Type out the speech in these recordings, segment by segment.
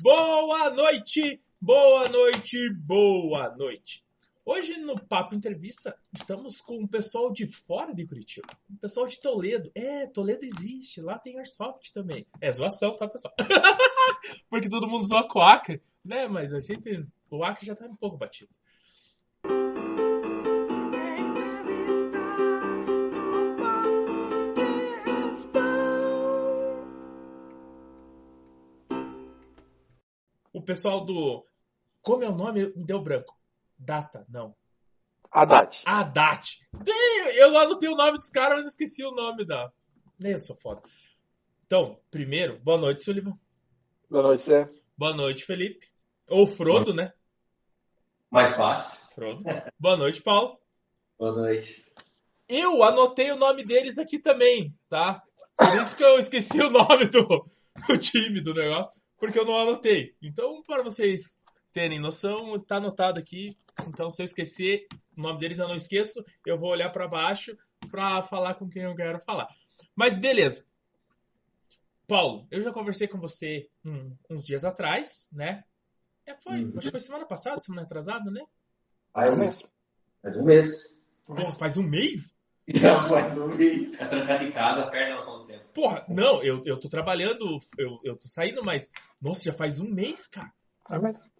Boa noite, boa noite, boa noite. Hoje no Papo Entrevista estamos com o pessoal de fora de Curitiba. O pessoal de Toledo. É, Toledo existe, lá tem Airsoft também. É zoação, tá, pessoal? Porque todo mundo zoa com o Acre, né? Mas a gente. O Acre já tá um pouco batido. O pessoal do. Como é o nome? Me deu branco. Data, não. Haddad. Haddad. Eu anotei o nome dos caras, mas não esqueci o nome da. Nem eu sou foda. Então, primeiro, boa noite, Sullivan. Boa noite, Zé. Boa noite, Felipe. Ou Frodo, né? Mais fácil. Frodo. Boa noite, Paulo. Boa noite. Eu anotei o nome deles aqui também, tá? Por isso que eu esqueci o nome do, do time, do negócio, porque eu não anotei. Então, para vocês terem noção, tá anotado aqui. Então, se eu esquecer o nome deles, eu não esqueço. Eu vou olhar para baixo para falar com quem eu quero falar. Mas beleza. Paulo, eu já conversei com você hum, uns dias atrás, né? É, foi, uhum. acho que foi semana passada, semana atrasada, né? Faz um mês. Faz um mês. Porra, faz um mês? Já faz um mês. Tá trancado em casa, perde a noção do tempo. Porra, não, eu, eu tô trabalhando, eu, eu tô saindo, mas. Nossa, já faz um mês, cara. É mesmo.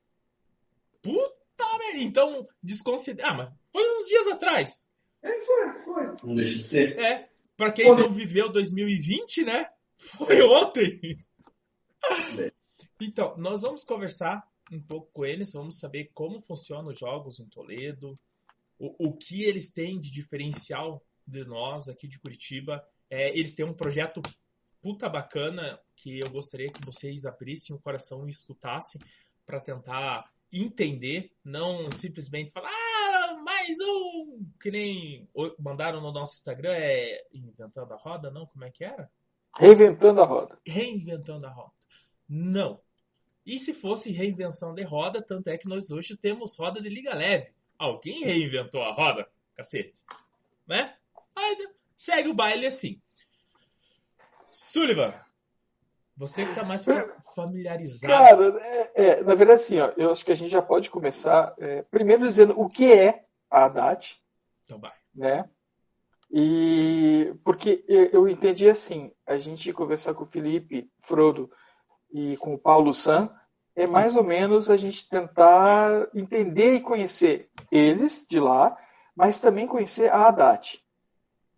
Puta merda. Então, desconsidera. Ah, mas foi uns dias atrás. É, foi, foi. Não deixa de ser. É. Pra quem não viveu 2020, né? Foi ontem. É. Então, nós vamos conversar um pouco com eles, vamos saber como funcionam os jogos em Toledo, o, o que eles têm de diferencial de nós aqui de Curitiba. É, eles têm um projeto puta bacana que eu gostaria que vocês abrissem o coração e escutassem para tentar entender, não simplesmente falar, ah, mais um, que nem mandaram no nosso Instagram, é Inventando a Roda, não? Como é que era? Reinventando a Roda. Reinventando a Roda. Não. E se fosse reinvenção de roda, tanto é que nós hoje temos roda de liga leve. Alguém reinventou a roda, cacete. Né? Aí segue o baile assim. Sullivan, você que está mais familiarizado. Cara, é, é, na verdade, assim, ó, eu acho que a gente já pode começar é, primeiro dizendo o que é a Haddad. Então vai. Né? E porque eu entendi assim, a gente conversar com o Felipe Frodo e com o Paulo San é mais ou menos a gente tentar entender e conhecer eles de lá, mas também conhecer a Haddad.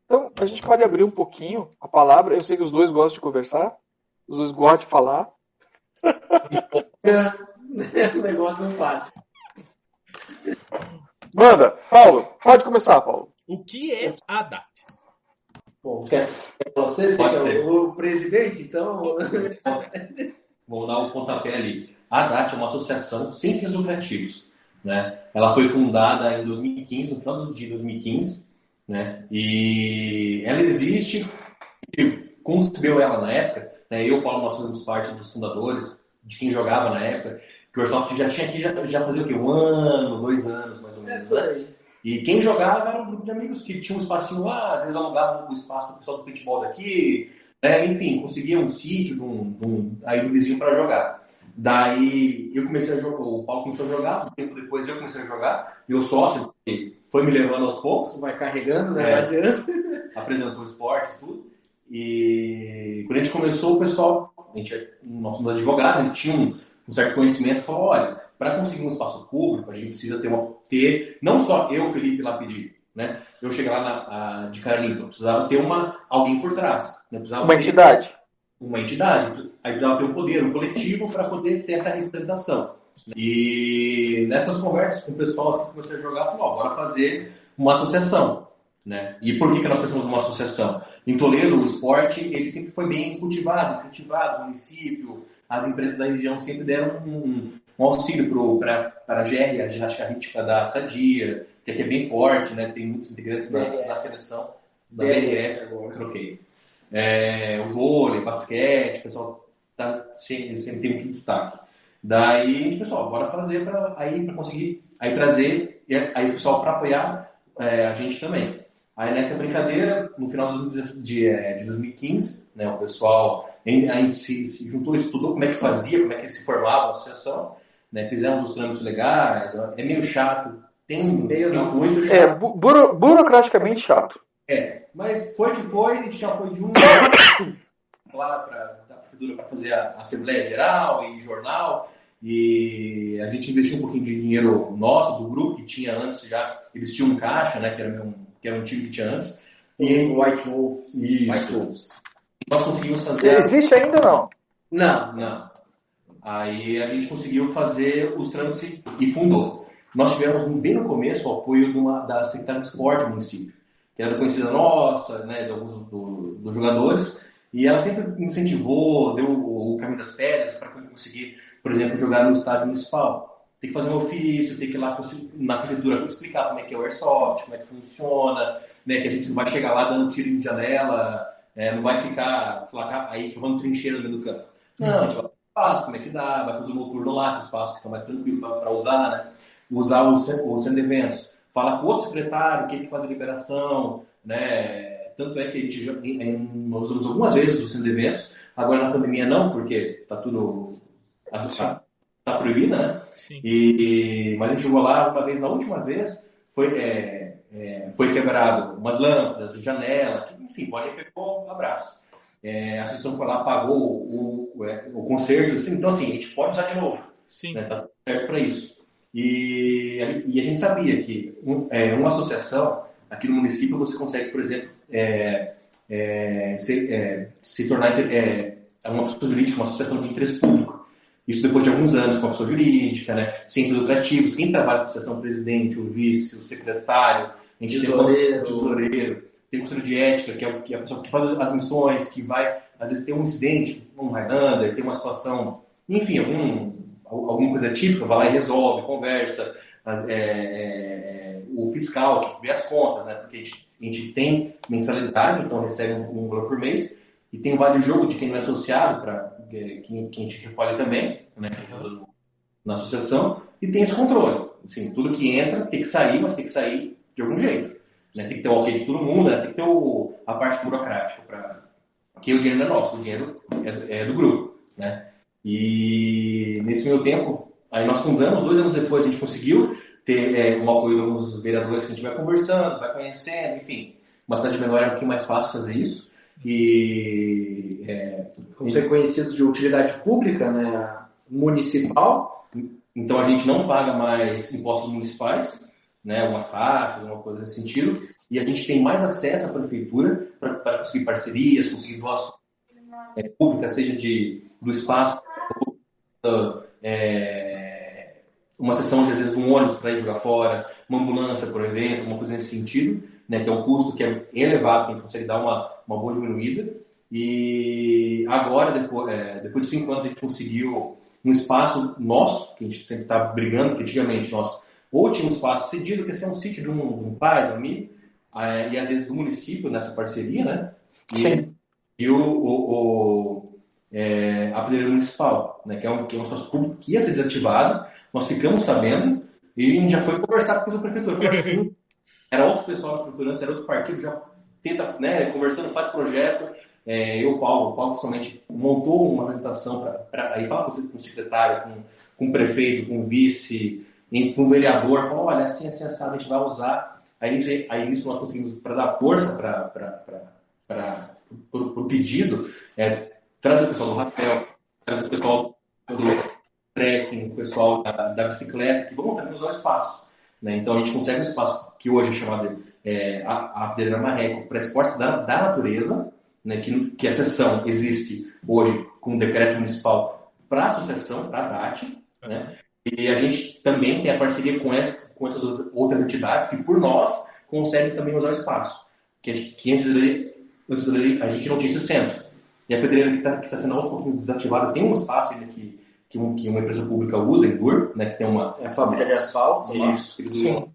Então, a gente pode abrir um pouquinho a palavra. Eu sei que os dois gostam de conversar, os dois gostam de falar. o negócio não para. Manda, Paulo, pode começar, Paulo. O que é Haddad? Bom, quer, quer você, pode ser. O, o presidente, então. Vou dar um pontapé ali. A ADAT é uma associação sem fins lucrativos. Né? Ela foi fundada em 2015, no final de 2015, né? e ela existe, concebeu ela na época, né? eu, Paulo, nós fazemos parte dos fundadores, de quem jogava na época, que o Airsoft já tinha aqui, já, já fazia o quê? Um ano, dois anos, mais ou menos, é, né? E quem jogava era um grupo de amigos que tinha um espacinho lá, às vezes alugavam o espaço do pessoal do futebol daqui, né? enfim, conseguia um sítio um, um, aí do vizinho para jogar. Daí eu comecei a jogar, o Paulo começou a jogar, um tempo depois eu comecei a jogar, e o sócio foi me levando aos poucos. Vai carregando, né? É, apresentou o esporte e tudo. E quando a gente começou, o pessoal, a gente, é, nós somos advogados, a gente tinha um, um certo conhecimento, falou, olha, para conseguir um espaço público, a gente precisa ter, uma, ter não só eu, Felipe, lá pedir, né? Eu chegar lá na, a, de cara limpa, precisava ter uma, alguém por trás. Né? Uma entidade. Uma entidade. Aí precisava ter um poder, um coletivo para poder ter essa representação. E nessas conversas com o pessoal assim, comecei a jogar, falou, ó, bora fazer uma associação. Né? E por que, que nós precisamos de uma associação? Em Toledo, o esporte ele sempre foi bem cultivado, incentivado, o município, as empresas da região sempre deram um, um auxílio para a GR, a ginástica rítmica da Sadia, que aqui é bem forte, né? tem muitos integrantes na, na seleção da BRF, agora troquei. É, o vôlei, basquete, o pessoal tá, sempre, sempre tem muito destaque. Daí, pessoal, bora fazer para aí para conseguir aí trazer aí o pessoal para apoiar é, a gente também. Aí nessa brincadeira, no final de, de, é, de 2015, né, o pessoal a gente se, se, juntou, estudou como é que fazia, como é que se formava a associação, né? fizemos os trâmites legais, é meio chato, tem meio não, muito chato. É, buro, burocraticamente chato. É, mas foi que foi, a gente tinha apoio de um lá para a procedura para fazer a Assembleia Geral e jornal, e a gente investiu um pouquinho de dinheiro nosso, do grupo, que tinha antes já, eles tinham um caixa, né, que era um, que era um time que tinha antes. E White Wolf. Isso. White Wolves. Nós conseguimos fazer. Existe ainda ou não? Não, não. Aí a gente conseguiu fazer os trâmites e fundou. Nós tivemos bem no começo o apoio de uma, da Secretaria de Esporte do município, que era conhecida nossa, né, de alguns do, dos jogadores, e ela sempre incentivou, deu o, o caminho das pedras para conseguir, por exemplo, jogar no estádio municipal. Tem que fazer um ofício, tem que ir lá na prefeitura explicar como é que é o airsoft, como é que funciona, né, que a gente não vai chegar lá dando tiro em janela, é, não vai ficar, sei lá, aí tomando trincheira no meio do campo. Não, a gente vai espaço, como é que dá, vai fazer um noturno lá, que o espaço fica mais tranquilo para usar, né? Usar o, o centro de eventos. Fala com outro secretário, quem que faz a liberação, né? Tanto é que a gente já, nós usamos algumas vezes o centro de eventos, agora na pandemia não, porque está tudo. Está tá proibida, né? Sim. E, mas a gente chegou lá uma vez, na última vez, foi, é, é, foi quebrado umas lâmpadas, janela, enfim, pode pegou um abraço. É, a associação foi lá, pagou o, o, é, o conserto, assim, então assim, a gente pode usar de novo. Sim. Né, tá certo para isso. E, e, a gente sabia que um, é, uma associação, aqui no município, você consegue, por exemplo, é, é, se, é, se, tornar é, uma pessoa jurídica, uma associação de interesse público. Isso depois de alguns anos com a pessoa jurídica, né, sem lucrativos. Quem trabalha com a associação, o presidente, o vice, o secretário, a gente tesoureiro. tem o tesoureiro, tem o conselho de ética, que é, que é a pessoa que faz as missões, que vai, às vezes, ter um incidente, um Highlander, tem uma situação, enfim, algum, alguma coisa típica, vai lá e resolve, conversa. As, é, é, o fiscal que vê as contas, né? Porque a gente, a gente tem mensalidade, então recebe um valor por mês, e tem o vale jogo de quem não é associado, para que, que, a gente recolhe também, né? Na associação, e tem esse controle. Assim, tudo que entra tem que sair, mas tem que sair de algum jeito. Né? Tem que ter o ok de todo mundo, né? tem que ter o, a parte burocrática, pra, porque o dinheiro não é nosso, o dinheiro é, é do grupo. Né? E nesse meio tempo, aí nós fundamos, dois anos depois a gente conseguiu ter é, um apoio de alguns vereadores que a gente vai conversando, vai conhecendo, enfim. Uma cidade menor é um pouquinho mais fácil fazer isso. E. É, Vamos ser conhecidos de utilidade pública, né? Municipal. Então a gente não paga mais impostos municipais, né, algumas taxas, alguma coisa nesse sentido, e a gente tem mais acesso à prefeitura para conseguir parcerias, conseguir doações é, públicas, seja de, do espaço, é, uma sessão, de, às vezes, de um ônibus para ir jogar fora, uma ambulância por evento, uma coisa nesse sentido, né, que é um custo que é elevado, que a gente consegue dar uma, uma boa diminuída. E agora, depois, é, depois de cinco anos, a gente conseguiu um espaço nosso, que a gente sempre está brigando, que antigamente nós ou tinha um espaço cedido, que é um sítio de um, de um pai, de um amigo, é, e às vezes do município nessa parceria, né? E, Sim. e o, o, o é, a pedreira municipal, né? que, é um, que é um espaço público que ia ser desativado, nós ficamos sabendo, e a gente já foi conversar com a prefeitura. Era outro pessoal da antes, era outro partido, já tenta, né, conversando, faz projeto. É, eu, Paulo, o Paulo somente montou uma apresentação para aí fala com o secretário, com, com o prefeito, com o vice, com o vereador, falou, olha, assim, assim, assim, a gente vai usar. Aí, aí isso nós conseguimos, para dar força para o pedido, é, trazer o pessoal do rapel, trazer o pessoal do trekking, o pessoal da, da bicicleta, que vão também usar o espaço. Né? Então a gente consegue um espaço que hoje é chamado é, a, Pedreira Marreco para esportes da, da natureza, né? que, que a sessão existe hoje com um decreto municipal para a associação, para a DAT, né? E a gente também tem a parceria com, essa, com essas outras entidades que, por nós, conseguem também usar o espaço. Que, que antes a gente não tinha esse centro. E a pedreira que está, está sendo aos pouquinhos desativada tem um espaço ainda que, que, um, uma empresa pública usa em Dur, né, que tem uma... É a fábrica de asfalto. Isso, eles usam.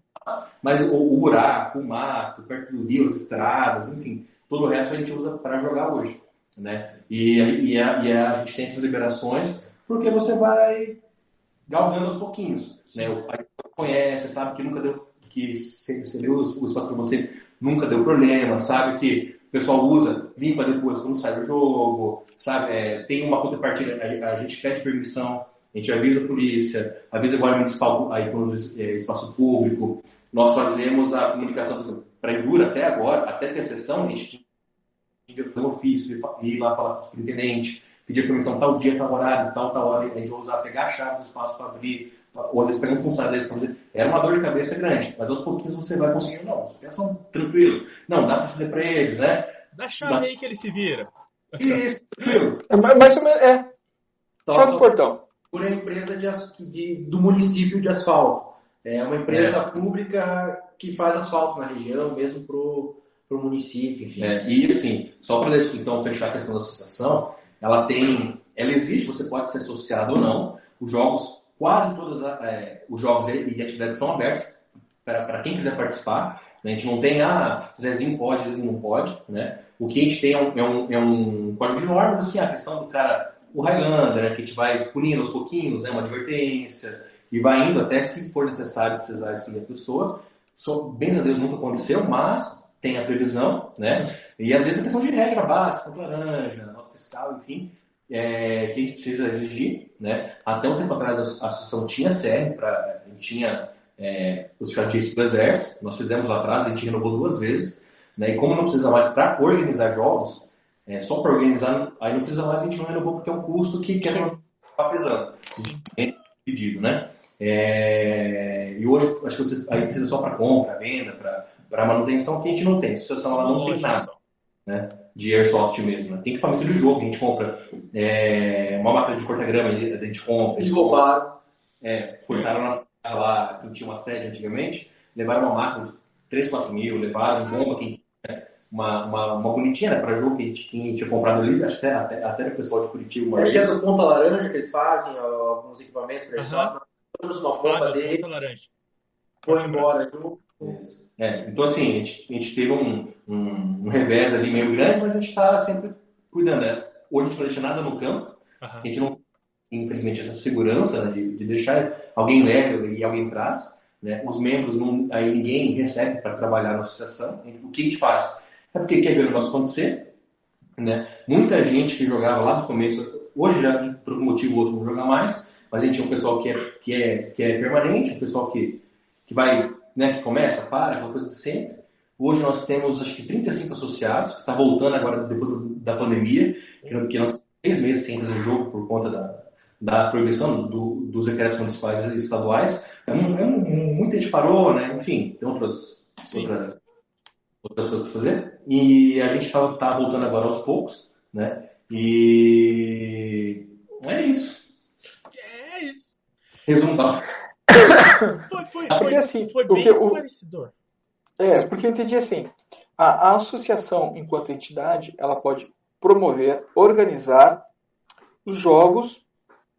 Mas o, o, buraco, o mato, perto do rio, as estradas, enfim, todo o resto a gente usa para jogar hoje. Né? E, e, a, e a gente tem essas liberações porque você vai galgando aos pouquinhos. Né? O pai conhece, sabe que nunca deu, que você deu o espaço para você, nunca deu problema, sabe que o pessoal usa, limpa depois quando sai do jogo, sabe? É, tem uma contrapartida, a, a gente pede permissão, a gente avisa a polícia, avisa o guarda municipal aí quando é, espaço público. Nós fazemos a comunicação, para Endura até agora, até ter sessão, a gente tinha um ofício, ir lá falar com o superintendente, pedir permissão tal dia, tal horário, tal, tal hora, a gente vai usar, pegar a chave do espaço para abrir, ou às vezes pegar um funcionário deles, era uma dor de cabeça grande, mas aos pouquinhos você vai conseguindo, não, os pensam tranquilo, não, dá para fazer para eles, né? Dá chave dá... aí que ele se vira. Isso, tranquilo. É, mais ou menos, é. Só, chave do portão. Por a empresa de, de, do município de asfalto. É uma empresa é. pública que faz asfalto na região, mesmo pro, pro município, enfim. É, e assim, só para então fechar a questão da associação, ela tem, ela existe, você pode ser associado ou não. Os jogos, quase todos é, os jogos e atividades são abertos para quem quiser participar. A gente não tem, ah, Zezinho pode, Zezinho não pode. Né? O que a gente tem é um, é um, é um código de normas, assim, a questão do cara, o Highlander, né? que a gente vai punindo aos pouquinhos, né? uma advertência, e vai indo até se for necessário precisar excluir a pessoa. Só, bem a Deus nunca aconteceu, mas tem a previsão, né? E às vezes a questão de regra básica, laranja, nota fiscal, enfim, é, que a gente precisa exigir, né? Até um tempo atrás a associação tinha CR, pra, tinha é, os cartistas do Exército, nós fizemos lá atrás, a gente renovou duas vezes, né? E como não precisa mais para organizar jogos, é, só para organizar, aí não precisa mais, a gente não renovou porque é um custo que quer estar pesando, pedido, né? É, e hoje, acho que você aí precisa só para compra, venda, para manutenção, que a gente não tem. A associação ela não tem nada né, de airsoft mesmo. Né? Tem equipamento de jogo, a gente compra é, uma máquina de corta-grama, a gente compra. Eles roubaram. É, na sala lá, que tinha uma sede antigamente, levaram uma máquina de 3, 4 mil, levaram bomba, que uma, uma, uma bonitinha né, para jogo que a gente, que tinha comprado ali, acho que até, até, até o pessoal de Curitiba. Acho que essa ponta laranja que eles fazem, alguns equipamentos para airsoft, todos uma bomba dele. Laranja. Foi embora É, então, assim, a gente, a gente teve um, um, um, revés ali meio grande, mas a gente está sempre cuidando. Né? Hoje a gente não deixa nada no campo, uhum. a gente não infelizmente, essa segurança né, de, de, deixar alguém leva e alguém traz. Né? Os membros, não, aí ninguém recebe para trabalhar na associação. O que a gente faz? É porque quer ver o negócio acontecer. Né? Muita gente que jogava lá no começo, hoje já por um motivo ou outro não joga mais, mas a gente tem um pessoal que é, que é, que é permanente, um pessoal que, que vai, né, que começa, para, aquela coisa de sempre. Hoje nós temos acho que 35 associados, que está voltando agora depois da pandemia, que, que nós seis meses sem fazer jogo por conta da, da proibição do, dos decretos municipais e estaduais. É, é, muita gente parou, né? Enfim, tem outras, outras, outras coisas para fazer. E a gente está tá voltando agora aos poucos, né? E é isso. É isso. Resumo Foi, foi, foi, assim, foi bem porque, esclarecedor. É, porque eu entendi assim, a, a associação, enquanto entidade, ela pode promover, organizar os jogos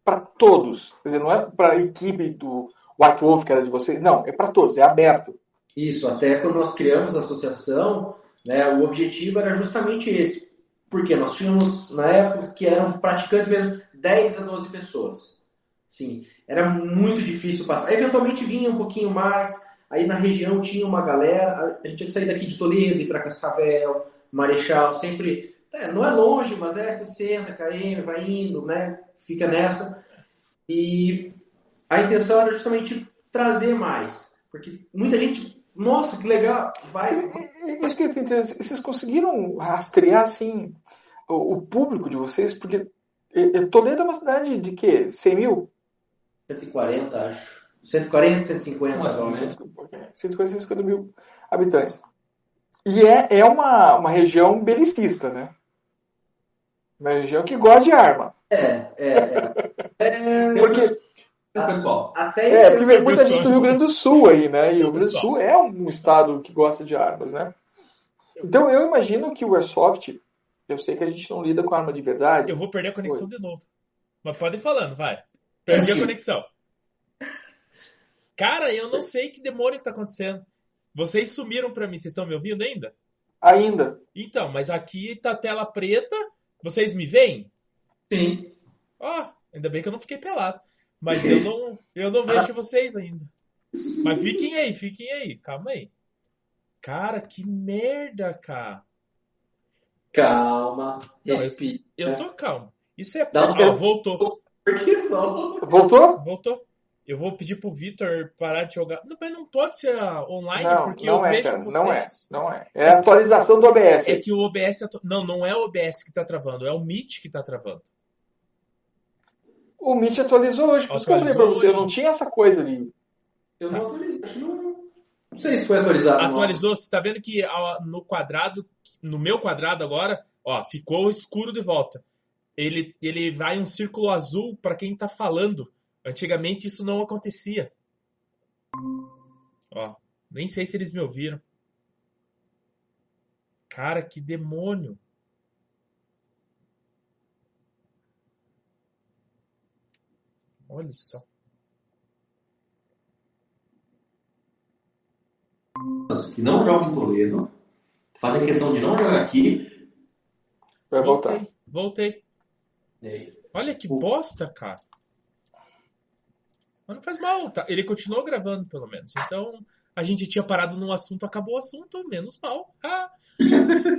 para todos. Quer dizer, não é para a equipe do White Wolf, que era de vocês, não, é para todos, é aberto. Isso, até quando nós criamos a associação, né, o objetivo era justamente esse. Porque nós tínhamos, na época, que eram praticantes mesmo, 10 a 12 pessoas. Sim, era muito difícil passar. Eventualmente vinha um pouquinho mais, aí na região tinha uma galera, a gente tinha que sair daqui de Toledo, ir para Cascavel, Marechal, sempre. É, não é longe, mas é 60 km, vai indo, né? Fica nessa. E a intenção era justamente trazer mais. Porque muita gente, nossa, que legal, vai. Isso que eu entendo, vocês conseguiram rastrear assim o, o público de vocês? Porque Toledo é uma cidade de quê? 100 mil? 140, acho. 140, 150 atualmente. 140, 150 mil habitantes. E é, é uma, uma região belicista, né? Uma região que gosta de arma. É, é. é. é porque. pessoal. Até é, porque vem muita gente do Rio Grande do Sul aí, né? E o Rio Grande do Sul é um estado que gosta de armas, né? Então eu imagino que o Airsoft, eu sei que a gente não lida com arma de verdade. Eu vou perder a conexão Oi. de novo. Mas pode ir falando, vai. Perdi a conexão. Cara, eu não sei que demônio que tá acontecendo. Vocês sumiram pra mim, vocês estão me ouvindo ainda? Ainda. Então, mas aqui tá tela preta. Vocês me veem? Sim. Ó, oh, ainda bem que eu não fiquei pelado. Mas eu não, eu não vejo vocês ainda. Mas fiquem aí, fiquem aí. Calma aí. Cara, que merda, cara. Calma, Não, respira. Eu tô calmo. Isso é. Dá Ó, tempo. voltou. Por que só? Voltou? Voltou. Eu vou pedir pro Vitor parar de jogar. Não, mas não pode ser online, Não, porque não eu é, vejo cara. vocês. Não é. Não é. É a atualização do OBS. É que o OBS. atu- Não, não é o OBS que tá travando, é o Meet que tá travando. O Meet atualizou hoje, por isso que eu falei pra você, hoje. não tinha essa coisa ali. Eu Tá. não atualizei. Não. Sei se foi atualizado. não. Atualizou, você tá vendo que no quadrado, no meu quadrado agora, ó, ficou escuro de volta. Ele, ele vai um círculo azul para quem tá falando. Antigamente isso não acontecia. Ó, nem sei se eles me ouviram. Cara, que demônio. Olha só. que não jogam em Toledo, fazem questão de não jogar aqui. Vai voltar. Voltei. Voltei. Olha que bosta, cara. Mas não faz mal, tá? Ele continuou gravando, pelo menos. Então, a gente tinha parado num assunto, acabou o assunto, menos mal. Ah.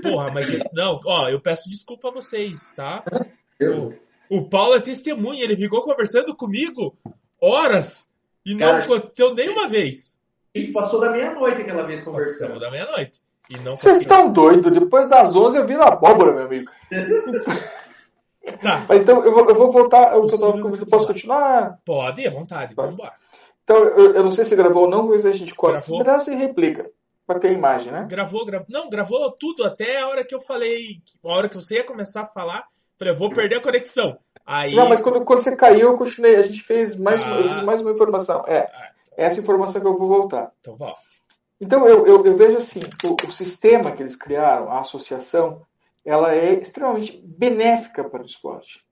Porra, mas. Não, ó, eu peço desculpa a vocês, tá? eu- O, o Paulo é testemunha, ele ficou conversando comigo horas e não Cara, aconteceu nenhuma vez. Gente passou da meia-noite aquela vez conversando. da meia-noite. E não Vocês estão doidos? Depois das 11 eu viro abóbora, meu amigo. Tá, Então eu vou, eu vou voltar. Eu, posso continuar? pode, à vontade, vamos embora. Então eu, eu não sei se gravou ou não, mas a gente corta esse pedaço e replica. Pra ter imagem, né? Gravou, gravou. Não, gravou tudo até a hora que eu falei. A hora que você ia começar a falar. Falei, eu vou perder a conexão. Aí. Não, mas quando, quando você caiu, eu continuei. A gente fez mais, uma, Ah. fiz mais uma informação. É, Ah, essa informação que eu vou voltar. então volta. Então eu, eu, eu vejo assim, o, o sistema que eles criaram, a associação, ela é extremamente benéfica para o esporte.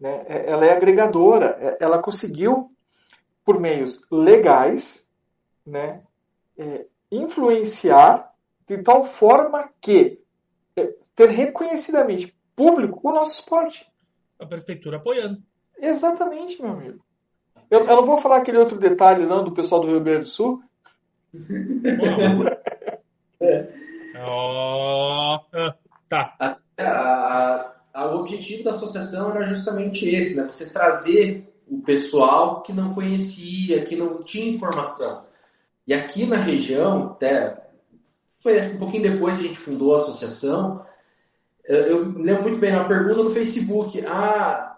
Né? É- Ela é agregadora, é- ela conseguiu, por meios legais, né, é, influenciar de tal forma que é, ter reconhecidamente público o nosso esporte. A prefeitura apoiando. Exatamente, meu amigo. Eu, eu não vou falar aquele outro detalhe não do pessoal do Rio Grande do Sul, Ó, ah, tá. A- a- a- o objetivo da associação era justamente esse, né? Você trazer o pessoal que não conhecia, que não tinha informação. E aqui na região, até foi um pouquinho depois que a gente fundou a associação, eu eu lembro muito bem, uma pergunta no Facebook, ah,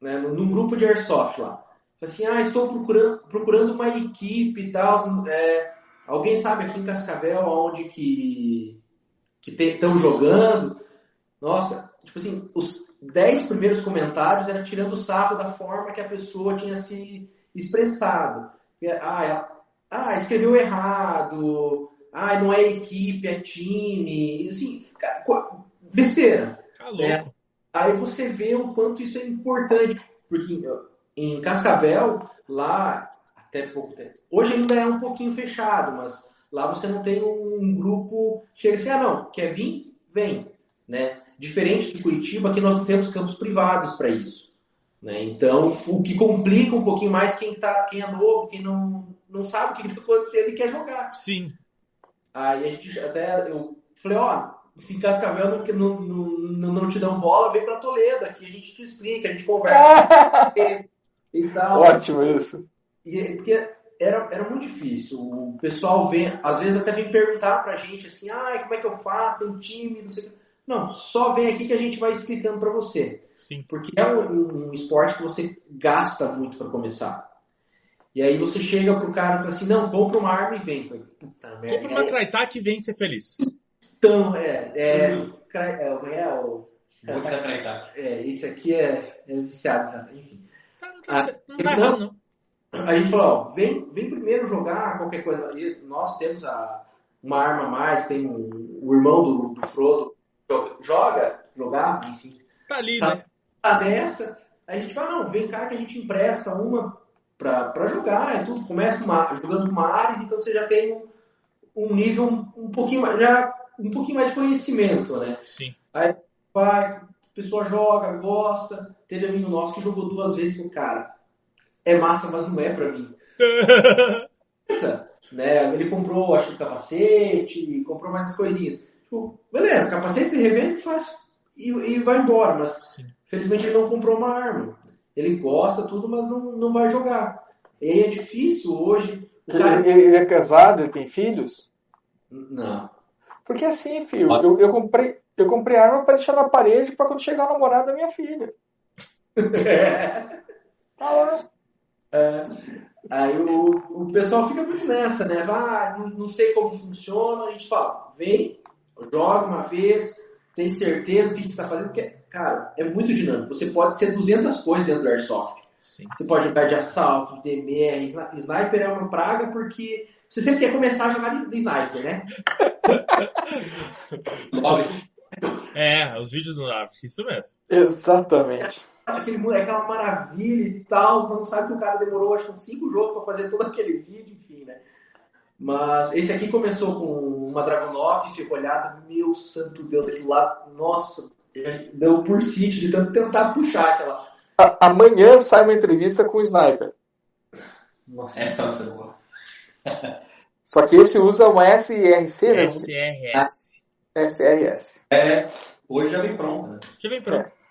né, num grupo de Airsoft lá. Assim, ah, estou procurando, procurando uma equipe e tal. é, alguém sabe aqui em Cascavel onde que que estão jogando? Nossa, tipo assim, os 10 primeiros comentários era tirando sarro da forma que a pessoa tinha se expressado. Ah, ela- ah escreveu errado. Ah, não é equipe, é time. Assim, besteira. Tá louco. É. Aí você vê o quanto isso é importante, porque em Cascavel, lá, até pouco tempo, hoje ainda é um pouquinho fechado, mas lá você não tem um grupo, chega assim, ah não, quer vir? Vem, né? Diferente de Curitiba, aqui nós não temos campos privados para isso. Né? Então, o que complica um pouquinho mais quem, tá, quem é novo, quem não, não sabe o que está acontecendo e quer jogar. Sim. Aí a gente até eu falei, ó, se em Cascavel não, não, não, não te dão bola, vem pra Toledo, aqui a gente te explica, a gente conversa e tal. Ótimo isso. E, porque era, era muito difícil. O pessoal vem, às vezes até vem perguntar pra gente assim, ah, como é que eu faço, tem time, não sei o que. Não, só vem aqui que a gente vai explicando pra você. Sim. Porque é um, um esporte que você gasta muito pra começar. E aí você chega pro cara e fala assim, não, compra uma arma e vem. Falei, Puta merda. Compra uma Kraita que vem ser feliz. Então, é, é, cra- é, como é o- Muito da Traitá. é, esse aqui é, é viciado, já, enfim. Tá, não tá, Ah, não tá então- errado, não. A gente falou, ó, vem, vem primeiro jogar qualquer coisa. E nós temos a, uma arma a mais, tem um- o irmão do, do Frodo, joga, joga, jogava, enfim. Tá ali, Tá. né? Tá nessa, a gente fala, não, vem cá que a gente empresta uma pra, pra jogar, é tudo. Começa com uma, jogando com uma Ares, então você já tem um, um nível um, um pouquinho mais, já um pouquinho mais de conhecimento, né? Sim. vai, a pessoa joga, gosta. Teve amigo nosso que jogou duas vezes com o cara. É massa, mas não é pra mim. Essa, né? Ele comprou, acho que capacete, comprou mais as coisinhas. Tipo, beleza, capacete você revende, faz e, e vai embora. Mas Sim. felizmente ele não comprou uma arma. Ele gosta tudo, mas não, não vai jogar. E aí é difícil hoje. Cara... Ele, ele, é casado, ele tem filhos? Não. Porque assim, filho, eu, eu comprei, eu comprei arma para deixar na parede para quando chegar o namorado da minha filha. É. Tá lá. É. Aí o, o pessoal fica muito nessa, né? Ah, não, não sei como funciona. A gente fala, vem, joga uma vez, tem certeza do que a gente está fazendo, porque, cara, é muito dinâmico. Você pode ser 200 coisas dentro do Airsoft. Sim. Você pode jogar de assalto, de DMR, sniper é uma praga porque você sempre quer começar a jogar de, de sniper, né? é, os vídeos no África, isso mesmo. Exatamente. Aquele, aquela maravilha e tal, não sabe que o cara demorou acho que uns 5 jogos para fazer todo aquele vídeo, enfim, né? Mas esse aqui começou com uma Dragunov, ficou olhada, meu santo Deus, aquilo lá, nossa, deu por sítio de tanto tentar puxar aquela. A, amanhã sai uma entrevista com o Sniper. Nossa, essa vai ser boa. Só que esse usa uma SRC, né? SRS. SRS. É, hoje já vem pronto, né? Já vem pronto. É,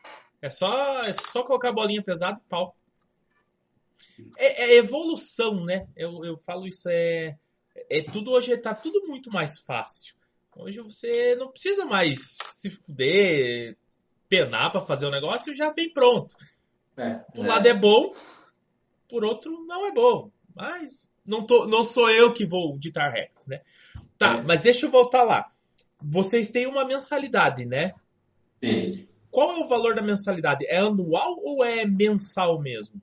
é só, é só colocar a bolinha pesada e pau. É, é, evolução, né? Eu, eu falo isso, é, é tudo hoje está tudo muito mais fácil. Hoje você não precisa mais se fuder, penar para fazer o negócio, já vem pronto. É, por um lado é bom, por outro não é bom. Mas não, tô, não sou eu que vou ditar regras, né? Tá, é. mas deixa eu voltar lá. Vocês têm uma mensalidade, né? Sim. Qual é o valor da mensalidade? É anual ou é mensal mesmo?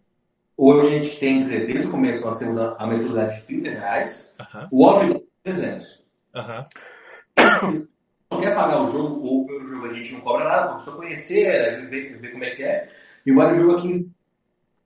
Hoje a gente tem, dizer, desde o começo nós temos a, mensalidade de 30 reais, o óbvio é 300. Uhum. Não quer pagar o jogo, ou pelo jogo a gente não cobra nada, só conhecer, ver, ver como é que é. E o jogo aqui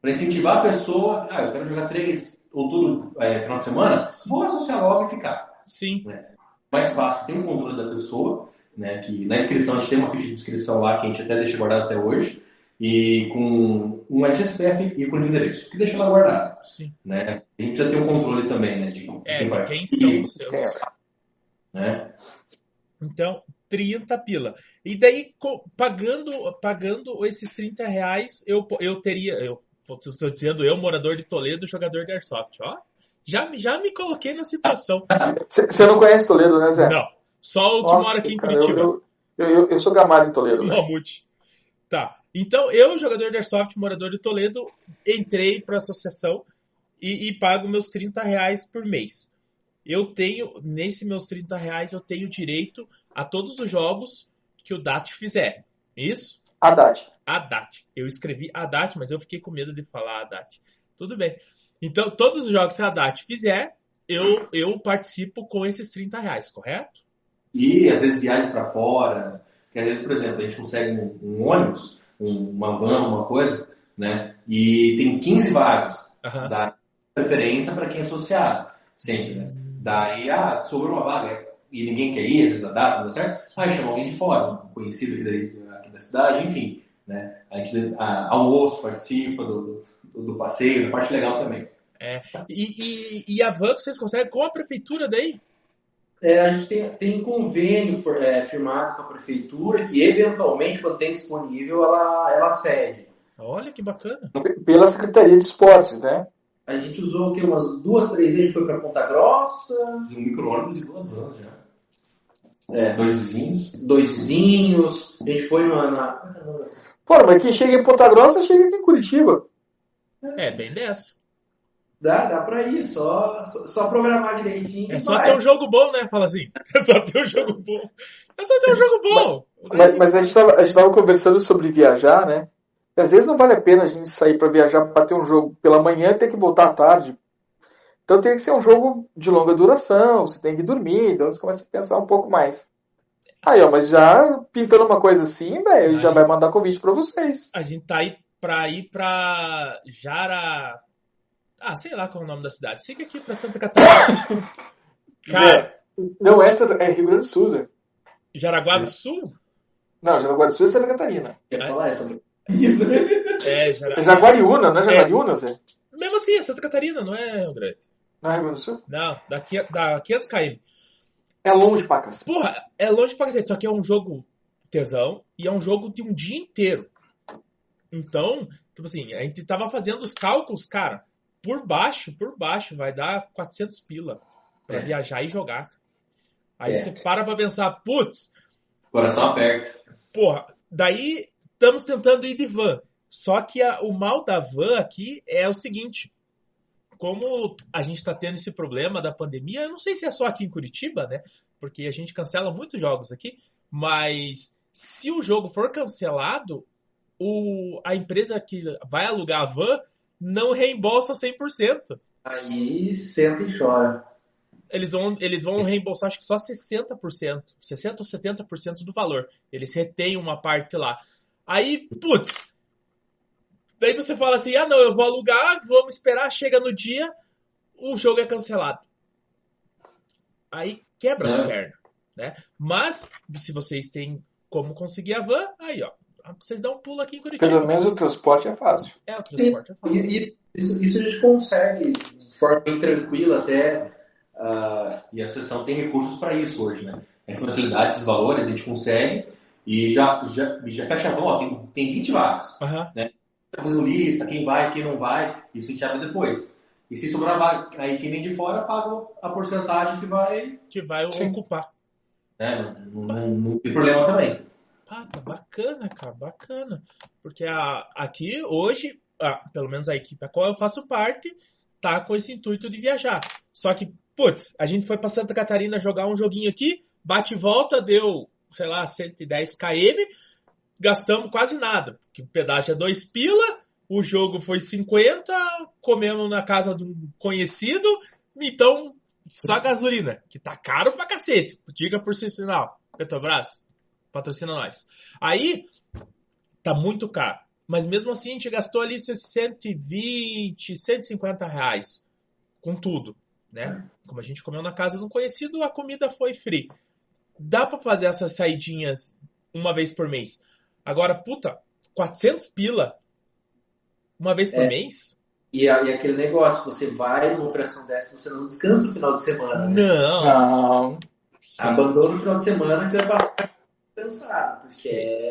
para incentivar a pessoa, ah, eu quero jogar três ou tudo é, final de semana, vou associar logo e ficar. Sim. Né? Mais fácil, tem um controle da pessoa, né, que na inscrição a gente tem uma ficha de inscrição lá que a gente até deixa guardado até hoje, e com um SSPF e com o endereço, que deixa lá guardado. Sim. Né? A gente precisa ter um controle também, né, de é, quem, quem são os seus. Né? Então, 30 pila. E daí, pagando, pagando esses 30 reais, eu, eu teria, eu Estou dizendo eu, morador de Toledo, jogador de Airsoft. Ó, já, já me coloquei na situação. Você não conhece Toledo, né, Zé? Não. Só o que Nossa, mora aqui em cara, Curitiba. Eu, eu, eu, eu sou gamado em Toledo. Né? Mamute. Tá. Então, eu, jogador de Airsoft, morador de Toledo, entrei para a associação e, e, pago meus 30 reais por mês. Eu tenho, nesse meus 30 reais, eu tenho direito a todos os jogos que o DAT fizer. Isso? Haddad. Haddad. Eu escrevi Haddad, mas eu fiquei com medo de falar Haddad. Tudo bem. Então, todos os jogos que a Haddad fizer, eu, eu participo com esses 30 reais, correto? E às vezes viagens para fora, que às vezes, por exemplo, a gente consegue um, um ônibus, um, uma van, uma coisa, né? E tem 15 vagas. Uhum. Dá preferência para quem é associado, sempre, né? Daí, ah, sobrou uma vaga e ninguém quer ir, às vezes a data, não dá certo? Aí chama alguém de fora, um conhecido aqui daí, da cidade, enfim. Né? A gente a, almoço, participa do, do, do, passeio, a parte legal também. É. E, e, e, a van vocês conseguem com a prefeitura daí? É, a gente tem, tem convênio for, é, firmado com a prefeitura que eventualmente, quando tem disponível, ela, ela cede. Olha que bacana. Pela Secretaria de Esportes, né? A gente usou o quê? umas duas, três vezes, a gente foi para Ponta Grossa. Um micro-ônibus e duas vans já. É, dois vizinhos. Dois vizinhos. A gente foi numa. Na... Pô, mas quem chega em Ponta Grossa chega aqui em Curitiba. É, bem dessa. Dá, dá pra ir, só, só, só programar direitinho. É só vai. ter um jogo bom, né? Fala assim. É só ter um jogo bom. É só ter um jogo bom. Mas, mas a, gente tava, a gente tava conversando sobre viajar, né? às vezes não vale a pena a gente sair para viajar para ter um jogo pela manhã e ter que voltar à tarde. Então tem que ser um jogo de longa duração, você tem que dormir, então você começa a pensar um pouco mais. Aí, ó, mas já pintando uma coisa assim, velho, já gente, vai mandar convite para vocês. A gente tá aí pra ir pra Jara. Ah, sei lá qual é o nome da cidade. Fica aqui pra Santa Catarina. Cara. Não, essa é Rio Grande do Sul, Zé. Jaraguá do Sul? Não, Jaraguá do Sul é Santa Catarina. Quer é? falar essa? É, Jaraguá. É Jaguariúna, não é Jaguariúna, é. Zé? Mesmo assim, é Santa Catarina, não é Rio Grande. Não é Rio Grande do Sul? Não, daqui, daqui a km. É longe pra cacete. Porra, é longe pra cacete, só que é um jogo tesão e é um jogo de um dia inteiro. Então, tipo assim, a gente tava fazendo os cálculos, cara, por baixo, por baixo, vai dar 400 pila pra É. viajar e jogar. Aí É. você para pra pensar, putz, Coração aberto. porra, daí estamos tentando ir de van. Só que a- o mal da van aqui é o seguinte: como a gente está tendo esse problema da pandemia, eu não sei se é só aqui em Curitiba, né? Porque a gente cancela muitos jogos aqui, mas se o jogo for cancelado, o, a empresa que vai alugar a van não reembolsa 100%. Aí senta e chora. Eles vão, eles vão reembolsar acho que só 60%, 60% ou 70% do valor. Eles retêm uma parte lá. Aí, putz, daí você fala assim, ah não, eu vou alugar, vamos esperar, chega no dia, o jogo é cancelado. Aí quebra É. pernas, né? Mas, se vocês têm como conseguir a van, aí ó, vocês dão um pulo aqui em Curitiba. Pelo menos o transporte é fácil. É, o transporte é fácil. E- Isso, isso, isso a gente consegue de forma bem tranquila até. ah, E a associação tem recursos para isso hoje, né? Essa facilidade, esses valores, a gente consegue e já, já, já fecha a mão, ó, tem, tem 20 vagas. Aham. Tá fazendo lista, quem vai, quem não vai, isso a gente abre depois. E se sobrar vaga, aí quem vem de fora paga a porcentagem que vai, Que vai Sim. ocupar. né? Não, não- não tem problema também. Ah, tá bacana, cara, bacana. Porque a, aqui, hoje, ah, pelo menos a equipe a qual eu faço parte, tá com esse intuito de viajar. Só que, putz, a gente foi pra Santa Catarina jogar um joguinho aqui, bate e volta, deu, sei lá, 110 km, gastamos quase nada. Porque o pedágio é 2 pila, o jogo foi 50, comemos na casa de um conhecido, então, só gasolina, que tá caro pra cacete. Diga por sinal, Petrobras, patrocina nós. Aí, tá muito caro. Mas mesmo assim, a gente gastou ali seus 120, 150 reais com tudo, né? Como a gente comeu na casa de um conhecido, a comida foi free. Dá pra fazer essas saidinhas uma vez por mês. Agora, puta, 400 pila uma vez por É. mês? e, e aquele negócio, você vai numa operação dessa, você não descansa no final de semana. né? Não. Não. Abandona o final de semana que você vai passar cansado. Porque Sim. é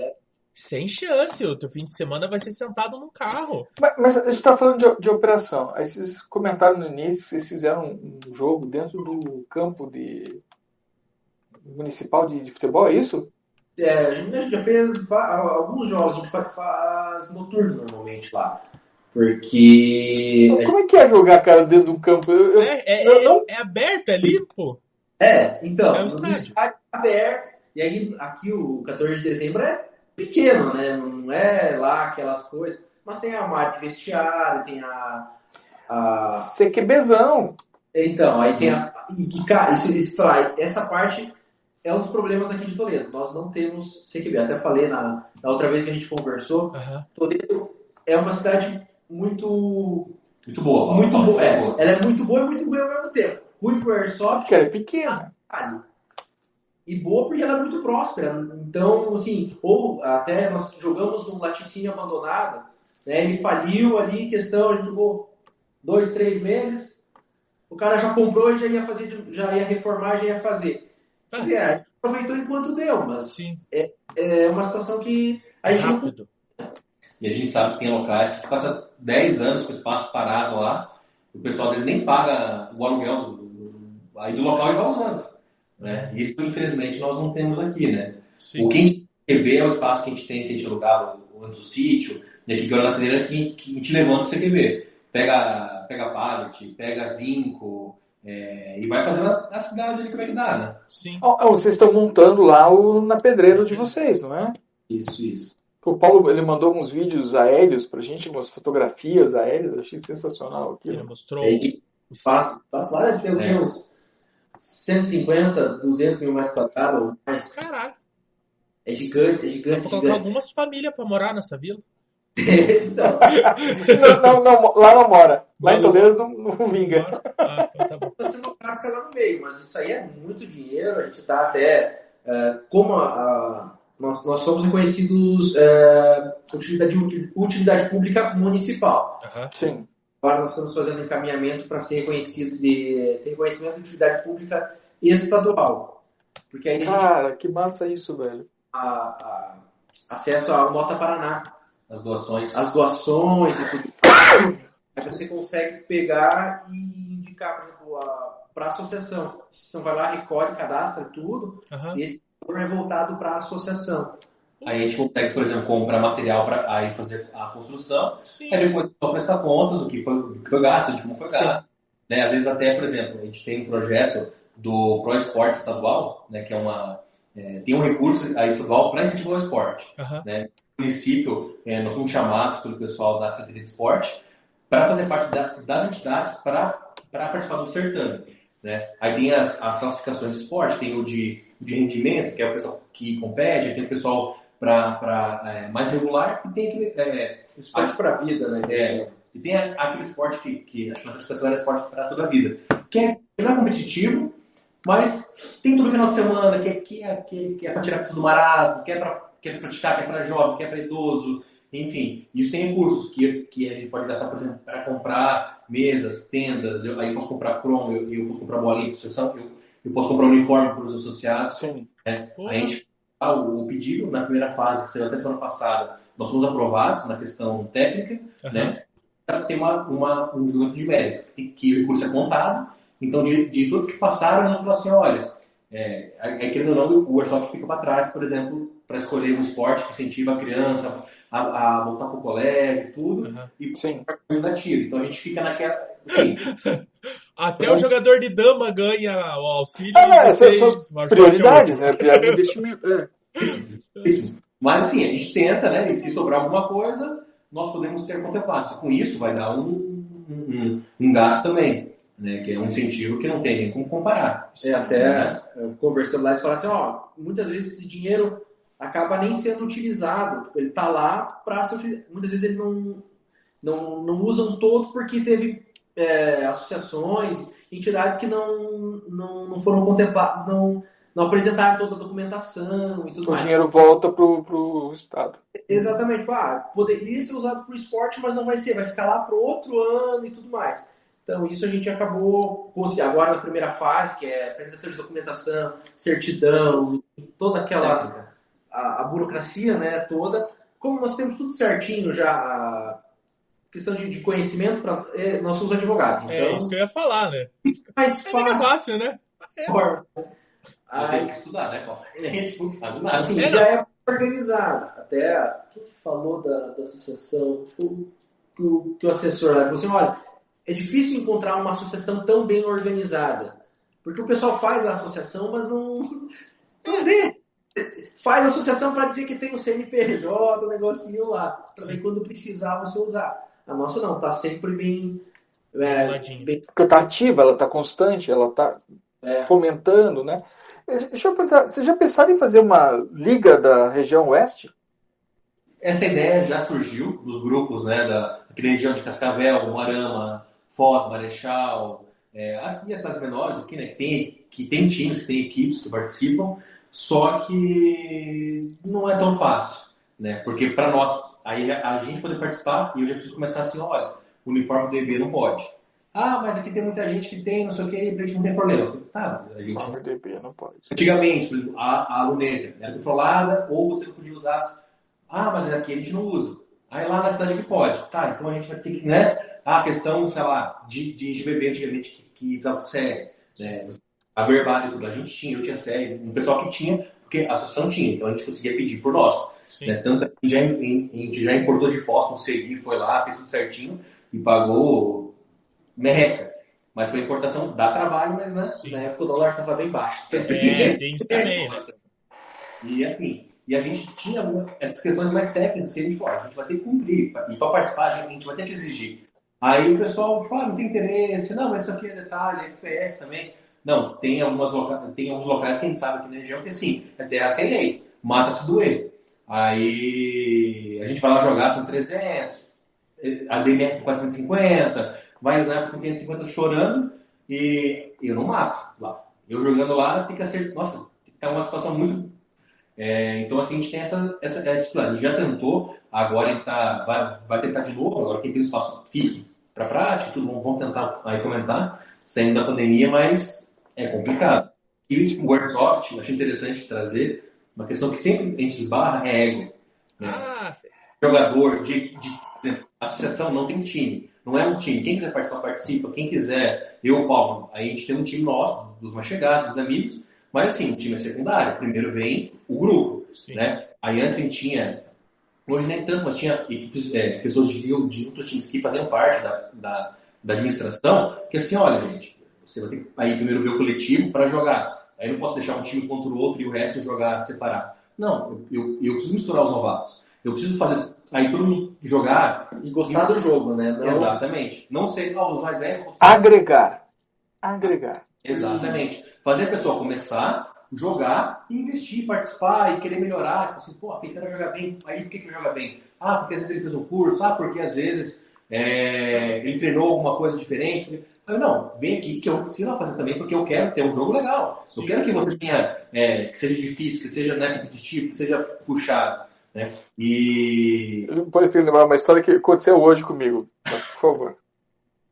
Sem chance. O teu fim de semana vai ser sentado no carro. Mas, mas a gente está falando de, de operação. Aí vocês comentaram no início que vocês fizeram um jogo dentro do campo de municipal de, de futebol, é isso? É, a gente já fez alguns jogos, a gente fa- faz noturno normalmente lá. Porque. Como é que é jogar, cara, dentro do campo? Eu, eu- É, é, eu é- não- é aberto, é limpo. É, então, É um estádio. aberto. E aí, aqui o 14 de dezembro é pequeno, né? Não é lá aquelas coisas. Mas tem a área de vestiário, tem a. a- CQBzão. Então, aí tem a. E, cara, isso, isso, essa parte é um dos problemas aqui de Toledo. Nós não temos CQB. Até falei na, na outra vez que a gente conversou. Aham. Toledo é uma cidade muito. Muito boa. Muito boa. É, ela é muito boa e muito ruim ao mesmo tempo. Ruim pro Airsoft, Que é pequena. detalhe. E boa porque ela é muito próspera. Então, assim, ou até nós jogamos num laticínio abandonado, né? Ele faliu ali, questão, a gente jogou dois, três meses, o cara já comprou e já ia fazer, já ia reformar, já ia fazer. Quer dizer, a gente aproveitou enquanto deu, mas Sim, é uma situação que a gente não rápido. E a gente sabe que tem locais que passa 10 anos com o espaço parado lá, o pessoal às vezes nem paga o aluguel do, do- aí do local e vai usando. Né? Isso, infelizmente, nós não temos aqui, né? Sim. O que a gente CQB é o espaço que a gente tem, que a gente alugava antes do sítio, e aqui agora na Pereira que, que a gente levanta o CQB. Pega, pega pallet, pega zinco, é, e vai fazendo a, a cidade ali como é que dá, né? Sim. Ó, vocês estão montando lá o, na pedreira de vocês, não é? Isso, isso. O Paulo ele mandou alguns vídeos aéreos pra gente, umas fotografias aéreas, eu achei sensacional Ele aquilo. mostrou. É, faço, faço ter É. uns 150, 200 mil metros quadrados ou mais. Caralho. É gigante, é Dá gigante, pra colocar gigante. algumas famílias pra morar nessa vila. então, não, não, não, lá não mora. Lá em Toledo não, não vinga. Ah, então tá bom. você não lá no meio, mas isso aí é muito dinheiro, a gente está até, é, como a, a- nós, nós somos reconhecidos é, utilidade, utilidade pública municipal. Sim. Agora nós estamos fazendo encaminhamento para ser reconhecido de ter reconhecimento de utilidade pública estadual. Porque aí Cara, gente... que massa isso, velho. A, a, acesso ao Nota Paraná. As doações. As doações e tudo. Aí você consegue pegar e indicar, por exemplo, para a associação. A associação vai lá, recolhe, cadastra tudo, uhum. e esse valor é voltado para a associação. Aí a gente consegue, por exemplo, comprar material para aí fazer a construção, Sim. aí depois só prestar contas do que foi, do que foi gasto, de como foi gasto. Né? Às vezes até, por exemplo, a gente tem um projeto do Pro Esporte Estadual, né, que é uma é, tem um recurso aí estadual para incentivar o esporte. Uhum. Né? No município, é, nós fomos chamados pelo pessoal da Secretaria de Esporte para fazer parte da, das entidades para participar do certame. Né? Aí tem as, as classificações de esporte, tem o de, de rendimento, que é o pessoal que compete, tem o pessoal para é, mais regular e tem aquele. É, esporte para a vida, né? É, e tem aquele esporte que, que acho que a classificação era esporte para toda a vida, que, é, que não é competitivo, mas tem todo final de semana, que é, que é, que é para tirar do marasmo, que é para que é praticar, que é para jovem, que é para idoso, enfim. Isso tem recursos que, que a gente pode gastar, por exemplo, para comprar mesas, tendas, eu, aí eu posso comprar cromo, eu, eu posso comprar bolinha de sucessão, eu, eu posso comprar uniforme para os associados. Sim. Né? A gente o, pedido na primeira fase, que saiu até semana passada, nós fomos aprovados na questão técnica, uhum. né? Para ter uma, uma, um julgamento de mérito, que, o recurso é contado. Então, de, de todos que passaram, nós falamos assim: olha, é, aí, querendo ou não, o workshop fica para trás, por exemplo, para escolher um esporte que incentiva a criança a, a voltar para o colégio e tudo, uhum. e para ajudar tiro. Então a gente fica naquela. Assim, Até então, o jogador de dama ganha o auxílio. Ah, vocês, são prioridades, né? Prioridade de investimento. É. Mas assim, a gente tenta, né? E se sobrar alguma coisa, nós podemos ser contemplados. Com isso, vai dar um, um, um gasto também. Né, que é um incentivo que não tem nem como comparar. É, até né? conversando lá, eles falaram assim, ó, muitas vezes esse dinheiro acaba nem sendo utilizado. Tipo, ele está lá para muitas vezes ele não, não, não usam todo porque teve é, associações, entidades que não, não, não foram contempladas, não, não apresentaram toda a documentação e tudo o mais. O dinheiro volta para o Estado. Exatamente. Tipo, ah, poderia ser usado para o esporte, mas não vai ser. Vai ficar lá para outro ano e tudo mais. Então, isso a gente acabou agora na primeira fase, que é apresentação de documentação, certidão, toda aquela a, a burocracia né, toda. Como nós temos tudo certinho já, questão de, de conhecimento, pra, é, nós somos advogados. É então, é isso que eu ia falar, né? Mais fácil. É fácil, né? É. Aí, tem que estudar, né, Paulo? A gente não sabe nada. Assim, é, já é organizado. Até quem que falou da, da associação? O, que, o, que o assessor lá falou assim: olha, é difícil encontrar uma associação tão bem organizada. Porque o pessoal faz a associação, mas não, não vê faz associação para dizer que tem o CNPJ, o negocinho lá, para quando precisar você usar. A nossa não, tá sempre bem. É, bem... Porque tá ativa, ela tá constante, ela tá é. fomentando, né? Deixa eu perguntar, vocês já pensaram em fazer uma liga da região oeste? Essa ideia já surgiu nos grupos, né, da, região de Cascavel, Moarama, Foz, Marechal, é, as, as cidades menores aqui, né, que tem, que tem times, tem equipes que participam, só que não é tão fácil, né? Porque para nós, aí a gente poder participar, e eu já preciso começar assim, olha, o uniforme DB não pode. Ah, mas aqui tem muita gente que tem, não sei o que, a gente não tem problema. Tá, a gente... Uniforme DB não pode. Antigamente, por exemplo, a, a luneta era controlada, ou você não podia usar. Ah, mas aqui a gente não usa. Aí lá na cidade que pode. Tá, então a gente vai ter que, né? Ah, a questão, sei lá, de, de, bebê antigamente que, que dava sério, né? A verbal a gente tinha, eu tinha série, um pessoal que tinha, porque a associação tinha, então a gente conseguia pedir por nós. Né? Tanto que a gente, já, a gente já importou de fósforo, segui, foi lá, fez tudo certinho e pagou merreca. Mas foi importação, dá trabalho, mas né, na época o dólar estava bem baixo. É, tem isso também, né? E assim, e a gente tinha essas questões mais técnicas que a gente falou, a gente vai ter que cumprir, e para participar a gente vai ter que exigir. Aí o pessoal fala, ah, não tem interesse, não, mas isso aqui é detalhe, é FPS também. Não, tem, algumas loca... tem alguns locais que a gente sabe aqui na região que assim, é terra sem lei, mata-se doer. Aí a gente vai lá jogar com 300, a DMR com 450, vai usar com 550 chorando e eu não mato lá. Eu jogando lá tem que ser, nossa, é uma situação muito. É, então assim, a gente tem essa, essa, esse plano. Já tentou, agora gente tá, vai, vai tentar de novo, agora quem tem espaço fixo para prática, tudo, vamos tentar aí comentar, saindo da pandemia, mas é complicado. E o Worksoft, achei interessante trazer uma questão que sempre a gente esbarra é ego. Né? Ah, Jogador de, de, associação não tem time. Não é um time. Quem quiser participar, participa. Quem quiser, eu, Paulo, aí a gente tem um time nosso, dos mais chegados, dos amigos. Mas assim, o time é secundário. Primeiro vem o grupo. Né? Aí antes a gente tinha Hoje nem tanto, mas tinha equipes, é, pessoas de, de outros times que faziam parte da, da, da, administração, que assim, olha, gente, você vai ter que aí primeiro ver o coletivo para jogar. Aí eu não posso deixar um time contra o outro e o resto jogar separado. Não, eu, eu, eu preciso misturar os novatos. Eu preciso fazer aí todo mundo jogar e gostar e... do jogo, né? Não... Exatamente. Não ser ah, os mais velhos. Agregar. Agregar. Exatamente. Fazer a pessoa começar jogar e investir, participar e querer melhorar. Tipo assim, pô, quem quer jogar bem, aí por que, que joga bem? Ah, porque às vezes ele fez um curso, ah, porque às vezes é, ele treinou alguma coisa diferente. Eu, não, vem aqui que eu ensino a fazer também, porque eu quero ter um jogo legal. Sim. Eu quero que você tenha, é, que seja difícil, que seja né, competitivo, que seja puxado. Né? E. Pode lembrar uma história que aconteceu hoje comigo, por favor.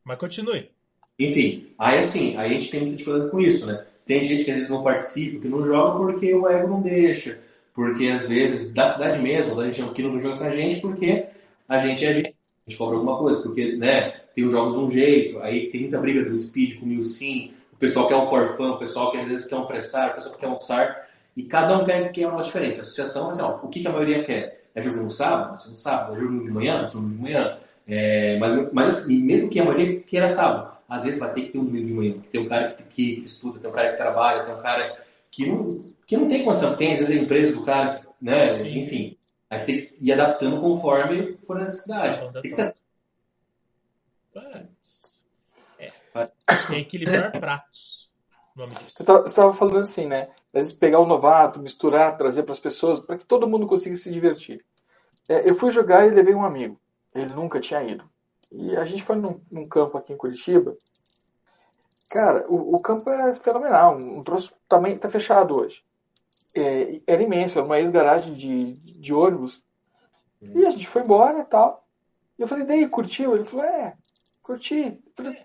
Mas continue. Enfim, aí assim, aí a gente tem muita dificuldade com isso, né? Tem gente que às vezes não participa, que não joga porque o ego não deixa. Porque às vezes, da cidade mesmo, da gente que não joga com a gente porque a gente é a gente. A gente cobra alguma coisa, porque né, tem os jogos de um jeito, aí tem muita briga do speed com o Milsim, o pessoal quer um forfã, o pessoal que às vezes quer um pressar, o pessoal que quer um SAR, e cada um quer, quer uma diferente. A associação, mas ó, o que, que a maioria quer? É jogo no sábado? Assim, no sábado? É jogo de manhã? Assim, de manhã? É, mas, mas assim, mesmo que a maioria queira sábado, às vezes vai ter que ter um domingo de manhã, tem um cara que, que, estuda, tem um cara que trabalha, tem um cara que não, que não tem condição, tem às vezes a empresa do cara, né? Sim. Enfim. Aí você tem que ir adaptando conforme for a necessidade. Tem que ser... É. equilibrar pratos. Você estava falando assim, né? Às vezes pegar o novato, misturar, trazer para as pessoas, para que todo mundo consiga se divertir. É, eu fui jogar e levei um amigo. Ele nunca tinha ido. E a gente foi num, num campo aqui em Curitiba. Cara, o, o campo era fenomenal. Um troço também tá fechado hoje. É, era imenso, era uma ex-garagem de, de ônibus. Hum. E a gente foi embora e tal. E eu falei, daí, curtiu? Ele falou, é, curti. Eu falei,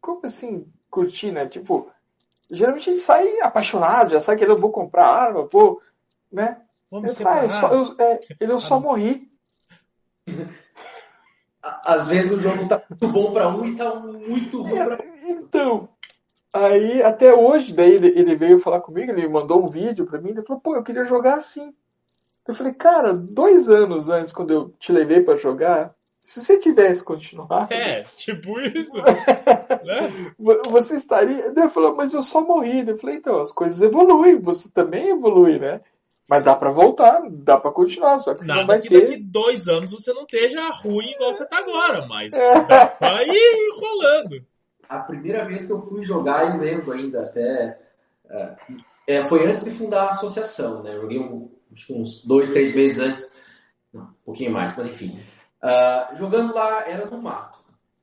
como assim curtir, né? Tipo, geralmente a gente sai apaixonado, já sai querendo, vou comprar arma, vou, né? Vamos eu, ah, eu só, eu, é, ele, eu só morri. às vezes o jogo tá muito bom para um e tá muito ruim para Então, aí até hoje, daí ele, ele, veio falar comigo, ele mandou um vídeo para mim, ele falou, pô, eu queria jogar assim. Eu falei, cara, dois anos antes, quando eu te levei para jogar, se você tivesse continuado. É, tipo isso. né? Você estaria. Ele falou, mas eu só morri. Eu falei, então, as coisas evoluem, você também evolui, né? Mas dá para voltar, dá para continuar, só que Nada não vai que ter... daqui dois anos você não esteja ruim igual você tá agora, mas é. dá pra ir rolando. A primeira vez que eu fui jogar, eu lembro ainda até... É, é, foi antes de fundar a associação, né? Eu joguei um, uns dois, três meses antes, não, um pouquinho mais, mas enfim. Uh, jogando lá, era no mato.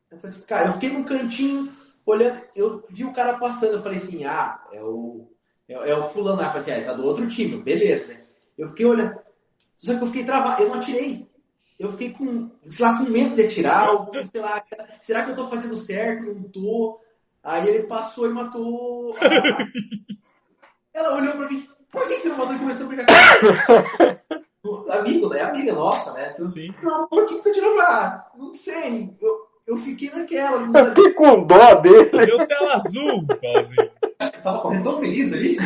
Eu falei assim, cara, eu fiquei num cantinho, olhando, eu vi o cara passando, eu falei assim, ah, é o é, é o fulano lá, eu falei assim, ah, ele tá do outro time, beleza, né? Eu fiquei olhando, só que eu fiquei travado, eu não atirei. Eu fiquei com, sei lá, com medo de atirar, ou, sei lá, será que eu tô fazendo certo? Não tô. Aí ele passou e matou. A... Ela olhou pra mim, por que você não matou e começou a brigar com Amigo, né? Amiga nossa, né? Então, Sim. Não, por que você tá tirando lá? Não sei. Eu, eu fiquei naquela. Eu fiquei com dó dele. Deu tela azul, quase. Tava correndo tão feliz ali.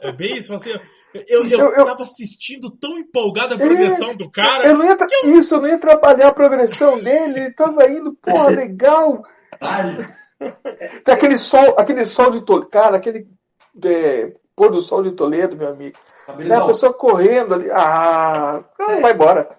É bem isso, assim, eu, eu, eu, eu tava assistindo tão empolgado a progressão é, do cara. Eu não ia, eu... Isso, eu não ia atrapalhar a progressão dele, ele tava indo, porra, legal. Tem aquele sol, aquele sol de Toledo, cara, aquele é, pôr do sol de Toledo, meu amigo. Tem a pessoa correndo ali, ah, não, vai embora.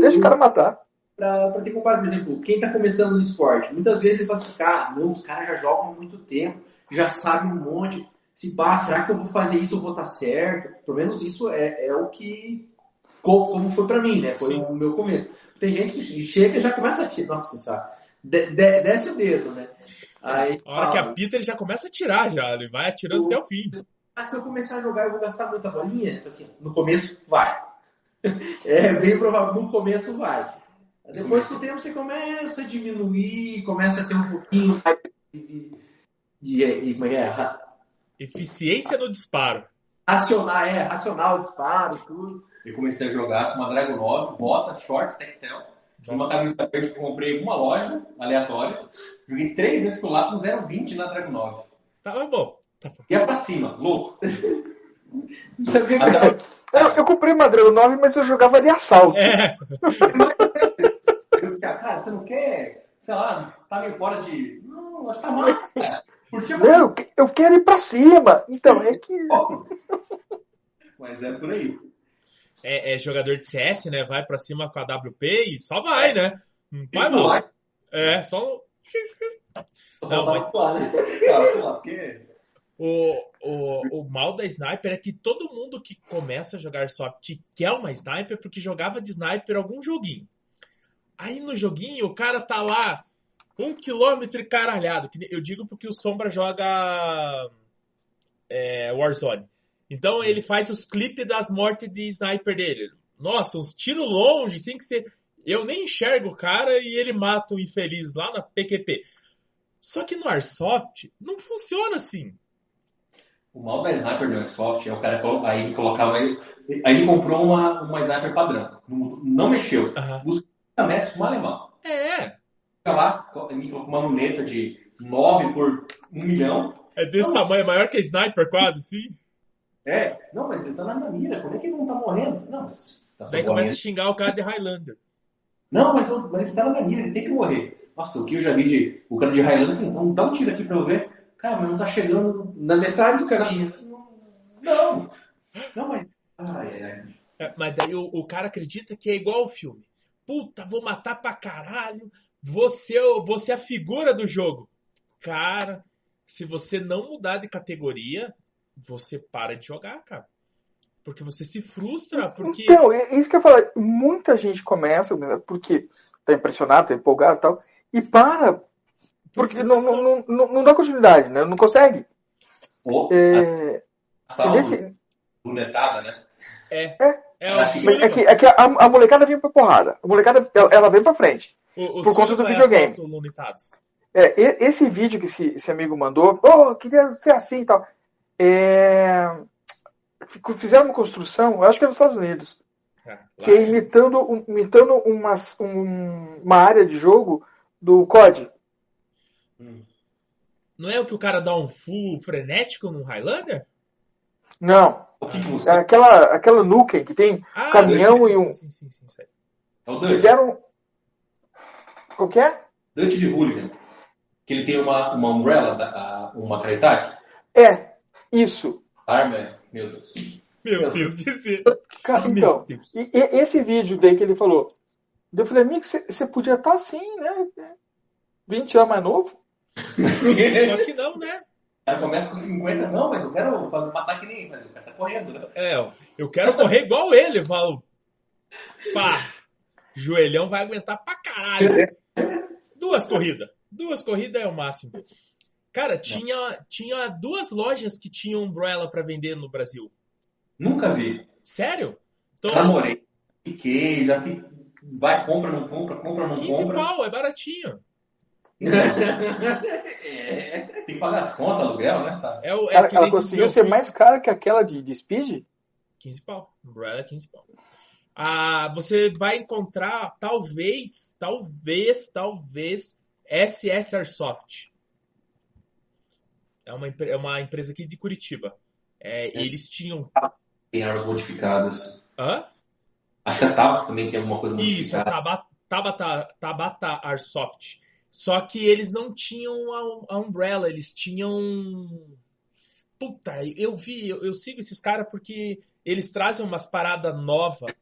Deixa o cara matar para ter comparado, por exemplo, quem está começando no esporte, muitas vezes ele fala assim, cara, não, os caras já jogam há muito tempo, já sabem um monte, se pá, será que eu vou fazer isso, eu vou estar tá certo? Pelo menos isso é, é o que, como foi para mim, né? Foi Sim. o meu começo. Tem gente que chega e já começa a tirar, nossa, sabe? De, de, desce o dedo, né? Aí, a hora que apita, ele já começa a tirar já, ele vai atirando o, até o fim. Ah, se eu começar a jogar, eu vou gastar muita bolinha? Tipo assim, no começo, vai. É bem provável, no começo vai. Depois do tempo você começa a diminuir, começa a ter um pouquinho de, de, de, de como é que é? Eficiência no disparo. Racionar, é, racional, disparo, tudo. Eu comecei a jogar com uma Dragon 9, bota, short, sectel. Uma camisa verde que eu comprei em uma loja aleatória. Joguei três vezes pelo lado com 0,20 na Dragon 9. Tava bom. Tava... Ia pra cima, louco. Sabia que... eu, eu comprei Dragon 9, mas eu jogava de assalto. É. cara, você não quer, sei lá, tá meio fora de. Não, acho que tá massa, cara. Curtia Não, eu, eu quero ir pra cima. Então, é que. Mas é por aí. É, é jogador de CS, né? Vai pra cima com a WP e só vai, né? Não vai mal. vai. É, só. Não, mas- pular, né? Pular, porque. O, o, o mal da sniper é que todo mundo que começa a jogar soft quer uma sniper porque jogava de sniper algum joguinho. Aí no joguinho o cara tá lá um quilômetro e caralhado. Eu digo porque o Sombra joga é, Warzone. Então ele faz os clipes das mortes de sniper dele. Nossa, uns tiros longe, assim que você. Eu nem enxergo o cara e ele mata o infeliz lá na PQP. Só que no Airsoft não funciona assim. O mal da sniper do Airsoft é o cara aí ele colocava. Aí aí ele comprou uma, uma sniper padrão. Não, não mexeu. Aham. 50 metros, um alemão. É, Fica lá, ele colocou uma luneta de 9 por 1 milhão. é desse tamanho, é maior que a sniper quase, sim. É, não, mas ele tá na minha mira, como é que ele não tá morrendo? Não, mas tá Daí começa a xingar o cara de Highlander. Não, mas, eu- mas ele tá na minha mira, ele tem que morrer. Nossa, o que eu já vi de. O cara de Highlander, falei, não, dá um tiro aqui pra eu ver. Cara, mas não tá chegando. Na metade do caminho. Não! Não, mas. Ai, ai, ai. É, Mas daí o, o cara acredita que é igual ao filme. Puta, vou matar pra caralho. Você, você é a figura do jogo. Cara, se você não mudar de categoria, você para de jogar, cara. Porque você se frustra, porque. Então, é isso que eu ia falar. Muita gente começa, porque tá impressionado, tá empolgado e tal, e para, porque não, não, não, não, dá continuidade, né? Não consegue. Pô, É, a nesse- lunetada, né? É, É. é mas é que, é que a, a molecada vem pra porrada. A molecada, ela, ela vem pra frente. O, o por conta do é videogame. É, esse vídeo que esse, esse amigo mandou, oh, queria ser assim e tal. É, fizeram uma construção, eu acho que é nos Estados Unidos, É, que é imitando, um- imitando uma, um- uma área de jogo do COD. Não é o que o cara dá um full frenético no Highlander? Não, é aquela, aquela Nukem que tem Ah, Caminhão sim, e um- Sim, sim, sim, sim. É o Dutch. Fizeram. Qual que é? Dutch de Hooligan. Que ele tem uma, uma umbrella, uma Krytak. É, isso. Arma, é- meu Deus. Meu Deus. Cara, Meu então, Deus. e, e- esse vídeo daí que ele falou, eu falei, amigo, você você podia estar assim, né? 20 anos mais novo? Só que não, né? Cara começa com 50, não, mas eu quero fazer, matar que nem, mas o cara tá correndo, né? É, eu quero correr igual ele, eu falo. Pá, joelhão vai aguentar pra caralho. Duas corridas. Duas corridas é o máximo. Cara, tinha, tinha duas lojas que tinham Umbrella pra vender no Brasil. Nunca vi. Sério? Então, Namorei. Fiquei, já fiquei. Vai, compra, não compra, compra, não 15 compra. pau, é baratinho. É, tem que pagar as contas, aluguel, né? Tá. É, o, é Cara, que ela conseguiu ser filho. mais cara que aquela de, de Speed? 15 pau. Umbrella é 15 pau. Ah, você vai encontrar, talvez, talvez, talvez, SS Airsoft. É uma, é uma empresa aqui de Curitiba. É, e eles tinham. Tem armas modificadas. Hã? Acho que a Tabata também tem alguma coisa Isso, é modificada. Tabata, Tabata, Tabata Airsoft. Só que eles não tinham a, a Umbrella, eles tinham. Puta, eu vi, eu, eu sigo esses caras porque eles trazem umas paradas novas,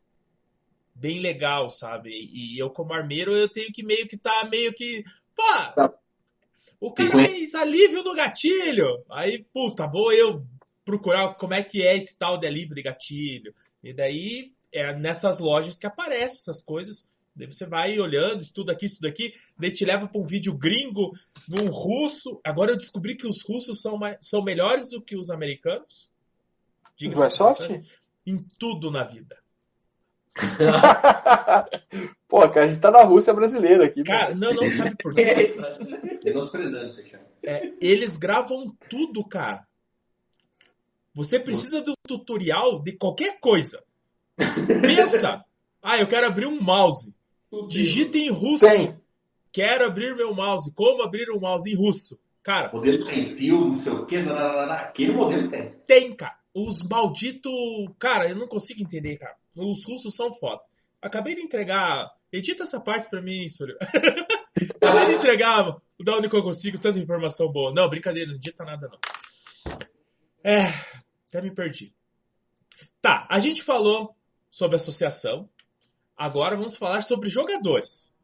bem legal, sabe? E eu, como armeiro, eu tenho que meio que tá meio que. Pô! Tá. O cara fez alívio no gatilho. Aí, puta, vou eu procurar como é que é esse tal de alívio de gatilho. E daí é nessas lojas que aparecem essas coisas. Daí você vai olhando, estuda aqui, estuda aqui, daí te leva para um vídeo gringo, num russo. Agora eu descobri que os russos são, mais- são melhores do que os americanos. Do Airsoft? passagem, Em tudo na vida. Pô, cara, a gente tá na Rússia brasileira aqui. Cara, mano. não, não, sabe por quê? Menosprezando. É, eles gravam tudo, cara. Você precisa de um tutorial de qualquer coisa. Pensa. Ah, eu quero abrir um mouse. Digita em russo. Tem. Quero abrir meu mouse. Como abrir um mouse em russo? Cara. Modelo sem fio, não sei o quê. Aquele modelo tem. Tem, cara. Os malditos. Cara, eu não consigo entender, cara. Os russos são foda. Acabei de entregar. Edita essa parte pra mim, Súlio. Acabei de entregar da onde eu consigo tanta informação boa. Não, brincadeira, não edita nada, não. É, até me perdi. Tá, a gente falou sobre associação. Agora vamos falar sobre jogadores.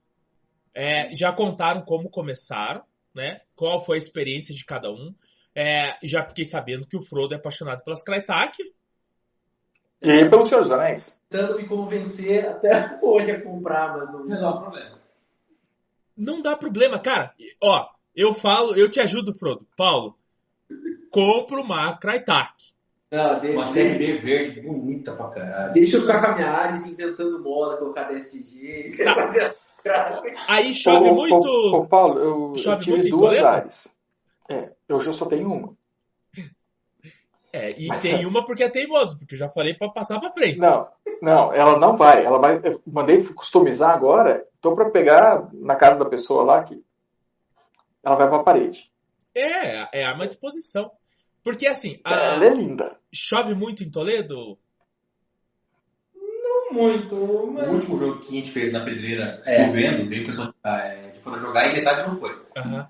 É, já contaram como começaram, né? Qual foi a experiência de cada um. É, já fiquei sabendo que o Frodo é apaixonado pelas Kraitak. E pelo Senhor dos Anéis. Tentando me convencer até hoje a comprar, mas não, não dá problema. Não dá problema, cara. Ó, eu falo, eu te ajudo, Frodo. Paulo, compro uma Kraitak. Não, deixa, uma CRB verde bonita pra caralho. Deixa eu ficar com a minha Ares inventando moda, colocar DSG. Tá. Aí chove Ô, muito. ô, ô, Paulo, eu, Chove eu tive muito em duas Toledo? Ares. É, eu já só tenho uma. É, e Mas tem é. uma porque é teimoso, porque eu já falei pra passar pra frente. Não, não, ela não vai. Ela vai. Eu mandei customizar agora. Tô pra pegar na casa da pessoa lá que ela vai pra parede. É, é arma à disposição. Porque assim, a- Ela é linda. chove muito em Toledo? Não muito, O mas... último jogo que a gente fez na pedreira, É. chovendo, veio pessoas é, que foram jogar e metade não foi. Aham.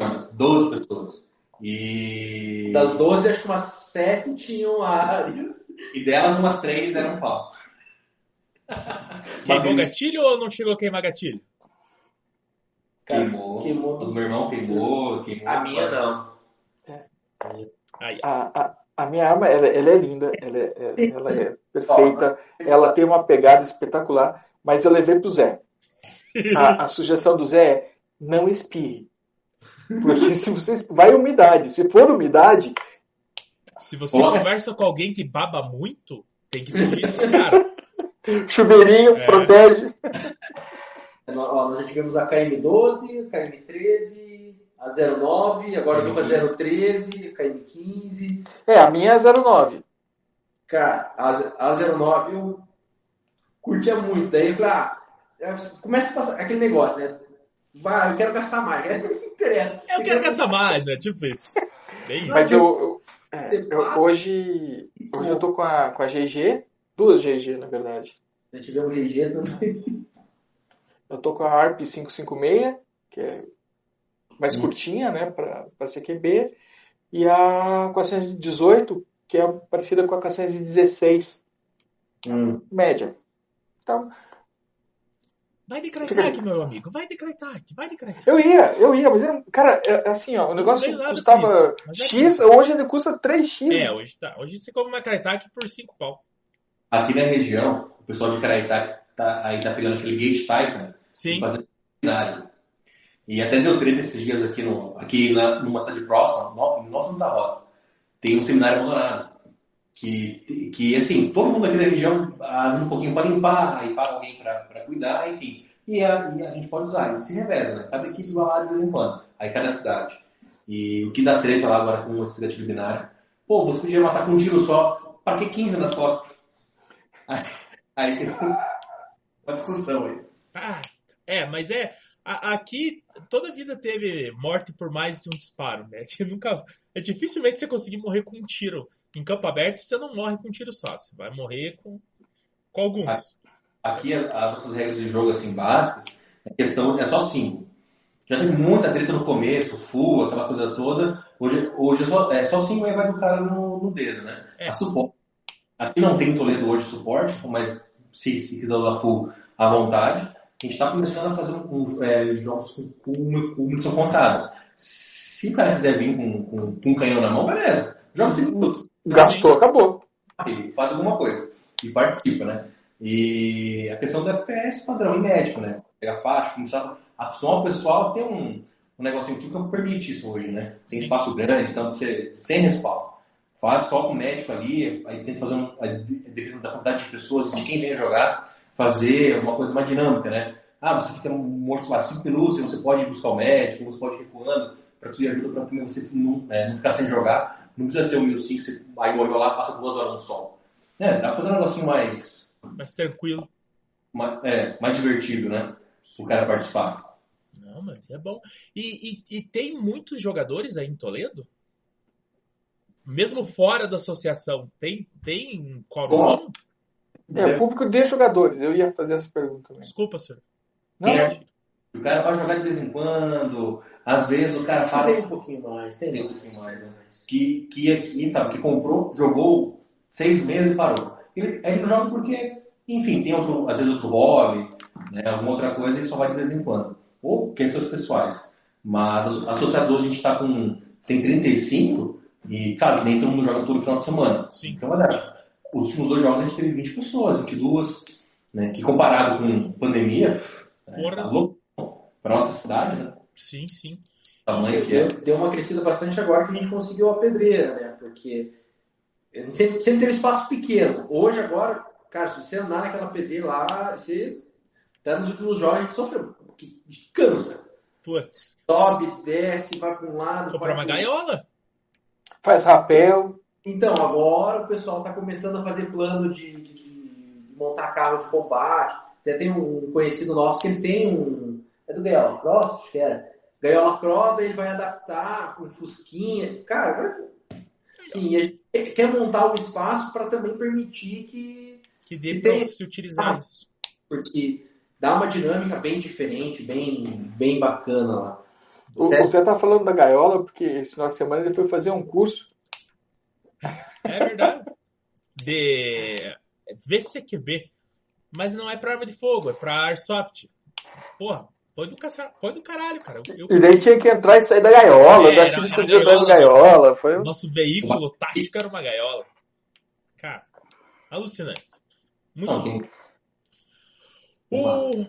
Umas 12 pessoas. E, Das 12, acho que umas 7 tinham Ares. e delas, umas 3 deram pau. Queimou vez gatilho ou não chegou a queimar gatilho? Queimou. queimou. O meu irmão queimou, queimou. A minha não. Aí, A, a, a minha arma, ela, ela é linda, ela é, é- ela é perfeita, ela tem uma pegada espetacular, mas eu levei pro Zé. A, a sugestão do Zé é não espirre. Porque se você vai umidade, se for umidade, Se você conversa com alguém que baba muito, tem que fugir desse cara. chuveirinho É. protege. Nó- ó, nós já tivemos a KM12, a KM13, a 09, agora vem com a 013, a KM15. É, a minha é 09. Cara, a, a 09 eu curtia muito. Daí eu falei, ah, é, começa a passar aquele negócio, né? Vai, eu quero gastar mais, né? Não interessa. Eu quero gastar mais, né? Tipo isso. Bem isso. Mas eu, eu- é, eu- hoje, hoje eu tô com a, com a GG, duas GG na verdade. Já tivemos GG também. Eu tô com a ARP 556, que é mais curtinha, né, para CQB, e a 418, que é parecida com a 416, Hum. média. Então, Vai de Kraitak, meu amigo. Vai de Kraitak. Vai de Kraitak. eu ia, eu ia, mas era, um- cara, é, assim, ó, o negócio custava isso, é X, hoje ele custa 3X. É, hoje tá. Hoje você compra uma Kraitak por 5 pau. Aqui na região, o pessoal de Caraitá tá, aí tá pegando aquele Gate Titan e Sim. fazendo seminário. E até deu treta esses dias aqui, no, aqui na, numa cidade próxima, em Nossa Santa Rosa. Tem um seminário abandonado. Que, que, assim, todo mundo aqui da região ajuda um pouquinho para limpar, aí paga alguém para cuidar, enfim. E a, e a gente pode usar, a se reveza, né? Cada equipe vai lá de vez em quando, aí cada cidade. E o que dá treta lá agora com esse gatilho binário, pô, você podia matar com um tiro só, para que 15 nas costas? Aí, aí tem uma discussão aí. Ah, é, mas é. Aqui toda vida teve morte por mais de um disparo, né? Que nunca. É dificilmente você conseguir morrer com um tiro. Em campo aberto, você não morre com um tiro só. Você vai morrer com, com alguns. Aqui as nossas regras de jogo assim básicas, a questão é só 5. Já tive muita treta no começo, full, aquela coisa toda. Hoje, hoje é só 5 é só cinco, aí vai do cara no, no dedo, né? É. A suporte. Aqui não tem Toledo hoje suporte, mas se, se quiser usar full à vontade, a gente está começando a fazer um, é, jogos com, com, com munição contada. Se o cara quiser vir com, com, com um canhão na mão, beleza. Joga 5 minutos Gastou, acabou. faz alguma coisa e participa, né? E a questão do FPS padrão e médico, né? Pegar faixa, começar a acostumar o pessoal a ter um, um negocinho que permite isso hoje, né? Tem espaço grande, então você sem respaldo. Faz só com o médico ali, aí tenta fazer um, dependendo da quantidade de pessoas, de quem vem jogar, fazer uma coisa mais dinâmica, né? Ah, você fica morto lá 5 minutos, você pode ir buscar o médico, você pode ir recuando para pedir ajuda para você não, é, não ficar sem jogar. Não precisa ser o 1005, você aí olha lá, passa duas horas no sol. É, dá pra fazer um negocinho mais. Mais tranquilo. Mais, é, mais divertido, né? O cara participar. Não, mas é bom. E, e, e tem muitos jogadores aí em Toledo? Mesmo fora da associação, tem, tem quórum? É, público de jogadores. Eu ia fazer essa pergunta também. Desculpa, senhor. Não, o cara vai jogar de vez em quando, às vezes o cara fala. Tem um pouquinho mais, tem, tem um pouquinho mais, né? Que, que aqui, sabe, que comprou, jogou seis meses e parou. Ele, ele não joga porque, enfim, tem outro, às vezes outro hobby, né, alguma outra coisa e só vai de vez em quando. Ou questões pessoais. Mas associados hoje a gente está com. tem 35 e, claro, que nem todo mundo joga todo final de semana. Sim. Então vai dar. Os últimos dois jogos a gente teve 20 pessoas, 22, né, que comparado com pandemia, Porra. tá louco para nossa cidade, né? Sim, sim. O tamanho que é. Deu, uma crescida bastante agora que a gente conseguiu a pedreira, né? Porque sempre, sempre teve espaço pequeno. Hoje, agora, cara, se você andar naquela pedreira lá, você. Até nos últimos jogos a gente sofreu. que Cansa. Putz. Sobe, desce, vai para um lado. Comprar vai uma pro- gaiola? Faz rapel. Então, agora o pessoal está começando a fazer plano de, de- de montar carro de combate. Até tem um conhecido nosso que ele tem um. É do Gaiola Cross? Acho que era. Gaiola Cross, aí ele vai adaptar com Fusquinha. Cara, vai. Sim, e a gente quer montar o espaço para também permitir que. Que dê tem- se utilizar Ah. isso. Porque dá uma dinâmica bem diferente, bem, bem bacana lá. O, É. o Zé tá falando da gaiola porque esse final de semana ele foi fazer um curso. É verdade. De VCQB. Mas não é pra arma de fogo, é pra Airsoft. Porra, foi do, caça... foi do caralho, cara. Eu- E daí tinha que entrar e sair da gaiola, É, dar tiro escondido atrás da gaiola, gaiola. Foi Nosso veículo tático era uma gaiola. Cara, alucinante. Muito Não, bom. O-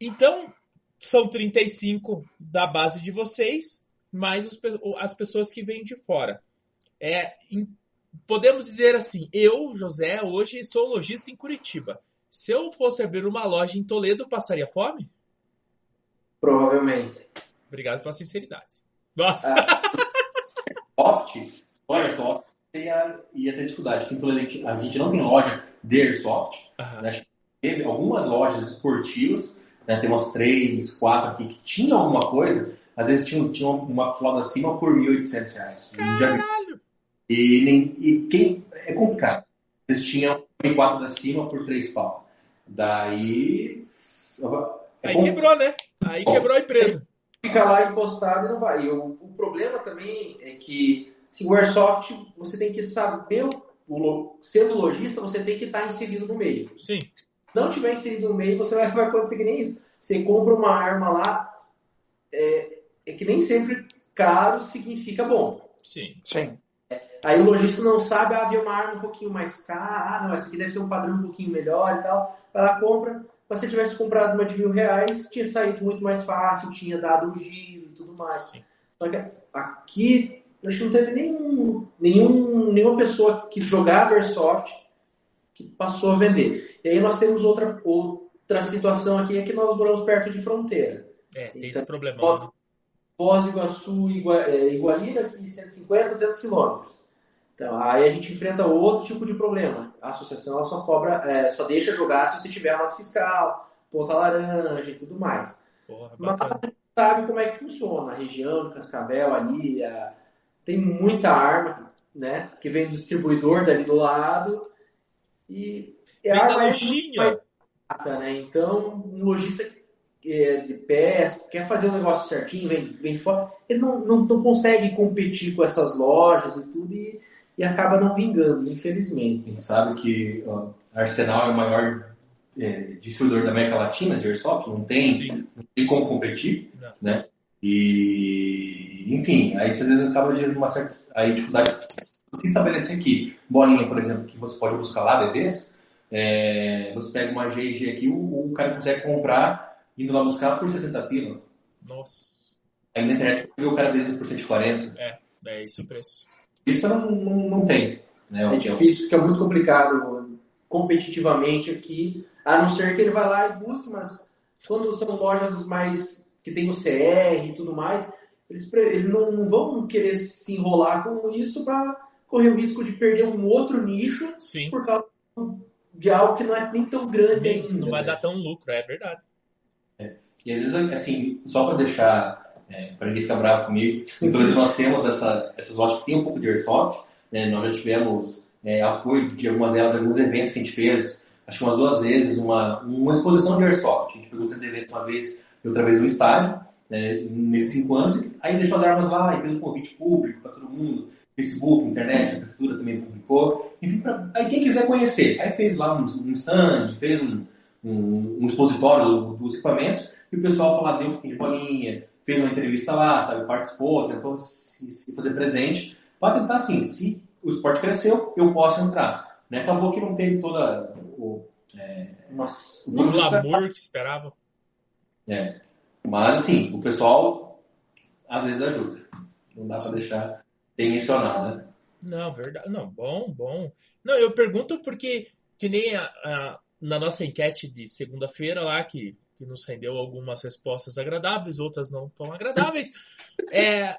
Então, são 35 da base de vocês, mais os as pessoas que vêm de fora. É, em- podemos dizer assim, eu, José, hoje sou lojista em Curitiba. Se eu fosse abrir uma loja em Toledo, passaria fome? Provavelmente. Obrigado pela sinceridade. Nossa, Soft, só Airsoft, ia, ia ter dificuldade. Aqui em Toledo, a gente- não tem loja de Airsoft. Aham. né? Teve algumas lojas esportivas, né? tem umas três, quatro aqui que tinham alguma coisa. Às vezes tinham, tinham uma flauta acima por 1.800 reais. A gente já viu. caralho. E, nem, e quem, é complicado. Eles tinham um quatro da cima por três pau. Daí. É Aí quebrou, né? Aí quebrou a empresa. Fica lá encostado e não vai. E o, o problema também é que se o Airsoft, você tem que saber, o, sendo lojista, você tem que estar inserido no meio. Sim, não tiver inserido no meio, você vai, vai acontecer que nem isso. Você compra uma arma lá, é, é que nem sempre caro significa bom. sim. Sim. Aí o lojista não sabe, ah, uma arma um pouquinho mais cara, ah, não, essa aqui deve ser um padrão um pouquinho melhor e tal. Vai lá, compra. Se você tivesse comprado uma de mil reais, tinha saído muito mais fácil, tinha dado um giro e tudo mais. Sim. Só que aqui, acho que não teve nenhum, nenhum, nenhuma pessoa que jogava Airsoft que passou a vender. E aí nós temos outra, outra situação aqui, é que nós moramos perto de fronteira. É, tem Então, esse problemão. né? Foz do Iguaçu, Igua, é, Igualira, aqui 150, 200 quilômetros. Então, aí a gente enfrenta outro tipo de problema. A associação ela só cobra, é, só deixa jogar se você tiver nota fiscal, ponta laranja e tudo mais. Porra, Mas a gente sabe como é que funciona. A região de Cascavel ali, a- tem muita arma, né? Que vem do distribuidor dali do lado. E Vem a arma é lojinha. né? Então, um lojista que é de pés, quer fazer o negócio certinho, vem, vem fora, ele não, não, não consegue competir com essas lojas e tudo e, e acaba não vingando, infelizmente. A gente sabe que ó, Arsenal é o maior é, distribuidor da América Latina de Airsoft, não tem, Sim. não tem como competir, Não. né? E, enfim, aí você às vezes acaba gerando uma certa aí, dificuldade de se estabelecer aqui. Bolinha, por exemplo, que você pode buscar lá, bebês, é, você pega uma GG aqui, o, o cara consegue comprar, indo lá buscar por 60 pila. Nossa. Aí na internet você vê o cara vendendo por 140. É, é esse o preço. Isso não, não, não tem. Né? É difícil, fica muito complicado competitivamente aqui, a não ser que ele vá lá e busque, mas quando são lojas mais que tem o CR e tudo mais, eles, eles não, não, vão querer se enrolar com isso para correr o risco de perder um outro nicho Sim. por causa de algo que não é nem tão grande ainda. Não vai né? dar tão lucro, é verdade. E às vezes, assim, só para deixar, é, para ninguém ficar bravo comigo, Toledo nós temos essa, essas lojas que tem um pouco de airsoft, né? nós já tivemos é, apoio de algumas delas, alguns eventos que a gente fez, acho que umas duas vezes, uma, uma exposição de airsoft. A gente pegou esse evento uma vez e outra vez no estádio, né, nesses cinco anos, aí deixou as armas lá e fez um convite público para todo mundo, Facebook, internet, a prefeitura também publicou, enfim, pra, aí quem quiser conhecer, aí fez lá um, um stand, fez um, um, um expositório dos equipamentos, e o pessoal falou, deu um pouquinho de bolinha, fez uma entrevista lá, sabe, participou, tentou se, se fazer presente, para tentar assim, se o esporte cresceu, eu posso entrar. Né? Acabou que não teve toda o, é, Nossa, o glamour que esperava. É. Mas assim, o pessoal às vezes ajuda. Não dá para deixar sem mencionar, né? Não, verdade. Não, bom, bom. Não, eu pergunto porque que nem a, a, na nossa enquete de segunda-feira lá, que, que nos rendeu algumas respostas agradáveis, outras não tão agradáveis. é,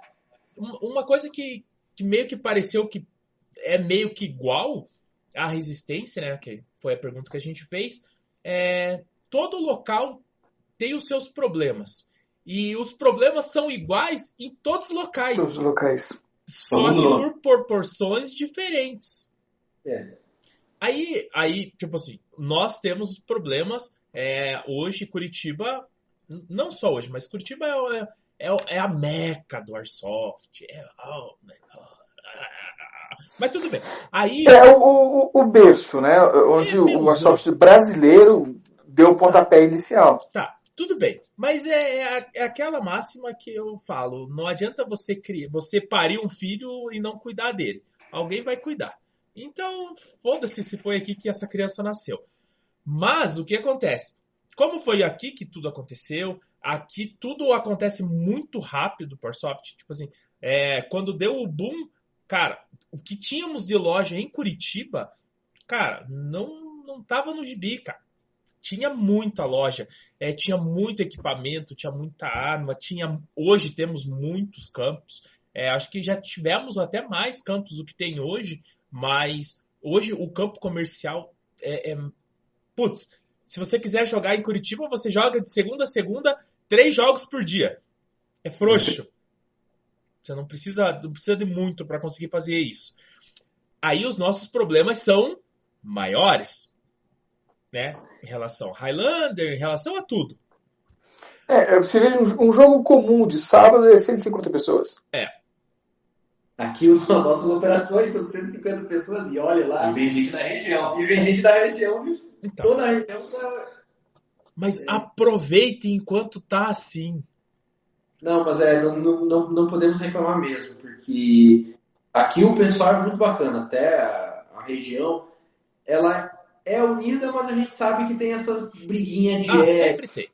uma coisa que, que meio que pareceu que é meio que igual à resistência, né? Que foi a pergunta que a gente fez. É, todo local tem os seus problemas. E os problemas são iguais em todos os locais. Todos os locais. Só que por proporções diferentes. É. Aí, aí, tipo assim, nós temos problemas. É, hoje, Curitiba, não só hoje, mas Curitiba é, é, é a meca do Airsoft. É, oh, mas tudo bem. Aí, é o, o, o berço, né? Onde é o Airsoft brasileiro deu o pontapé inicial. Tá, tudo bem. Mas é, é, é, aquela máxima que eu falo. Não adianta você criar, você parir um filho e não cuidar dele. Alguém vai cuidar. Então, foda-se se foi aqui que essa criança nasceu. Mas o que acontece? Como foi aqui que tudo aconteceu, aqui tudo acontece muito rápido por soft. Tipo assim, é, quando deu o boom, cara, o que tínhamos de loja em Curitiba, cara, não, não tava no gibi, cara tinha muita loja, é, tinha muito equipamento, tinha muita arma, tinha hoje temos muitos campos. É, acho que já tivemos até mais campos do que tem hoje, mas hoje o campo comercial é, é putz, se você quiser jogar em Curitiba, você joga de segunda a segunda, três jogos por dia. É frouxo. Você não precisa, não precisa de muito para conseguir fazer isso. Aí os nossos problemas são maiores né? Em relação ao Highlander, em relação a tudo. É, você vê um, um jogo comum de sábado é 150 pessoas. É. Aqui as nossas operações são 150 pessoas e olha lá. E vem gente da região. E vem gente da região, então, toda a região tá... Mas é. aproveite enquanto tá assim. Não, mas é, não, não, não podemos reclamar mesmo, porque aqui o pessoal é muito bacana, até a, a região, ela é unida, mas a gente sabe que tem essa briguinha de. Ah, sempre tem.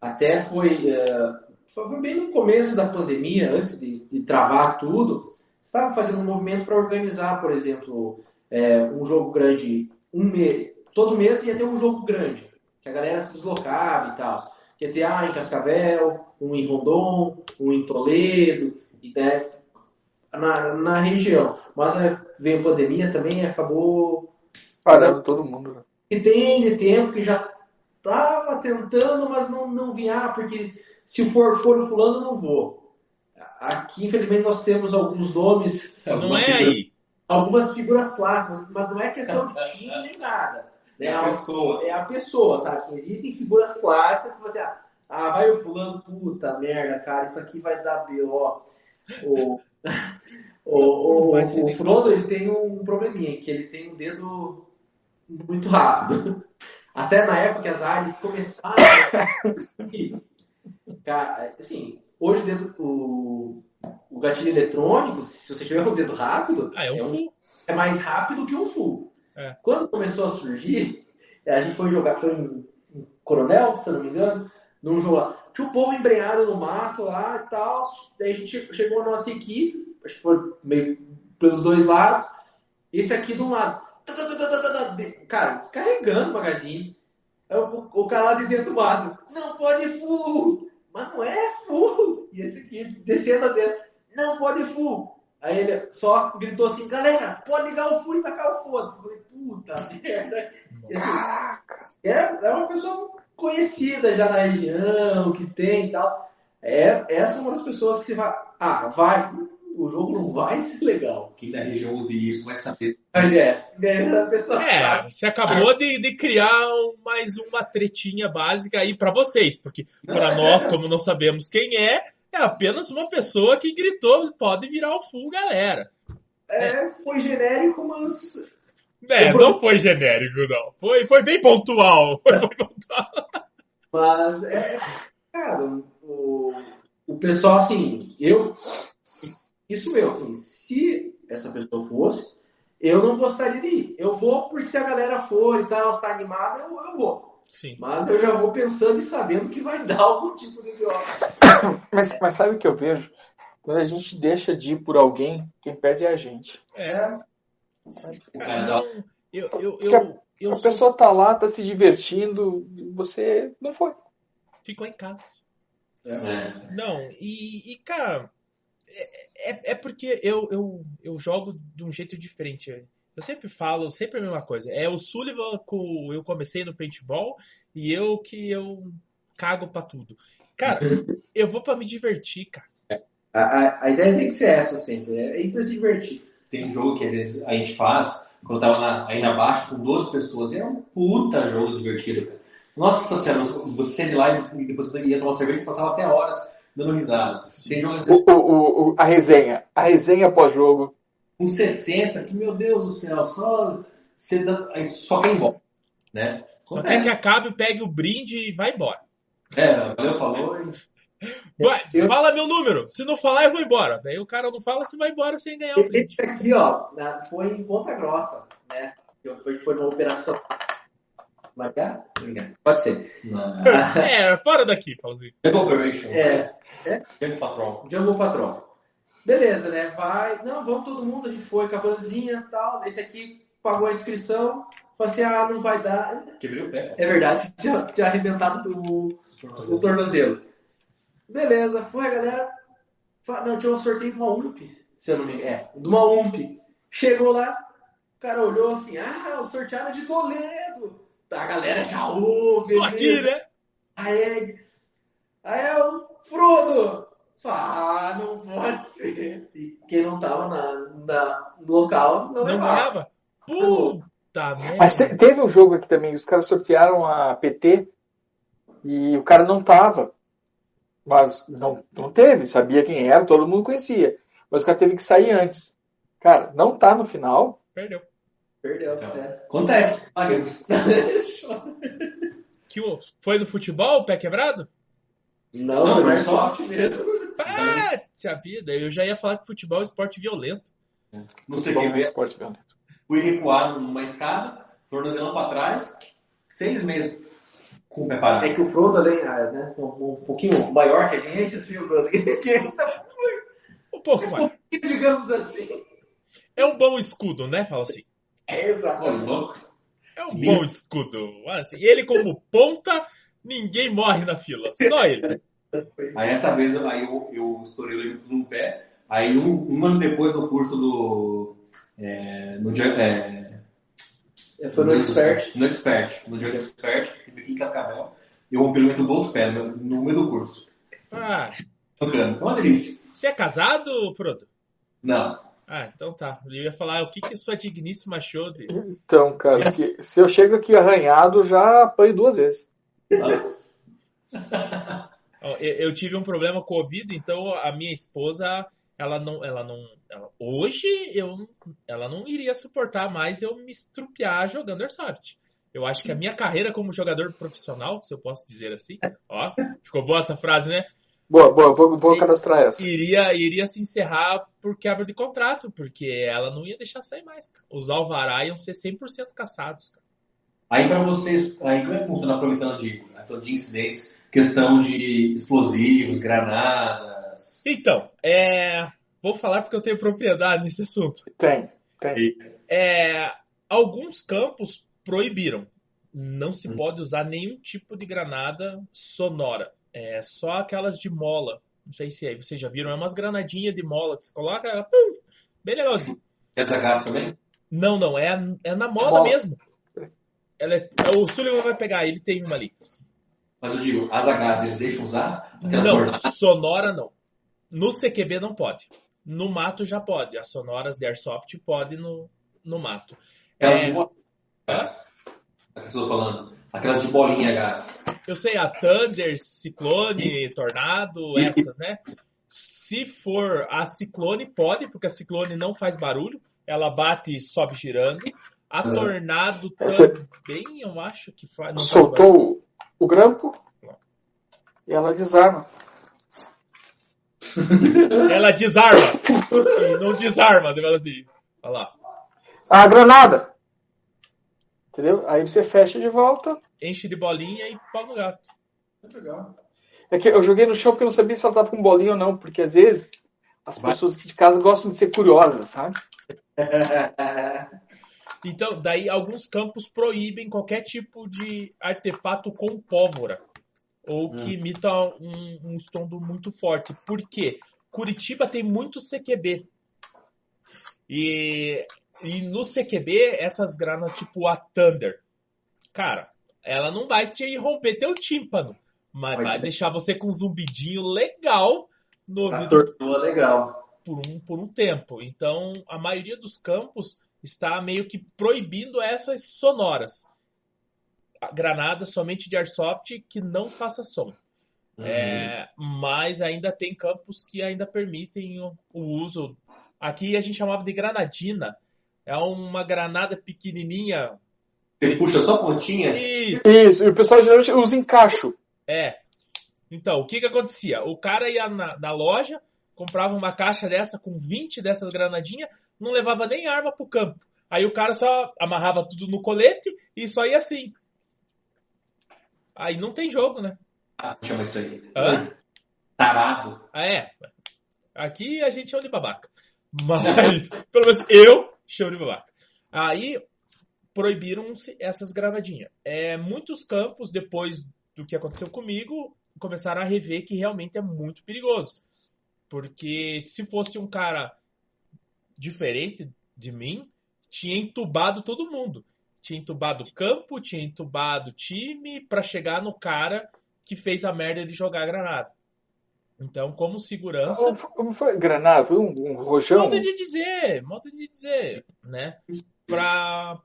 Até foi, uh, foi bem no começo da pandemia, antes de, de travar tudo, estava fazendo um movimento para organizar, por exemplo, é, um jogo grande, um mês, todo mês ia ter um jogo grande, que a galera se deslocava e tal. Ia ter ah, em Cascavel, um em Rondon, um em Toledo, e, né, na, na região. Mas é, veio a pandemia também acabou Parando todo mundo. Né? E tem de tempo que já estava tentando, mas não, não vinha, porque se for, for o fulano, não vou. Aqui, infelizmente, nós temos alguns nomes. Não é aí. Algumas figuras clássicas, mas não é questão de time nem nada. É a pessoa. É a pessoa, sabe? Assim, existem figuras clássicas que você. Ah, vai o fulano, puta merda, cara, isso aqui vai dar B.O. O, o, o, o, Frodo ele tem um probleminha, que ele tem um dedo muito rápido. Até na época que as áreas começaram. Cara, assim, hoje dentro o, o gatilho eletrônico, se você tiver com o dedo rápido, ah, é, um é, um, é, mais rápido que um full. É. Quando começou a surgir, a gente foi jogar, foi em, Coronel, se eu não me engano, num jogo lá. Tinha um povo embrenhado no mato lá e tal. Daí a gente chegou a nossa equipe, acho que foi meio pelos dois lados. Esse aqui de um lado. Cara, descarregando o magazine. O, o cara lá de dentro do mato. Não pode full! Mas não é full! E esse aqui descendo dentro. Não pode full. Aí ele só gritou assim, galera, pode ligar o full e tacar o foda. Eu falei, puta merda. E, assim, é, é uma pessoa conhecida já na região, que tem e tal. É, essa é uma das pessoas que você vai. Ah, vai. O jogo não vai ser legal. Quem da região ouvir isso vai saber. É, é, pessoa É, você acabou de, de criar um- mais uma tretinha básica aí pra vocês, porque pra nós, como não sabemos quem é, é apenas uma pessoa que gritou, pode virar o full, galera. é, foi genérico, mas É, não foi genérico, não. Foi, foi bem pontual. Foi bem pontual. Mas, é, cara, o, o pessoal, assim, eu, isso mesmo, assim, se essa pessoa fosse, eu não gostaria de ir. Eu vou porque se a galera for e tal, está animada, eu, eu vou. Sim. Mas eu já vou pensando e sabendo que vai dar algum tipo de idiota. Mas, mas sabe o que eu vejo? Quando a gente deixa de ir por alguém, quem perde é a gente. É, cara, dá não, eu, eu, Porque eu, eu a sou- pessoa tá lá, tá se divertindo, você não foi. ficou em casa. É. Não, e, e, cara, é, é, é porque eu, eu, eu jogo de um jeito diferente. Eu sempre falo, sempre a mesma coisa. É o Sullivan com eu comecei no paintball e eu que eu cago pra tudo. Cara, eu vou pra me divertir, cara. A, a, a ideia tem que ser essa sempre, é ir pra se divertir. Tem um jogo que às vezes a gente faz, quando eu tava na, aí na baixa com 12 pessoas, e é um puta jogo divertido, cara. Nossa senhora, você de lá e depois você ia tomar cerveja e passava até horas dando risada. Tem jogo O, o, o- a resenha. A resenha pós-jogo. Com 60, que meu Deus do céu, só, você dá, aí só quem embora, né? Só quer que acabe, pegue o brinde e vai embora. É, valeu, falou. e- Vai, Eu- Fala meu número. Se não falar, eu vou embora. Daí o cara não fala, você vai embora sem ganhar o brinde. Esse aqui, ó, foi em Ponta Grossa, né? Que Foi, foi numa operação. Marcar? Pode ser. É, fora daqui, Pauzinho. Jungle Operation. É, Jungle Patrol. Jungle Patrol. Beleza, né? Vai. Não, vamos todo mundo. A gente foi com a vanzinha e tal. Esse aqui pagou a inscrição. Falei assim: ah, não vai dar. Quebrei o pé. É verdade, tinha, tinha arrebentado do, do tornozelo. Beleza, foi a galera. Não, tinha um sorteio de uma UMP, se eu não me engano. É, de uma UMP. Chegou lá, o cara olhou assim: ah, o sorteado é de Toledo. A galera já ouve. Tô aqui, né? Aí, aí é o Frodo. Ah, não pode ser. E quem não tava na, na- no local não, Não levava. Puta merda. Mas te- teve um jogo aqui também, os caras sortearam a PT e o cara não tava. Mas não, não teve, sabia quem era, todo mundo conhecia. Mas o cara teve que sair antes. Cara, não tá no final. Perdeu. Perdeu, Então, né? Acontece. Que o- Foi no futebol, o pé quebrado? Não, Não, no Airsoft mesmo. Se a vida. Eu já ia falar que futebol é esporte violento. Não sei quem vê. esporte violento. Fui recuar numa escada, tornozelão pra trás, seis meses com o pé parado. É que o Frodo, além, ah, né, um, pouquinho maior que a gente, assim, o ele tá Um pouco mais. digamos assim. É um bom escudo, né? Fala assim. É louco. É um bom escudo. Assim, ele como ponta, ninguém morre na fila. Só ele. Aí essa vez eu- aí eu, eu estourei o num pé, aí um, um ano depois no curso do. É, no, Jug- é, Foi no Expert. No Expert. No Jug Expert, que fica aqui em Cascavel. Eu rompi o ligamento do outro pé no, no meio do curso. Ah, Tocando. Foi uma delícia. você é casado, Frodo? Não. Ah, então tá. Eu ia falar o que, que sua digníssima achou de. Então, cara, Yes. que- se eu chego aqui arranhado, já apanho duas vezes. Nossa. Eu tive um problema com o ouvido, então a minha esposa, ela não, ela não, ela- hoje eu, ela não iria suportar mais eu me estrupiar jogando airsoft. Eu acho que a minha carreira como jogador profissional, se eu posso dizer assim, ó, ficou boa essa frase, né? Boa, boa, vou, vou cadastrar essa. Iria, iria se encerrar por quebra de contrato, porque ela não ia deixar sair mais. Cara. Os alvará iam ser 100% caçados. Cara. Aí para vocês, aí como é que funciona aproveitando de, aproveitando de incidentes, questão de explosivos, granadas. Então, é, vou falar porque eu tenho propriedade nesse assunto. Tem, tem. É, alguns campos proibiram. Não Hum. se pode usar nenhum tipo de granada sonora. É só aquelas de mola Não sei se vocês já viram, é umas granadinhas de mola que você coloca, ela, puf, bem legalzinho. Essa gás também? Não, não, é, é na moda mola. mesmo. Ela é, o Sullivan vai pegar, ele tem uma ali. Mas eu digo, as Hs eles deixam usar? Não, sonora não. No CQB não pode. No mato já pode. As sonoras de Airsoft pode no, no mato. Aquelas é... de bolinha gás. A que eu estou falando. Aquelas de bolinha gás. Eu sei, a Thunder, Ciclone, Tornado, essas, né? Se for a Ciclone, pode, porque a Ciclone não faz barulho. Ela bate e sobe girando. A é. Tornado também, eu acho que faz. Não Soltou faz o grampo e ela desarma. ela desarma. e não desarma, ela assim. Olha lá. A granada. Entendeu? Aí você fecha de volta. Enche de bolinha e pau no gato. É legal. É que eu joguei no chão porque eu não sabia se ela tava com bolinha ou não, porque às vezes as Vai. pessoas aqui de casa gostam de ser curiosas, sabe? Então, daí alguns campos proíbem qualquer tipo de artefato com pólvora ou que hum. imita um, um estondo muito forte. Por quê? Curitiba tem muito CQB. E, e no CQB, essas granas tipo a Thunder, cara, ela não vai te romper teu tímpano, mas vai, vai deixar você com um zumbidinho legal no ouvido. legal. Por um, por um tempo. Então, a maioria dos campos está meio que proibindo essas sonoras. Granada somente de airsoft que não faça som. Uhum. É, mas ainda tem campos que ainda permitem o, o, uso. Aqui a gente chamava de granadina. É uma granada pequenininha. Você puxa só a pontinha? Isso. Isso. E o pessoal geralmente usa encaixo. É. Então, o que que acontecia? O cara ia na, na loja, comprava uma caixa dessa com 20 dessas granadinhas, não levava nem arma pro campo. Aí o cara só amarrava tudo no colete e só ia assim. Aí não tem jogo, né? Ah, chama isso aí. Hã? Tarado. Ah, é. Aqui a gente chama de babaca. Mas, pelo menos eu chamo de babaca. Aí proibiram essas granadinhas. É, muitos campos, depois do que aconteceu comigo, começaram a rever que realmente é muito perigoso. Porque se fosse um cara diferente de mim, tinha entubado todo mundo. Tinha entubado o campo, tinha entubado o time para chegar no cara que fez a merda de jogar granada. Então, como segurança. Como foi granada? Foi um, um rojão? Modo de dizer, modo de dizer, né? Pra,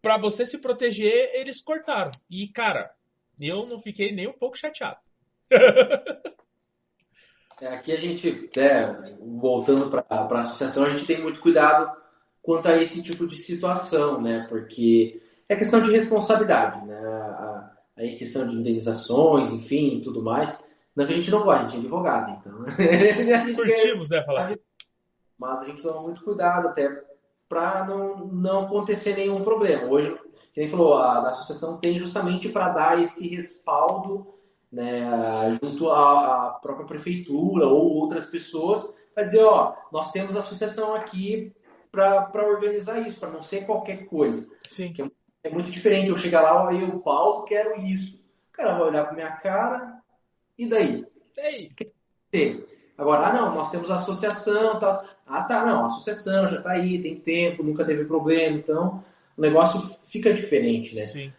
pra você se proteger, eles cortaram. E, cara, eu não fiquei nem um pouco chateado. É, aqui a gente, né, voltando para a associação, a gente tem muito cuidado quanto a esse tipo de situação, né? Porque é questão de responsabilidade, né? A, a questão de indenizações, enfim, tudo mais. Não é que a gente não gosta, a gente é advogado, então. Curtimos, né? Falar assim. Mas a gente toma muito cuidado até para não, não acontecer nenhum problema. Hoje, quem falou, a, a associação tem justamente para dar esse respaldo né, junto à, à, própria prefeitura ou outras pessoas, para dizer, ó, nós temos associação aqui para organizar isso, para não ser qualquer coisa. Sim. É, é, muito diferente eu chegar lá, aí o Paulo, quero isso. O cara vai olhar para minha cara, e daí? Ei. Agora, ah não, nós temos associação, tal. Ah tá, não, a associação já está aí, tem tempo, nunca teve problema, então o negócio fica diferente, né? Sim.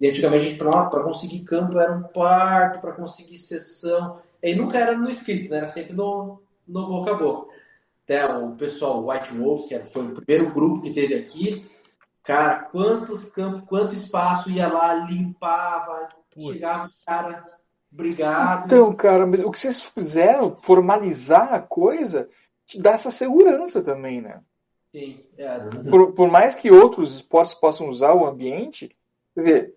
E antigamente, para conseguir campo era um parto, para conseguir sessão. E nunca era no escrito, né? era sempre no, no boca a boca. Até o pessoal White Wolves, que foi o primeiro grupo que teve aqui, cara, quantos campos, quanto espaço ia lá, limpava, Puts. chegava o cara, obrigado. Então, cara, mas o que vocês fizeram, formalizar a coisa, te dá essa segurança também, né? Sim, é. Por, por mais que outros esportes possam usar o ambiente, quer dizer,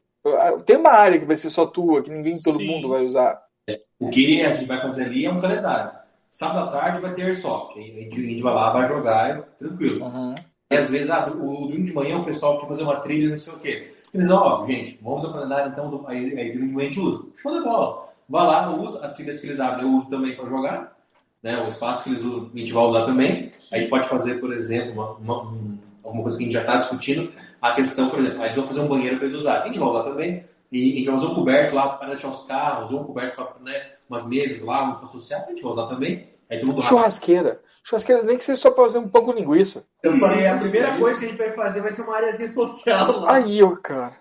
tem uma área que vai ser só tua, que ninguém, todo Sim. mundo vai usar. É, o que a gente vai fazer ali é um calendário. Sábado à tarde vai ter airsoft. A gente vai lá, vai jogar, é tranquilo. Uhum. E às vezes, ah, o domingo de manhã o pessoal quer fazer uma trilha, não sei o quê. Eles, ó, gente, vamos ao calendário então, do, aí, aí domingo de manhã a gente usa. Show de bola. Vai lá, usa, as trilhas que eles abrem eu uso também para jogar. Né, o espaço que eles usam, a gente vai usar também. Sim. A gente pode fazer, por exemplo, uma, uma, um, alguma coisa que a gente já está discutindo, a questão, por exemplo, a gente vai fazer um banheiro para eles usarem. A gente vai usar também. E a gente vai usar um coberto lá para deixar os carros, ou um coberto para né, umas mesas lá, umas para associar, a gente vai usar também. Aí todo mundo Churrasqueira. Churrasqueira nem que seja só para fazer um pão com linguiça. Eu falei, a primeira coisa que a gente vai fazer vai ser uma áreazinha social lá. Aí, ó, cara.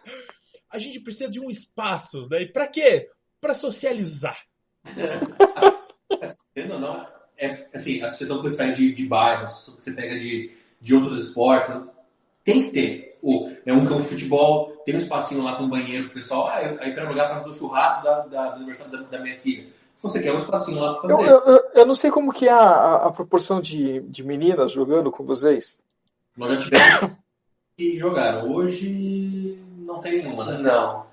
A gente precisa de um espaço, daí para quê? Para socializar. Entendeu ou não? É, assim, a associação que você pega de, de bairros, que você pega de, de outros esportes, tem que ter. O, é um campo de futebol, tem um espacinho lá com banheiro pro pessoal. Ah, eu, eu quero lugar para fazer o churrasco da, da, do aniversário da, da minha filha. Você quer um espacinho lá para fazer. Eu, eu, eu, não sei como que é a, a, proporção de, de meninas jogando com vocês. Nós já tivemos que jogaram. Hoje não tem nenhuma, né? Não.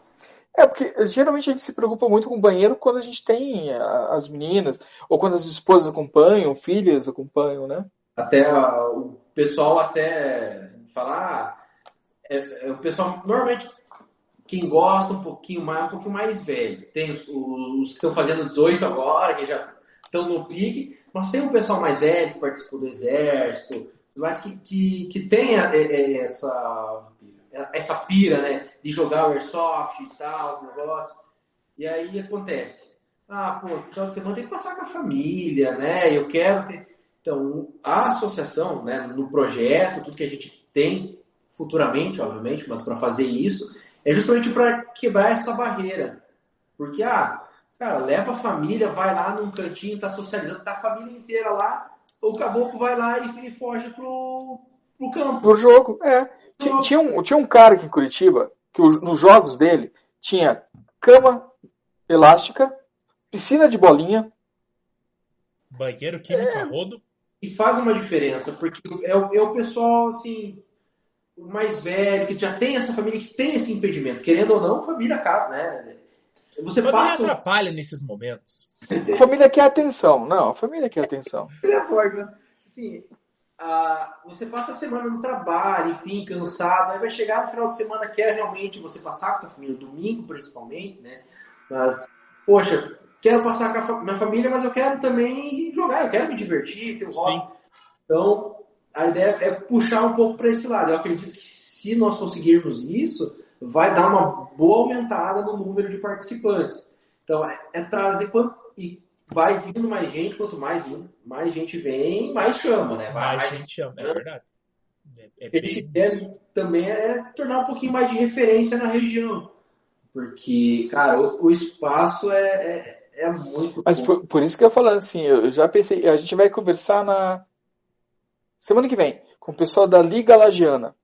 É, porque geralmente a gente se preocupa muito com o banheiro quando a gente tem as meninas, ou quando as esposas acompanham, filhas acompanham, né? Até o pessoal até falar, ah, é, é, o pessoal normalmente quem gosta um pouquinho mais, um pouquinho mais velho. Tem os, os que estão fazendo 18 agora, que já estão no pique, mas tem um pessoal mais velho que participou do exército, mas que, que, que tem é, é, essa, essa pira, né? De jogar o airsoft e tal, o negócio. E aí acontece. Ah, pô, final de semana tem que passar com a família, né? Eu quero ter. Então, a associação, né, no projeto, tudo que a gente tem futuramente, obviamente, mas para fazer isso, é justamente para quebrar essa barreira. Porque, ah, cara, leva a família, vai lá num cantinho, tá socializando, tá a família inteira lá, o caboclo vai lá e, e foge pro, pro campo. Pro jogo, é. Tinha, tinha, um, tinha um cara aqui em Curitiba, que o, nos jogos dele tinha cama elástica, piscina de bolinha, banheiro químico é, rodo. E faz uma diferença, porque é o, é o pessoal, assim, o mais velho, que já tem essa família, que tem esse impedimento. Querendo ou não, família acaba, né? Você a família passa... atrapalha nesses momentos. A família quer atenção. Não, a família quer atenção. assim, ah, você passa a semana no trabalho, enfim, cansado, aí vai chegar no final de semana, quer realmente você passar com a família, domingo principalmente, né? Mas, poxa, quero passar com a minha família, mas eu quero também jogar, eu quero me divertir, ter um hobby. Então, a ideia é puxar um pouco para esse lado. Eu acredito que se nós conseguirmos isso, vai dar uma boa aumentada no número de participantes. Então, é, é trazer e vai vindo mais gente, quanto mais mais gente vem, mais chama, né? Vai, mais, mais gente chama, é verdade. É, é bem... é, também é tornar um pouquinho mais de referência na região. Porque, cara, o, o espaço é, é, muito. Mas por, por, isso que eu falando assim, eu já pensei, a gente vai conversar na semana que vem com o pessoal da Liga Lagiana.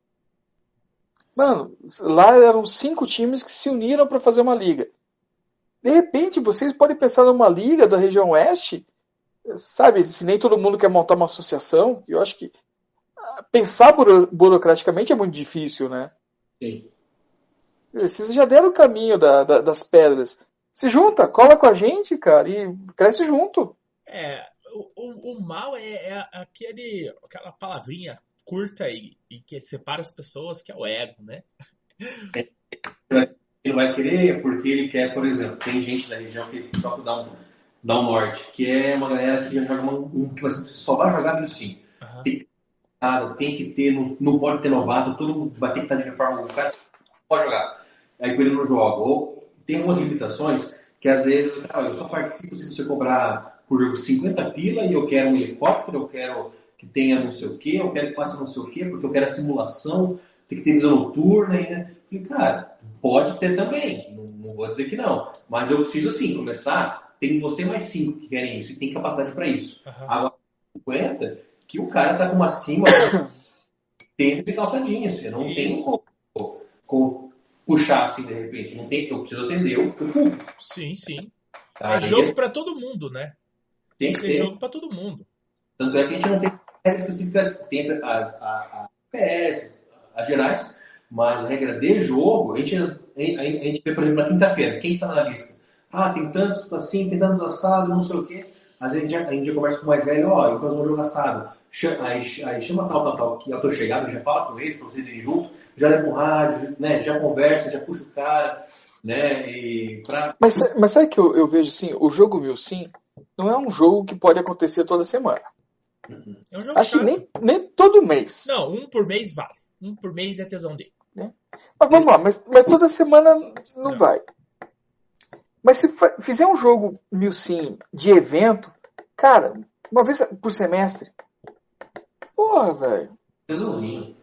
Mano, lá eram cinco times que se uniram para fazer uma liga. De repente, vocês podem pensar numa liga da região oeste, sabe? Se nem todo mundo quer montar uma associação, eu acho que ah, pensar burocraticamente é muito difícil, né? Sim. Vocês já deram o caminho da, da, das pedras. Se junta, cola com a gente, cara, e cresce junto. É, o, o, o mal é, é, aquele, aquela palavrinha curta e, e, que separa as pessoas, que é o ego, né? Ele vai querer porque ele quer, por exemplo, tem gente da região que só dá um, dá um norte, que é uma galera que joga uma, um, que só vai jogar no sim. Uhum. Tem, cara, tem que ter, não, não pode ter novato, todo mundo vai ter que estar de uniforme, o cara pode jogar. Aí ele não joga. Ou tem algumas limitações que às vezes, ah, eu só participo se você cobrar por jogo 50 pila e eu quero um helicóptero, eu quero que tenha não sei o que, eu quero que faça não sei o que, porque eu quero a simulação, tem que ter visão noturna. Né? Falei, cara, pode ter também, não, não, vou dizer que não, mas eu preciso sim começar. Tem você mais cinco que querem isso e tem capacidade para isso. Uhum. Agora, 50, que o cara tá com uma cima, tem que ter calçadinha, você não isso. tem como, como, puxar assim de repente, não tem, eu preciso atender o público. Sim, sim. Tá, é jogo para todo mundo, né? Tem, que ser jogo para todo mundo. Tanto é que a gente não tem regras específicas, tem a, a, a PS, as gerais, mas a regra de jogo, a gente, a, a gente vê, por exemplo, na quinta-feira, quem está na lista? Ah, tem tantos assim, tem tantos assados, não sei o quê. Às vezes a gente já, a gente já conversa com o mais velho, ó, oh, então um jogo assado. Chama, aí, aí, chama tal, tal, tal, que eu tô chegado, já fala com eles, para vocês irem junto, já leva o rádio, né, já conversa, já puxa o cara, né, e pra... Mas, mas sabe que eu, eu vejo assim, o jogo mil sim não é um jogo que pode acontecer toda semana. É um jogo Acho chato. que nem, nem todo mês. Não, um por mês vale. Um por mês é tesão dele. É. Mas vamos lá, mas, mas toda semana não, não, vai. Mas se fizer um jogo mil sim de evento, cara, uma vez por semestre. Porra, velho. Resolvinho.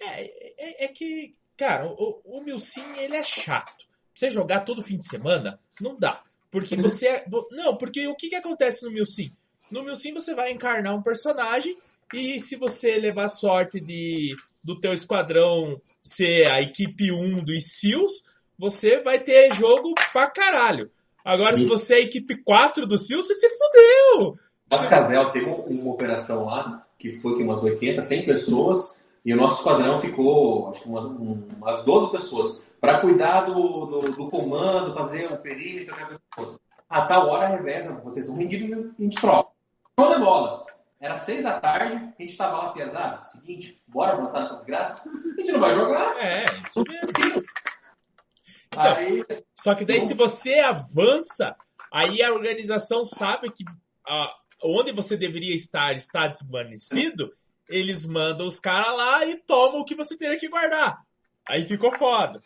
É, é, é, que, cara, o, o Milsim ele é chato. Você jogar todo fim de semana, não dá. Porque você. É, não, porque o que, que acontece no Milsim? No Milsim você vai encarnar um personagem e se você levar sorte de do teu esquadrão ser a equipe 1 dos SEALs, você vai ter jogo pra caralho. Agora, e... se você é a equipe 4 do SEALs, você se fudeu! Cascavel teve uma operação lá que foi que umas 80, 100 pessoas e o nosso esquadrão ficou, acho que umas, umas 12 pessoas para cuidar do, do, do, comando, fazer o perímetro, aquela coisa A tal hora reveza, vocês são rendidos e a gente troca. Show de bola! Era seis da tarde, a gente tava lá pesado. Seguinte, bora avançar nessa desgraça? A gente não vai jogar. É, isso mesmo. Então, aí, só que daí, se você avança, aí a organização sabe que onde você deveria estar está desvanecido, eles mandam os caras lá e tomam o que você teria que guardar. Aí ficou foda.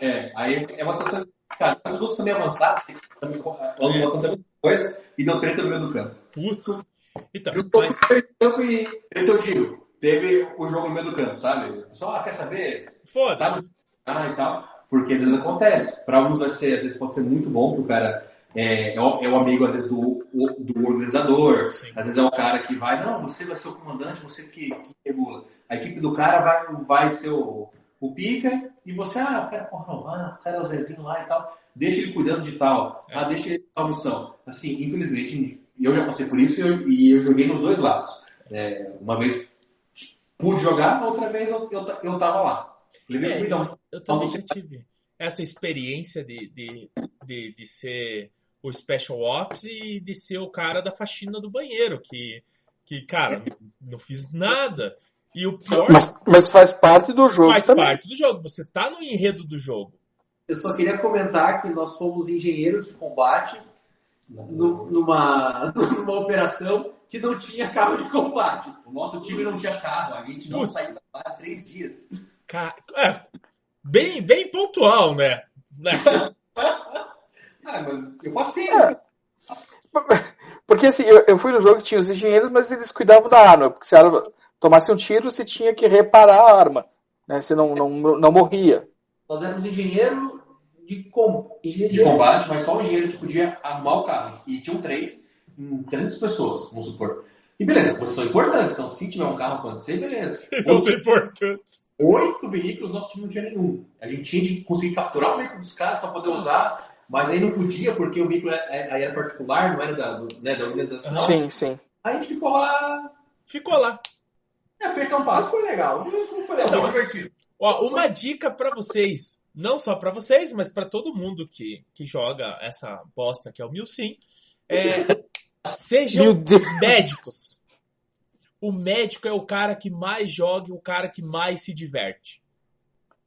É, aí é uma situação. Cara, os outros também avançaram, também aconteceu coisa e deu treta no meio do campo. Putz. Então, eu tô mas... campo e eu digo, teve o jogo no meio do campo, sabe? Só ah, quer saber? Foda-se. Ah, e tal. Porque às vezes acontece. Para alguns vai ser, às vezes pode ser muito bom pro cara. É, é, o, é o amigo, às vezes, do, do organizador. Sim. Às vezes é o cara que vai, não, você vai ser o comandante, você que, que regula. A equipe do cara vai, vai ser o, o pica e você, ah, o cara, porra, não, ah, o cara é o Zezinho lá e tal. Deixa ele cuidando de tal. É. Ah, deixa ele tal missão. Assim, infelizmente, eu já passei por isso e eu, e eu joguei nos dois lados. É, uma vez pude jogar, outra vez eu, eu, eu tava lá. É, então, eu também já tive essa experiência de, de, de, de, ser o Special Ops e de ser o cara da faxina do banheiro, que, que cara, não fiz nada. E o pior. Mas, mas faz parte do jogo. Faz também. parte do jogo. Você tá no enredo do jogo. Eu só queria comentar que nós fomos engenheiros de combate numa, numa operação que não tinha carro de combate. O nosso time não tinha carro, a gente não Putz. saiu da base três dias. É, bem, bem pontual, né? ah, mas eu passei. É. Porque assim, eu, eu, fui no jogo que tinha os engenheiros, mas eles cuidavam da arma. Porque se a arma tomasse um tiro, você tinha que reparar a arma. Né? Você não, não, não morria. Nós éramos engenheiro de, com, de combate, mas só o engenheiro que podia arrumar o carro. E tinham três, 300 pessoas, vamos supor. E beleza, vocês são importantes, então se tiver um carro acontecer, beleza. Vocês ser importantes. Oito veículos, nosso time não tinha nenhum. A gente tinha de conseguir capturar o veículo dos caras para poder usar, mas aí não podia porque o veículo é, é, aí era particular, não era da, do, né, da organização. Sim, sim. Aí a gente ficou lá. Ficou lá. É, foi acampado, foi legal. Foi legal, então, divertido. Ó, uma dica para vocês não só para vocês, mas para todo mundo que, que joga essa bosta que é o Milsim, é, sejam médicos. O médico é o cara que mais joga e o cara que mais se diverte.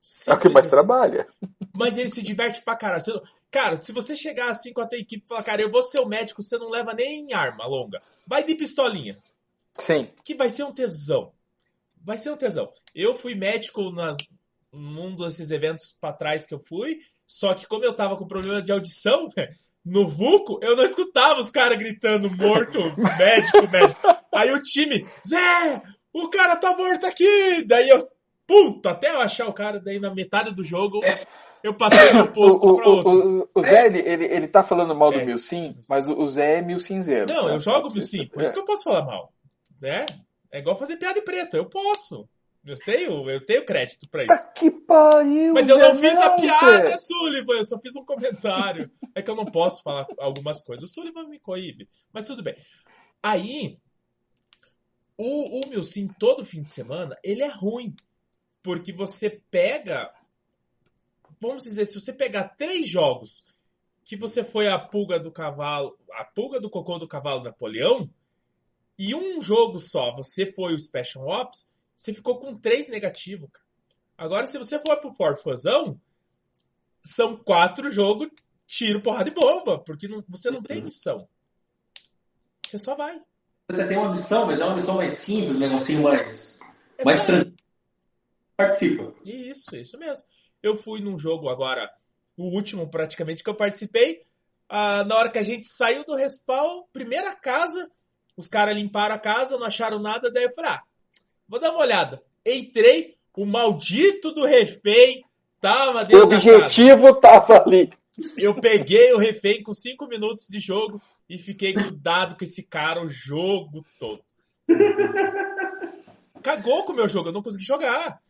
Sempre é o que mais trabalha. Mas ele se diverte pra caralho. Cara, se você chegar assim com a tua equipe e falar, cara, eu vou ser o médico, você não leva nem arma longa. Vai de pistolinha. Sim. Que vai ser um tesão. Vai ser um tesão. Eu fui médico nas, num desses eventos para trás que eu fui, só que como eu tava com problema de audição, no Vuco, eu não escutava os caras gritando morto, médico, médico. Aí o time, Zé, o cara tá morto aqui! Daí eu, puta, até eu achar o cara, daí na metade do jogo, eu passei no posto o, pra outro. O, o, o Zé, ele, ele, ele tá falando mal do é, Milsim, mas o Zé é Milcinzeiro. Não, tá? eu jogo Milsim, por isso que eu posso falar mal. Né? É igual fazer piada em preto, eu posso. Eu tenho, eu tenho crédito pra isso. Tá que pariu! Mas eu não fiz a piada, Sullivan, eu só fiz um comentário. é que eu não posso falar algumas coisas. O Sullivan me coíbe, mas tudo bem. Aí, o, o meu sim todo fim de semana, ele é ruim. Porque você pega. Vamos dizer, se você pegar três jogos que você foi a pulga do cavalo, a pulga do cocô do cavalo Napoleão, e um jogo só você foi o Special Ops, você ficou com três negativos, cara. Agora, se você for pro Forfuzão, são quatro jogos, tiro, porrada e bomba, porque não, você não tem missão. Você só vai. Você tem uma missão, mas é uma missão mais simples, um negocinho mais, é mais tranquilo. Participa. Isso, isso mesmo. Eu fui num jogo agora, o último praticamente que eu participei. Ah, na hora que a gente saiu do respawn, primeira casa, os caras limparam a casa, não acharam nada, daí eu falei, ah, vou dar uma olhada. Entrei, o maldito do refém tava dentro O objetivo tava ali. Eu peguei o refém com 5 minutos de jogo e fiquei grudado com esse cara o jogo todo. Cagou com o meu jogo, eu não consegui jogar,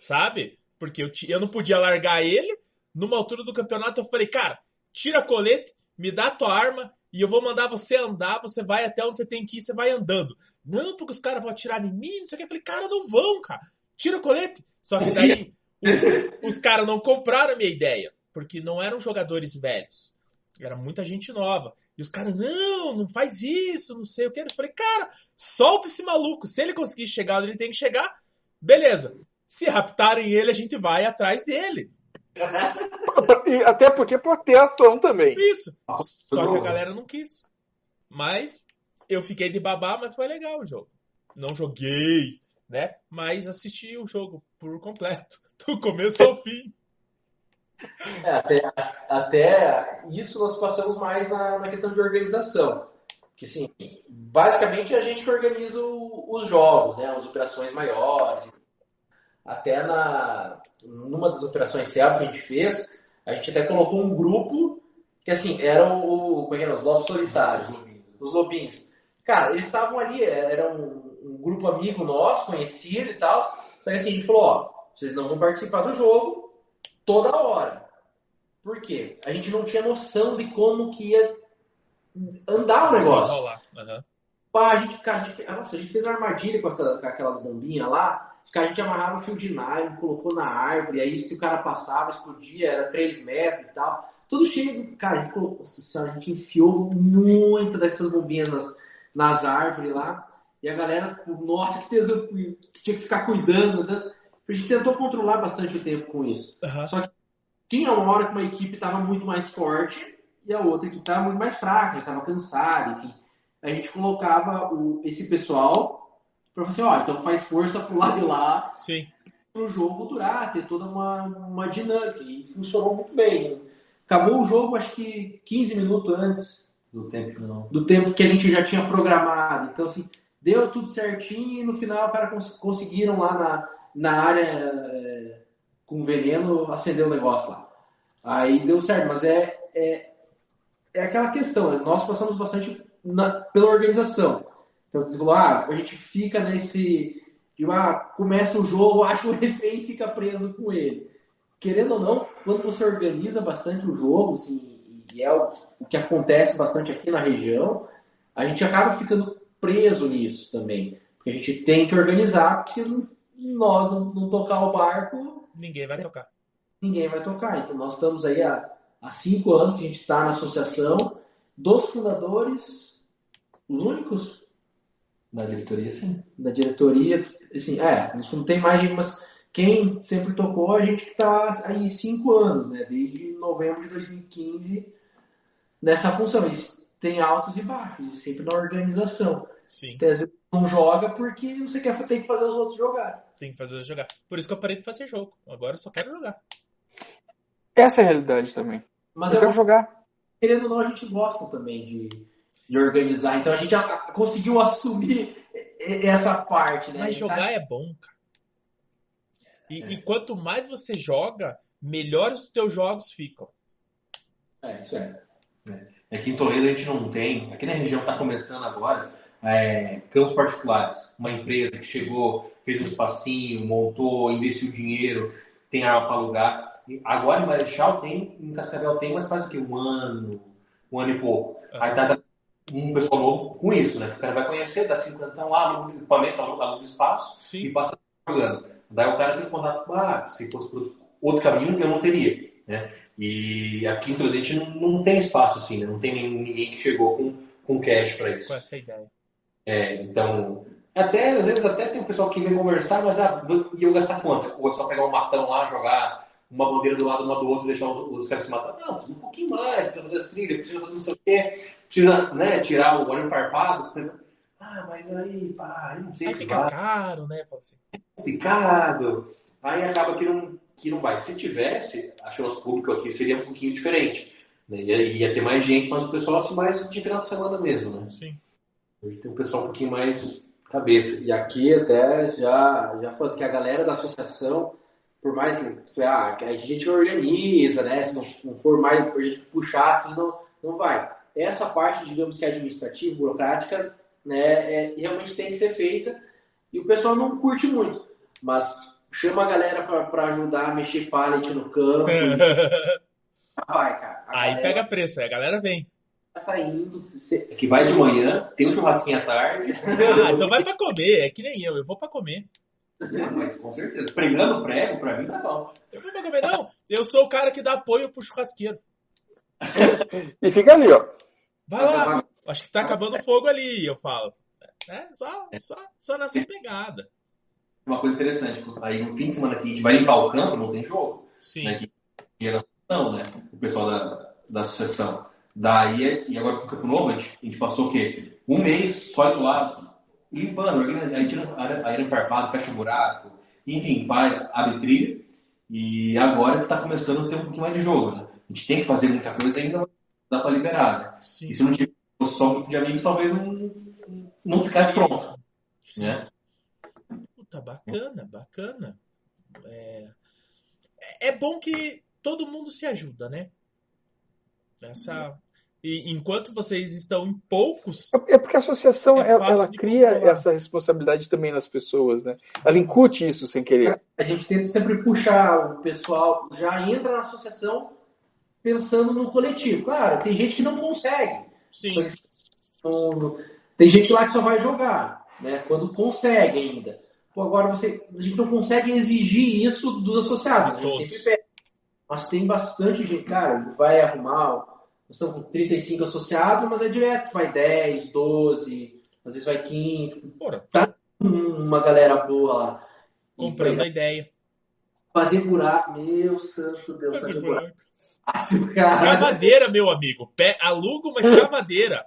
sabe? Porque eu, eu não podia largar ele. Numa altura do campeonato, eu falei, cara, tira a colete, me dá a tua arma e eu vou mandar você andar, você vai até onde você tem que ir, você vai andando. Não, porque os caras vão atirar em mim, não sei o que. Eu falei, cara, não vão, cara. Tira o colete. Só que daí os, os caras não compraram a minha ideia, porque não eram jogadores velhos. Era muita gente nova. E os caras, não, não faz isso, não sei o que. Eu falei, cara, solta esse maluco. Se ele conseguir chegar onde ele tem que chegar, beleza. Se raptarem ele, a gente vai atrás dele. Até porque pode ter ação também. Isso. Só que a galera não quis. Mas eu fiquei de babá, mas foi legal o jogo. Não joguei, né? Mas assisti o jogo por completo, do começo ao fim. É, até, até, isso nós passamos mais na, na, questão de organização. Porque, assim, basicamente a gente que organiza o, os jogos, né, as operações maiores. Até na, numa das operações CELB que a gente fez, a gente até colocou um grupo que, assim, era o, como é que era, os lobos solitários, os lobinhos. Cara, eles estavam ali, era um, um, grupo amigo nosso, conhecido e tal. Só que assim, a gente falou, ó, vocês não vão participar do jogo, toda hora. Por quê? A gente não tinha noção de como que ia andar o negócio. Uhum. Pá, a gente, cara, a gente, nossa, a gente fez uma armadilha com, essa, com aquelas bombinhas lá. A gente amarrava o fio de nylon, colocou na árvore, aí se o cara passava, explodia, era 3 metros e tal. Tudo cheio de. Cara, a gente, colocou, a gente enfiou muito dessas bombinhas nas, nas árvores lá. E a galera, nossa, que tesão, tinha que ficar cuidando. Né? A gente tentou controlar bastante o tempo com isso. Uhum. Só que tinha uma hora que uma equipe estava muito mais forte e a outra equipe estava muito mais fraca, estava cansada, enfim. A gente colocava o, esse pessoal para falar assim, ó, então faz força pro lado de lá. Sim. Pro jogo durar, ter toda uma, uma dinâmica. E funcionou muito bem. Acabou o jogo, acho que 15 minutos antes do tempo final. Do tempo que a gente já tinha programado. Então, assim, deu tudo certinho e no final, cara, cons conseguiram lá na, na área é, com veneno acender o negócio lá. Aí deu certo, mas é, é, é aquela questão, né? nós passamos bastante na, pela organização. Então você falou, ah, a gente fica nesse. De, ah, começa o jogo, acha o refém e fica preso com ele. Querendo ou não, quando você organiza bastante o jogo, assim, e é o, o que acontece bastante aqui na região, a gente acaba ficando preso nisso também. Porque a gente tem que organizar, porque se nós não, não tocar o barco. Ninguém vai tocar. Ninguém vai tocar. Então nós estamos aí há, há cinco anos que a gente está na associação. Dos fundadores, os únicos. Da diretoria, sim. Da diretoria, assim, é, não tem mais mas quem sempre tocou, a gente está aí cinco anos, né? Desde novembro de 2015 nessa função. Eles têm altos e baixos, sempre na organização. Sim. Então, às vezes não joga porque você quer tem que fazer os outros jogar. Tem que fazer os outros jogar. Por isso que eu parei de fazer jogo. Agora eu só quero jogar. Essa é a realidade também. Mas eu, eu quero jogar. Querendo ou não, a gente gosta também de, de organizar. Então a gente conseguiu assumir essa parte, né? Mas jogar tá... é bom, cara. E, é. e, quanto mais você joga, melhores os teus jogos ficam. É, isso é. É, é que em Toledo a gente não tem. Aqui na região está começando agora é, campos particulares. Uma empresa que chegou, fez um espacinho, montou, investiu dinheiro, tem área para alugar. Agora em Marechal tem, em Cascavel tem, mas faz o quê? Um ano, um ano e pouco. Uhum. Aí tá um pessoal novo com isso, né? O cara vai conhecer, dá 50 lá, no equipamento, aluga espaço Sim. e passa jogando. Daí o cara tem contato com, ah, se fosse por outro caminho, eu não teria, né? E aqui em Tridente não, não tem espaço assim, né? Não tem ninguém que chegou com, com cash para isso. Com essa ideia. É, então, até, às vezes até tem um pessoal que vem conversar, mas ah, e eu gastar quanto? Ou é só pegar um matão lá, jogar uma bandeira do lado uma do outro deixar os, os caras se matar? Não, precisa um pouquinho mais, precisa fazer as trilhas, precisa fazer não sei o quê, precisa né, tirar o olho farpado. Ah, mas aí, pá, não sei aí se fica vai. caro, né? Assim. É complicado. Aí acaba que não, que não vai. Se tivesse, acho que o nosso público aqui seria um pouquinho diferente. Né? Ia, ia, ter mais gente, mas o pessoal assim, mais de final de semana mesmo, né? Sim. Hoje tem um pessoal um pouquinho mais cabeça. E aqui até já, já falando que a galera da associação, por mais que, ah, a gente organiza, né? Se não, não for mais a gente puxar, assim, não, não vai. Essa parte, digamos que administrativa, burocrática, né, é, realmente tem que ser feita e o pessoal não curte muito. Mas chama a galera para ajudar a mexer pallet no campo. vai, cara. Aí galera... pega preço, aí a galera vem tá indo. Que vai de manhã, tem um churrasquinho à tarde. Ah, então vai pra comer, é que nem eu, eu vou pra comer. É, mas com certeza. Pregando prego, pra mim tá bom. Eu pra não. Eu sou o cara que dá apoio pro churrasqueiro. e fica ali, ó. Vai lá, acho que tá acabando o fogo ali, eu falo. É, só, só, só nessa pegada. Uma coisa interessante, aí no fim de semana que a gente vai limpar o campo, não tem jogo. Sim. Né, que geração, né? O pessoal da, da associação. Daí, e agora pro Campo Novo, a gente passou o quê? Um mês só indo lá, limpando, aí tira arame farpado, fecha o buraco, enfim, vai, abre trilha. E agora está começando a ter um pouquinho mais de jogo, né? A gente tem que fazer muita coisa ainda, dá para liberar, né? E se não tiver só um grupo de amigos, talvez não, não ficar pronto, Sim. né? Puta, bacana, bacana. É... é bom que todo mundo se ajuda, né? Essa, e enquanto vocês estão em poucos. É, é porque a associação é ela, ela cria controlar. essa responsabilidade também nas pessoas, né? Ela incute isso sem querer. A gente tenta sempre puxar o pessoal, já entra na associação pensando no coletivo. Claro, tem gente que não consegue. Sim. Tem gente lá que só vai jogar, né? Quando consegue ainda. Pô, agora você, a gente não consegue exigir isso dos associados. A gente sempre pede. Mas tem bastante gente, cara, vai arrumar nós estamos com 35 associados, mas é direto, vai 10, 12, às vezes vai 15. Porra. Tá uma galera boa lá. Comprando a ideia. Fazer buraco, meu santo Deus, fazer, fazer buraco. buraco. Escavadeira, meu amigo. Pé, aluga uma escavadeira.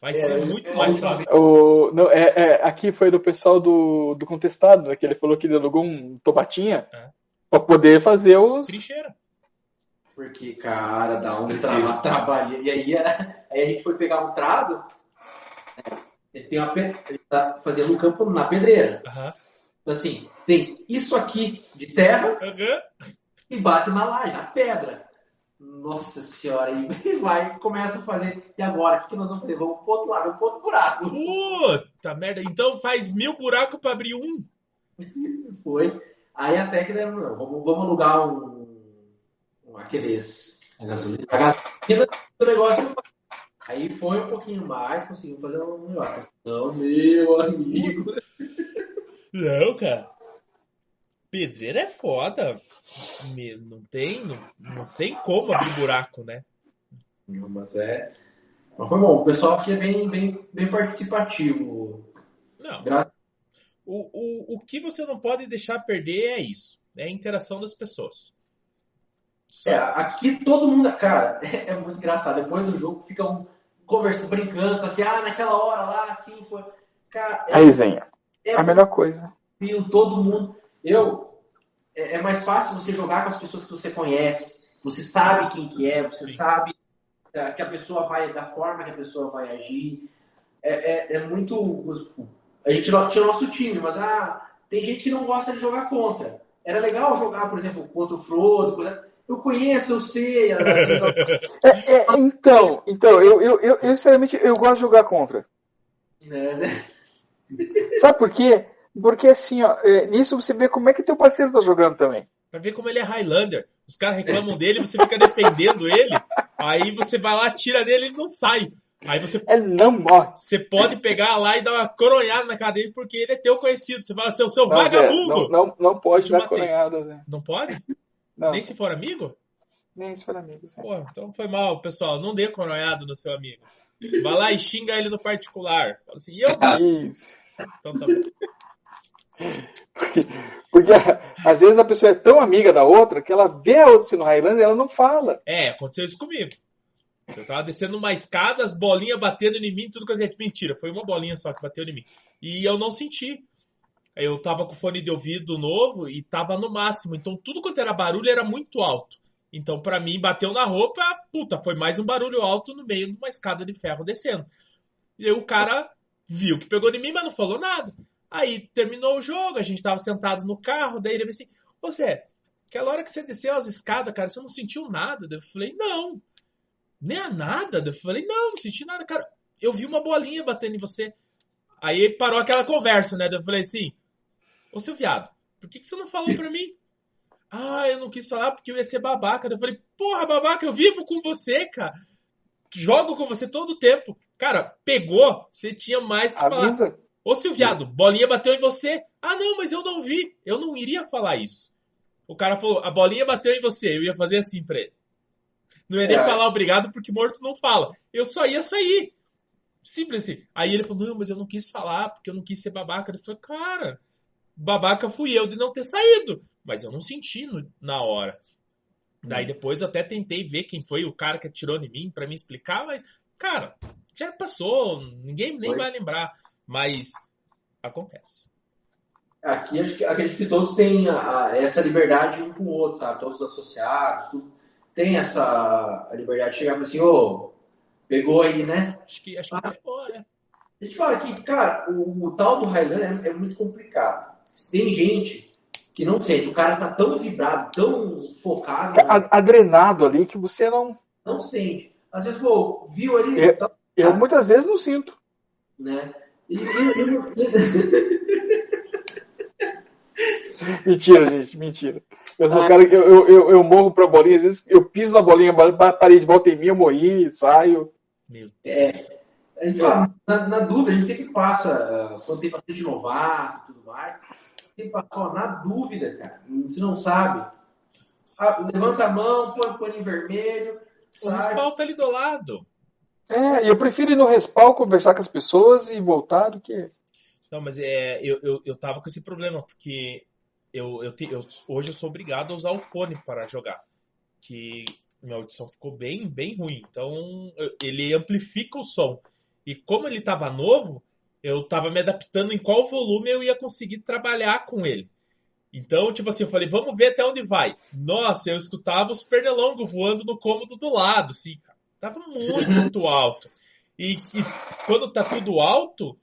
Vai é, ser muito é, mais fácil. O, não, é, é, aqui foi do pessoal do, do Contestado, né, que ele falou que ele alugou um tomatinha é. para poder fazer os. Trincheira. Porque, cara, dá um tra trabalho. E aí, aí a gente foi pegar um trado. Ele, tem uma, ele tá fazendo um campo na pedreira. Uhum. Então, assim, tem isso aqui de terra uhum. e bate na laje, na pedra. Nossa senhora, e vai começa a fazer. E agora, o que, que nós vamos fazer? Vamos pro outro lado, vamos pro outro buraco. Puta merda, então faz mil buracos para abrir um. Foi. Aí até que não, vamos, vamos alugar um aqueles. A gasolina. A gasolina do negócio. Aí foi um pouquinho mais, conseguimos fazer um melhor. Não, meu amigo. Não, cara. Pedreira é foda. Não tem, não, não tem como abrir buraco, né? Não, mas é. Mas foi bom. O pessoal aqui é bem, bem, bem participativo. Não. Gra o, o, o que você não pode deixar perder é isso. É a interação das pessoas. É, aqui todo mundo, cara, é, é, muito engraçado. Depois do jogo fica um conversando, brincando, assim, ah, naquela hora lá, assim, foi. Cara, é, a resenha. É a melhor coisa. Viu todo mundo. Eu. É, é, mais fácil você jogar com as pessoas que você conhece. Você sabe quem que é, você Sim. sabe é, que a pessoa vai, da forma que a pessoa vai agir. É, é, é muito. A gente tinha o nosso time, mas ah, tem gente que não gosta de jogar contra. Era legal jogar, por exemplo, contra o Frodo, eu conheço, eu sei. é, é, então, então eu, eu, eu, eu, sinceramente, eu gosto de jogar contra. É, né? Sabe por quê? Porque assim, ó, é, nisso você vê como é que teu parceiro tá jogando também. Pra ver como ele é Highlander. Os caras reclamam dele, você fica defendendo ele, aí você vai lá, tira dele e ele não sai. Aí você. Ele não morre. Você pode pegar lá e dar uma coronhada na cara dele porque ele é teu conhecido. Você fala assim, o seu não, vagabundo! Zé, não, não, não pode dar coronhada, Zé. Não pode? Não. Nem se for amigo? Nem se for amigo, sim. Pô, então foi mal, pessoal. Não dê coronhado no seu amigo. Vai lá e xinga ele no particular. Fala assim, eu Isso. Então tá bom. Porque, porque, às vezes a pessoa é tão amiga da outra que ela vê a outra sendo Highlander e ela não fala. É, aconteceu isso comigo. Eu tava descendo uma escada, as bolinhas batendo em mim, tudo coisa. Mentira, foi uma bolinha só que bateu em mim. E eu não senti. Eu tava com fone de ouvido novo e tava no máximo. Então tudo quanto era barulho era muito alto. Então, para mim, bateu na roupa, puta, foi mais um barulho alto no meio de uma escada de ferro descendo. E aí o cara viu que pegou em mim, mas não falou nada. Aí terminou o jogo, a gente tava sentado no carro, daí ele disse assim, você, aquela hora que você desceu as escadas, cara, você não sentiu nada? Eu falei, não. Nem a nada? Eu falei, não, não senti nada, cara. Eu vi uma bolinha batendo em você. Aí parou aquela conversa, né? Eu falei assim, ô seu viado, por que, que você não falou pra mim? Ah, eu não quis falar porque eu ia ser babaca. Eu falei, porra, babaca, eu vivo com você, cara. Jogo com você todo o tempo. Cara, pegou, você tinha mais que Avisa. falar. Ô, seu viado, bolinha bateu em você. Ah, não, mas eu não vi. Eu não iria falar isso. O cara falou, a bolinha bateu em você. Eu ia fazer assim pra ele. Não ia nem é. falar obrigado porque morto não fala. Eu só ia sair. Simples assim. Aí ele falou, não, mas eu não quis falar porque eu não quis ser babaca. Ele falou, cara, babaca fui eu de não ter saído. Mas eu não senti no, na hora. Daí hum. depois eu até tentei ver quem foi o cara que atirou em mim para me explicar, mas, cara, já passou, ninguém nem foi. vai lembrar. Mas acontece. Aqui acho que, acredito que todos têm a, essa liberdade um com o outro, sabe? Todos os associados, tudo, tem essa liberdade de chegar e falar assim, ô, oh, pegou aí, né? Acho que, acho que ah, pegou, né? A gente fala que, cara, o, o tal do Highlander é, é muito complicado. Tem gente que não sente. O cara tá tão vibrado, tão focado. Né? Adrenado ali que você não. Não sente. Às vezes, pô, viu ali. Eu, tá... eu muitas vezes não sinto. Né? E, mentira, gente, mentira. Eu sou ah. cara que eu, eu, eu, morro pra bolinha, às vezes eu piso na bolinha, parei de volta em mim, eu morri, saio. Meu Deus. É, a gente fala, na, na, dúvida, a gente sempre passa, uh, quando tem bastante novato e tudo mais, sempre passa, na dúvida, cara, se não sabe, ah, levanta a mão, põe o paninho vermelho. O respaldo tá ali do lado. É, eu prefiro ir no respaldo, conversar com as pessoas e voltar do que. Não, mas é, eu, eu, eu tava com esse problema, porque eu, eu, te, eu, hoje eu sou obrigado a usar o fone para jogar. Que minha audição ficou bem, bem ruim. Então ele amplifica o som. E como ele estava novo, eu estava me adaptando em qual volume eu ia conseguir trabalhar com ele. Então, tipo assim, eu falei, vamos ver até onde vai. Nossa, eu escutava os pernilongos voando no cômodo do lado, assim, cara. Tava muito alto. E, e, quando tá tudo alto,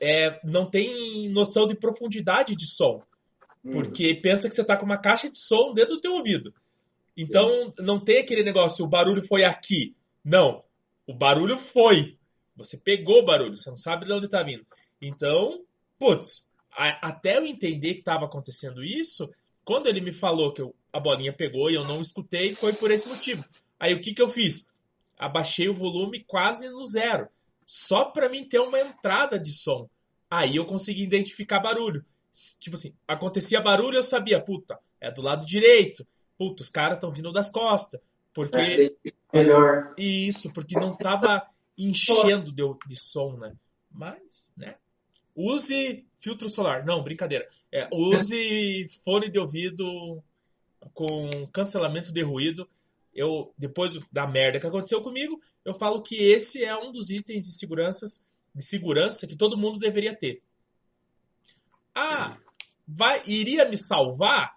é, não tem noção de profundidade de som. Porque pensa que você tá com uma caixa de som dentro do teu ouvido. Então, não tem aquele negócio, o barulho foi aqui. Não. O barulho foi. Você pegou o barulho, você não sabe de onde está vindo. Então, putz, a, até eu entender que estava acontecendo isso, quando ele me falou que eu, a bolinha pegou e eu não escutei, foi por esse motivo. Aí o que, que eu fiz? Abaixei o volume quase no zero, só para mim ter uma entrada de som. Aí eu consegui identificar barulho. Tipo assim, acontecia barulho, eu sabia, puta, é do lado direito. Puta, os caras estão vindo das costas. Porque. Melhor. Isso, porque não tava enchendo de, de som, né? Mas, né? Use filtro solar. Não, brincadeira. É, use fone de ouvido com cancelamento de ruído. Eu, depois da merda que aconteceu comigo, eu falo que esse é um dos itens de segurança, de segurança que todo mundo deveria ter. Ah, vai, iria me salvar?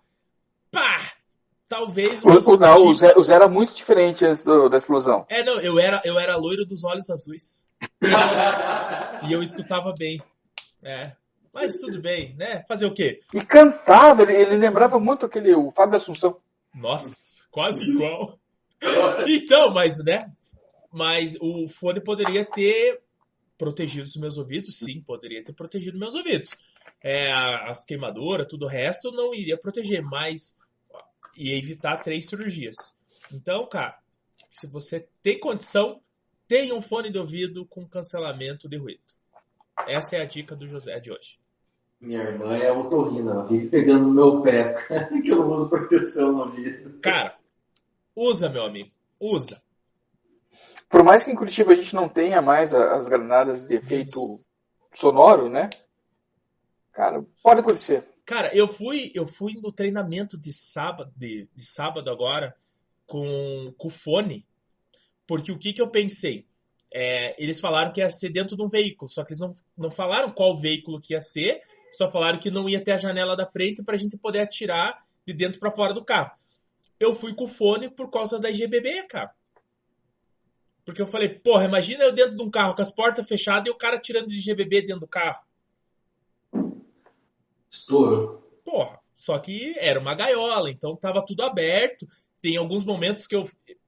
Talvez o, o, não, o Zé, o Zé, era muito diferente antes do, da explosão. É, não, eu era, eu era loiro dos olhos azuis. e eu escutava bem. É. Mas tudo bem, né? Fazer o quê? E cantava, ele, ele lembrava muito aquele, o Fábio Assunção. Nossa, quase igual. então, mas, né? Mas o fone poderia ter protegido os meus ouvidos, sim, poderia ter protegido meus ouvidos. É, as queimaduras, tudo o resto não iria proteger, mas e evitar três cirurgias. Então, cara, se você tem condição, tenha um fone de ouvido com cancelamento de ruído. Essa é a dica do José de hoje. Minha irmã é otorrina, ela vive pegando no meu pé, que eu não uso proteção no ouvido. Cara, usa, meu amigo, usa. Por mais que em Curitiba a gente não tenha mais as granadas de efeito sonoro, né? Cara, pode acontecer. Cara, eu fui, eu fui no treinamento de sábado, de, de sábado agora com, com fone, porque o que, que eu pensei? É, eles falaram que ia ser dentro de um veículo, só que eles não, não falaram qual veículo que ia ser, só falaram que não ia ter a janela da frente para a gente poder atirar de dentro para fora do carro. Eu fui com o fone por causa da IGBB, cara. Porque eu falei, porra, imagina eu dentro de um carro com as portas fechadas e o cara tirando de GBB dentro do carro. Estouro. Porra, só que era uma gaiola, então tava tudo aberto. Tem alguns momentos que eu,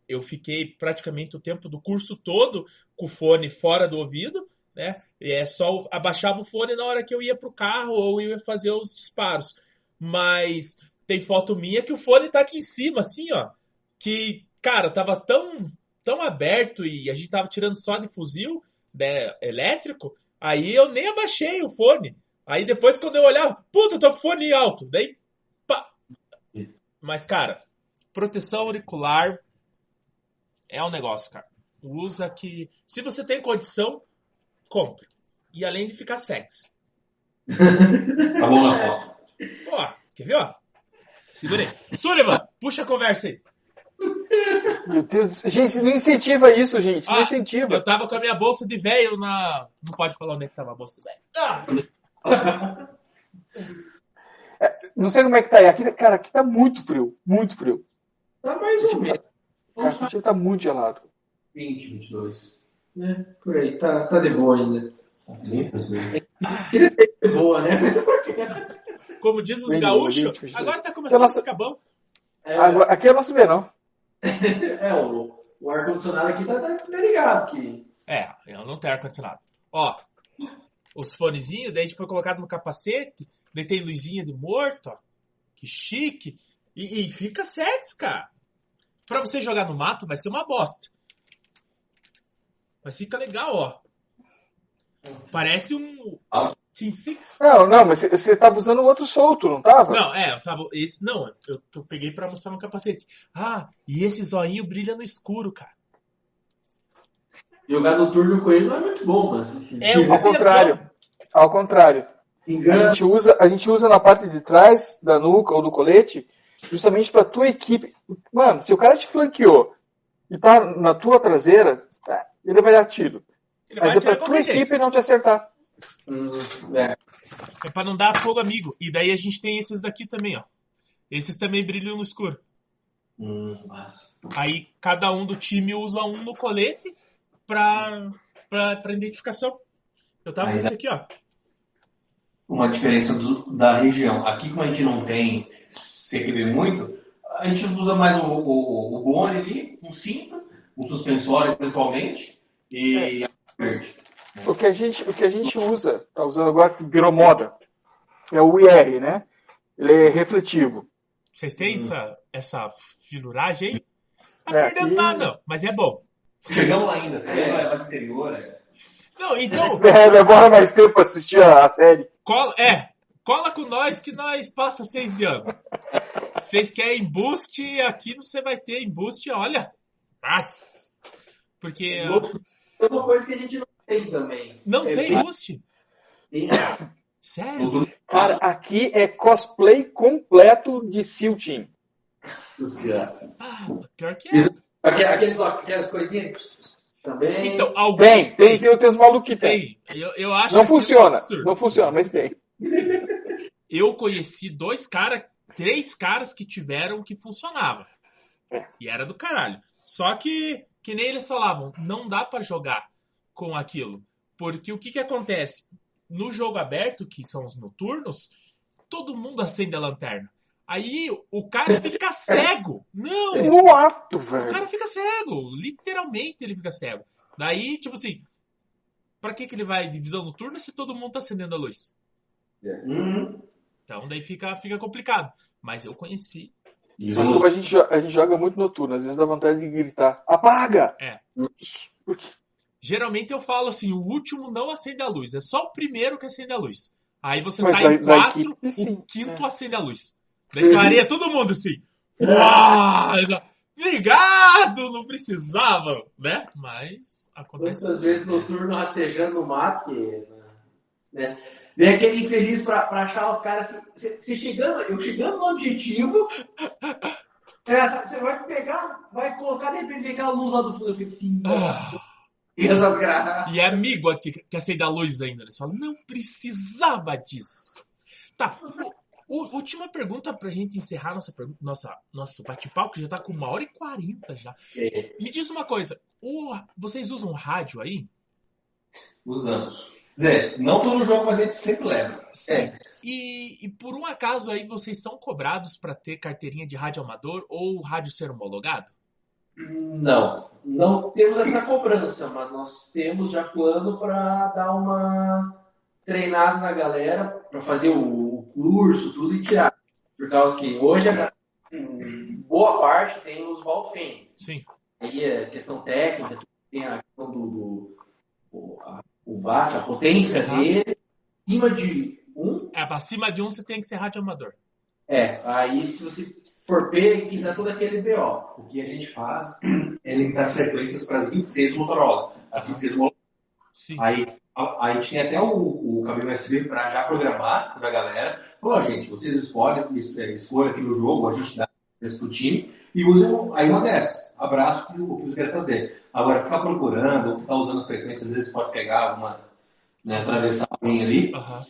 eu fiquei praticamente o tempo do curso todo com o fone fora do ouvido, né? E é só abaixava o fone na hora que eu ia pro carro ou eu ia fazer os disparos. Mas tem foto minha que o fone tá aqui em cima, assim, ó. Que, cara, tava tão tão aberto e a gente tava tirando só de fuzil né, elétrico, aí eu nem abaixei o fone. Aí depois quando eu olhava, puta, eu tô com fone alto. Daí, pá. Mas, cara, proteção auricular é um negócio, cara. Usa que. Se você tem condição, compre. E além de ficar sexy. tá bom na foto. Pô, quer ver, ó? Segurei. Sullivan, puxa a conversa aí. Meu Deus, gente, não incentiva isso, gente. Não ah, incentiva. Eu tava com a minha bolsa de velho na. Não pode falar onde é que tava a bolsa de velho. Ah. É, não sei como é que tá aí. Aqui, cara, aqui tá muito frio. Muito frio. Tá mais ou menos. Cara, aqui tá muito gelado. 20, 22. É, por aí. Tá, tá de boa ainda. Queria ter de boa, né? Como diz os gaúchos, agora tá começando a ficar bom. É... Agora, aqui é nosso verão. é, o, o ar-condicionado aqui tá, tá, tá ligado. Que... É, eu não tenho ar-condicionado. Ó, os fonezinhos, daí foi colocado no capacete, daí tem luzinha de morto, ó. Que chique. E, e fica sexy, cara. Pra você jogar no mato vai ser uma bosta. Mas fica legal, ó. Parece um. Team Six? Não, não, mas você estava usando o outro solto, não tava? Não, é, eu tava. Esse não, eu, eu peguei para mostrar no capacete. Ah, e esse zoinho brilha no escuro, cara. Jogar no turno com ele não é muito bom, mas. É ao contrário. Ao contrário. A gente, usa, a gente usa na parte de trás da nuca ou do colete justamente para tua equipe. Mano, se o cara te flanqueou e tá na tua traseira, tá, ele vai dar tiro. Ele Mas é pra tua equipe jeito. não te acertar. Hum, é. é pra não dar fogo amigo. E daí a gente tem esses daqui também, ó. Esses também brilham no escuro. Hum, Aí cada um do time usa um no colete pra, pra, pra identificação. Eu tava com esse aqui, ó. Uma diferença do, da região. Aqui, como a gente não tem CQB muito, a gente usa mais o, o, o bone ali, um cinto, um suspensório eventualmente, e é. verde. O que a gente, o que a gente usa, tá usando agora que virou moda, é o IR, né? Ele é refletivo. Vocês têm hum. essa, essa filuragem aí? Tá é, perdendo e... nada, mas é bom. Chegamos lá ainda, é mais interior, é. Não, então. É, demora mais tempo pra assistir a, a série. Cola, é, cola com nós que nós passa seis de ano. Vocês querem boost, aqui você vai ter em boost, olha. Nossa. Porque. É uma coisa que a gente não tem também. Não é tem bem... boost? Tem. Sério? Cara, aqui é cosplay completo de Seal Team. Nossa senhora. Ah, pior que é. Aquelas coisinhas também. Então, alguns tem, tem, tem, tem os malucos que tem. tem. Eu, eu acho não funciona, é não funciona, mas tem. Eu conheci dois caras, três caras que tiveram que funcionava. É. E era do caralho. Só que, que nem eles falavam, não dá para jogar com aquilo. Porque o que, que acontece? No jogo aberto, que são os noturnos, todo mundo acende a lanterna. Aí o cara fica cego. Não! No ato, velho. O cara fica cego. Literalmente ele fica cego. Daí, tipo assim, pra que, que ele vai de visão noturna se todo mundo tá acendendo a luz? Uhum. Então daí fica, fica complicado. Mas eu conheci. Mas como a gente, a gente joga muito noturno, às vezes dá vontade de gritar: apaga! É. Geralmente eu falo assim, o último não acende a luz, é só o primeiro que acende a luz. Aí você Mas tá da, em quatro, equipe, sim, o quinto é. acende a luz. Declarei todo mundo assim. Uau! Ligado! Não precisava, né? Mas acontece. Quantas vezes noturno rastejando no mato, né? Vem aquele infeliz pra, pra achar o cara assim, você chegando, eu chegando no objetivo, é, você vai pegar, vai colocar, de repente, aquela luz lá do fundo, eu fico, ah. E é amigo aqui que acende a luz ainda. Eles falam, não precisava disso. Tá. O, última pergunta pra gente encerrar nossa, nossa, nosso bate-papo, que já tá com uma hora e quarenta já. É. Me diz uma coisa, o, vocês usam rádio aí? Usamos. Zé, não todo jogo, mas a gente sempre leva. Sim. É. E, e, por um acaso aí vocês são cobrados para ter carteirinha de rádio amador ou rádio ser homologado? Não, não temos essa cobrança, mas nós temos já plano para dar uma treinada na galera para fazer o, curso, tudo e tirar. Por causa que hoje boa parte tem os Valfen. Sim. Aí é questão técnica, tem a questão do, do o, a, o watt, a potência dele, acima de um. É, para cima de um você tem que ser rádio amador. É, aí se você for P, que dá todo aquele BO. O que a gente faz é limitar as frequências para as 26 Motorola. As 26 Motorola. Sim. Aí, aí tinha até o, o caminho USB para já programar para a galera. Falou, gente, vocês escolhem, é, escolhem aqui no jogo, a gente dá para o time e usam aí uma dessas. Abraço o que vocês querem fazer. Agora, ficar procurando ou ficar usando as frequências, às vezes pode pegar alguma, né, atravessar alguém ali. Uhum.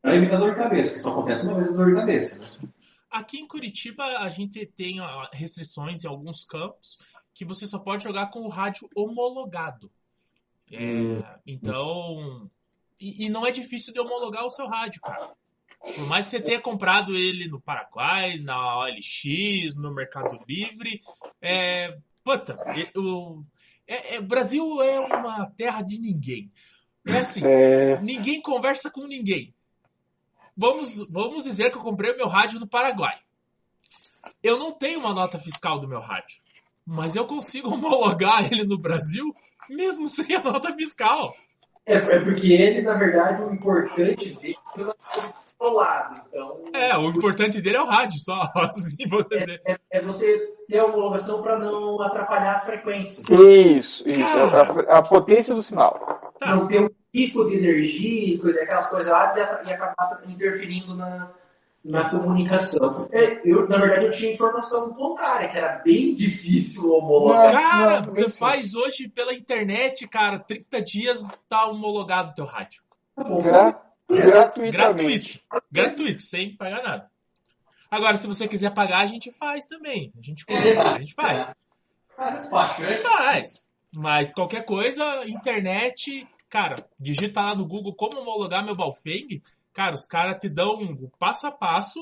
Para evitar dor de cabeça, que só acontece uma vez na dor de cabeça. Né? Aqui em Curitiba a gente tem restrições em alguns campos que você só pode jogar com o rádio homologado. É, hum. Então. E, e, não é difícil de homologar o seu rádio, cara. Por mais que você tenha comprado ele no Paraguai, na OLX, no Mercado Livre, é, puta, o, é, é, Brasil é uma terra de ninguém. É assim, é... ninguém conversa com ninguém vamos, vamos dizer que eu comprei o meu rádio no Paraguai. Eu não tenho uma nota fiscal do meu rádio, mas eu consigo homologar ele no Brasil mesmo sem a nota fiscal. É, é porque ele, na verdade, o importante dele é o lado. Então... É, o importante dele é o rádio, só assim vou dizer. É, é, é você ter a homologação para não atrapalhar as frequências. Isso, isso. A, a, potência do sinal. Tá. Não ter um pico de energia, aquelas coisas lá, e acabar interferindo na, na comunicação. É, eu, na verdade, eu tinha informação contrária, que era bem difícil homologar. Cara, não, você faz hoje pela internet, cara, 30 dias tá homologado o teu rádio. Tá bom, Gra gratuito. Gratuito, sem pagar nada. Agora, se você quiser pagar, a gente faz também. A gente cobra, a gente faz. Faz, faz. Mas qualquer coisa, internet, Cara, digita lá no Google como homologar meu Balfeng. Cara, os caras te dão um passo a passo,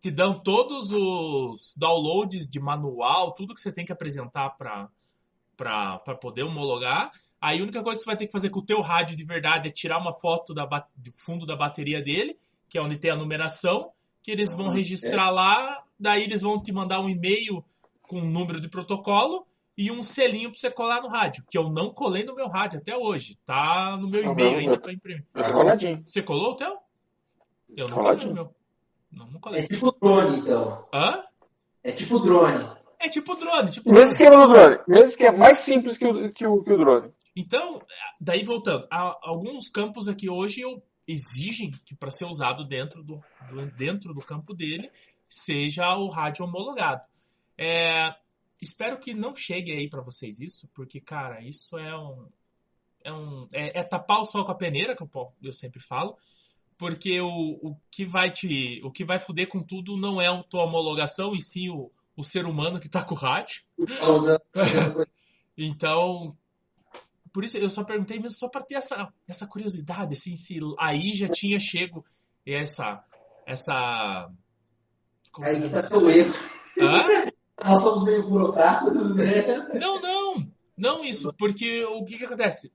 te dão todos os downloads de manual, tudo que você tem que apresentar para poder homologar. Aí a única coisa que você vai ter que fazer com o teu rádio de verdade é tirar uma foto da, do fundo da bateria dele, que é onde tem a numeração, que eles vão registrar lá, daí eles vão te mandar um e-mail com um número de protocolo, e um selinho pra você colar no rádio, que eu não colei no meu rádio até hoje. Tá no meu tá e-mail ainda pra imprimir. Tá. Você colou o teu? Eu não colei no meu. Não, não colei. É tipo drone, então. Hã? É tipo drone. É tipo drone. Tipo Mesmo esquema do drone. Mesmo esquema, mais simples que o, que o, que o drone. Então, daí voltando, alguns campos aqui hoje eu exigem que para ser usado dentro do, do, dentro do campo dele seja o rádio homologado. É, Espero que não chegue aí para vocês isso, porque, cara, isso é um. É, um, é, é tapar o sol com a peneira, que eu, eu sempre falo. Porque o, o que vai te. O que vai fuder com tudo não é a tua homologação, e sim o, o ser humano que tá com o rádio. então, por isso eu só perguntei mesmo só para ter essa, essa curiosidade, assim, se aí já tinha chego essa essa como aí tá seu erro. Hã? Nós somos meio burocratas, né? Não, não. Não isso, porque o que, que acontece?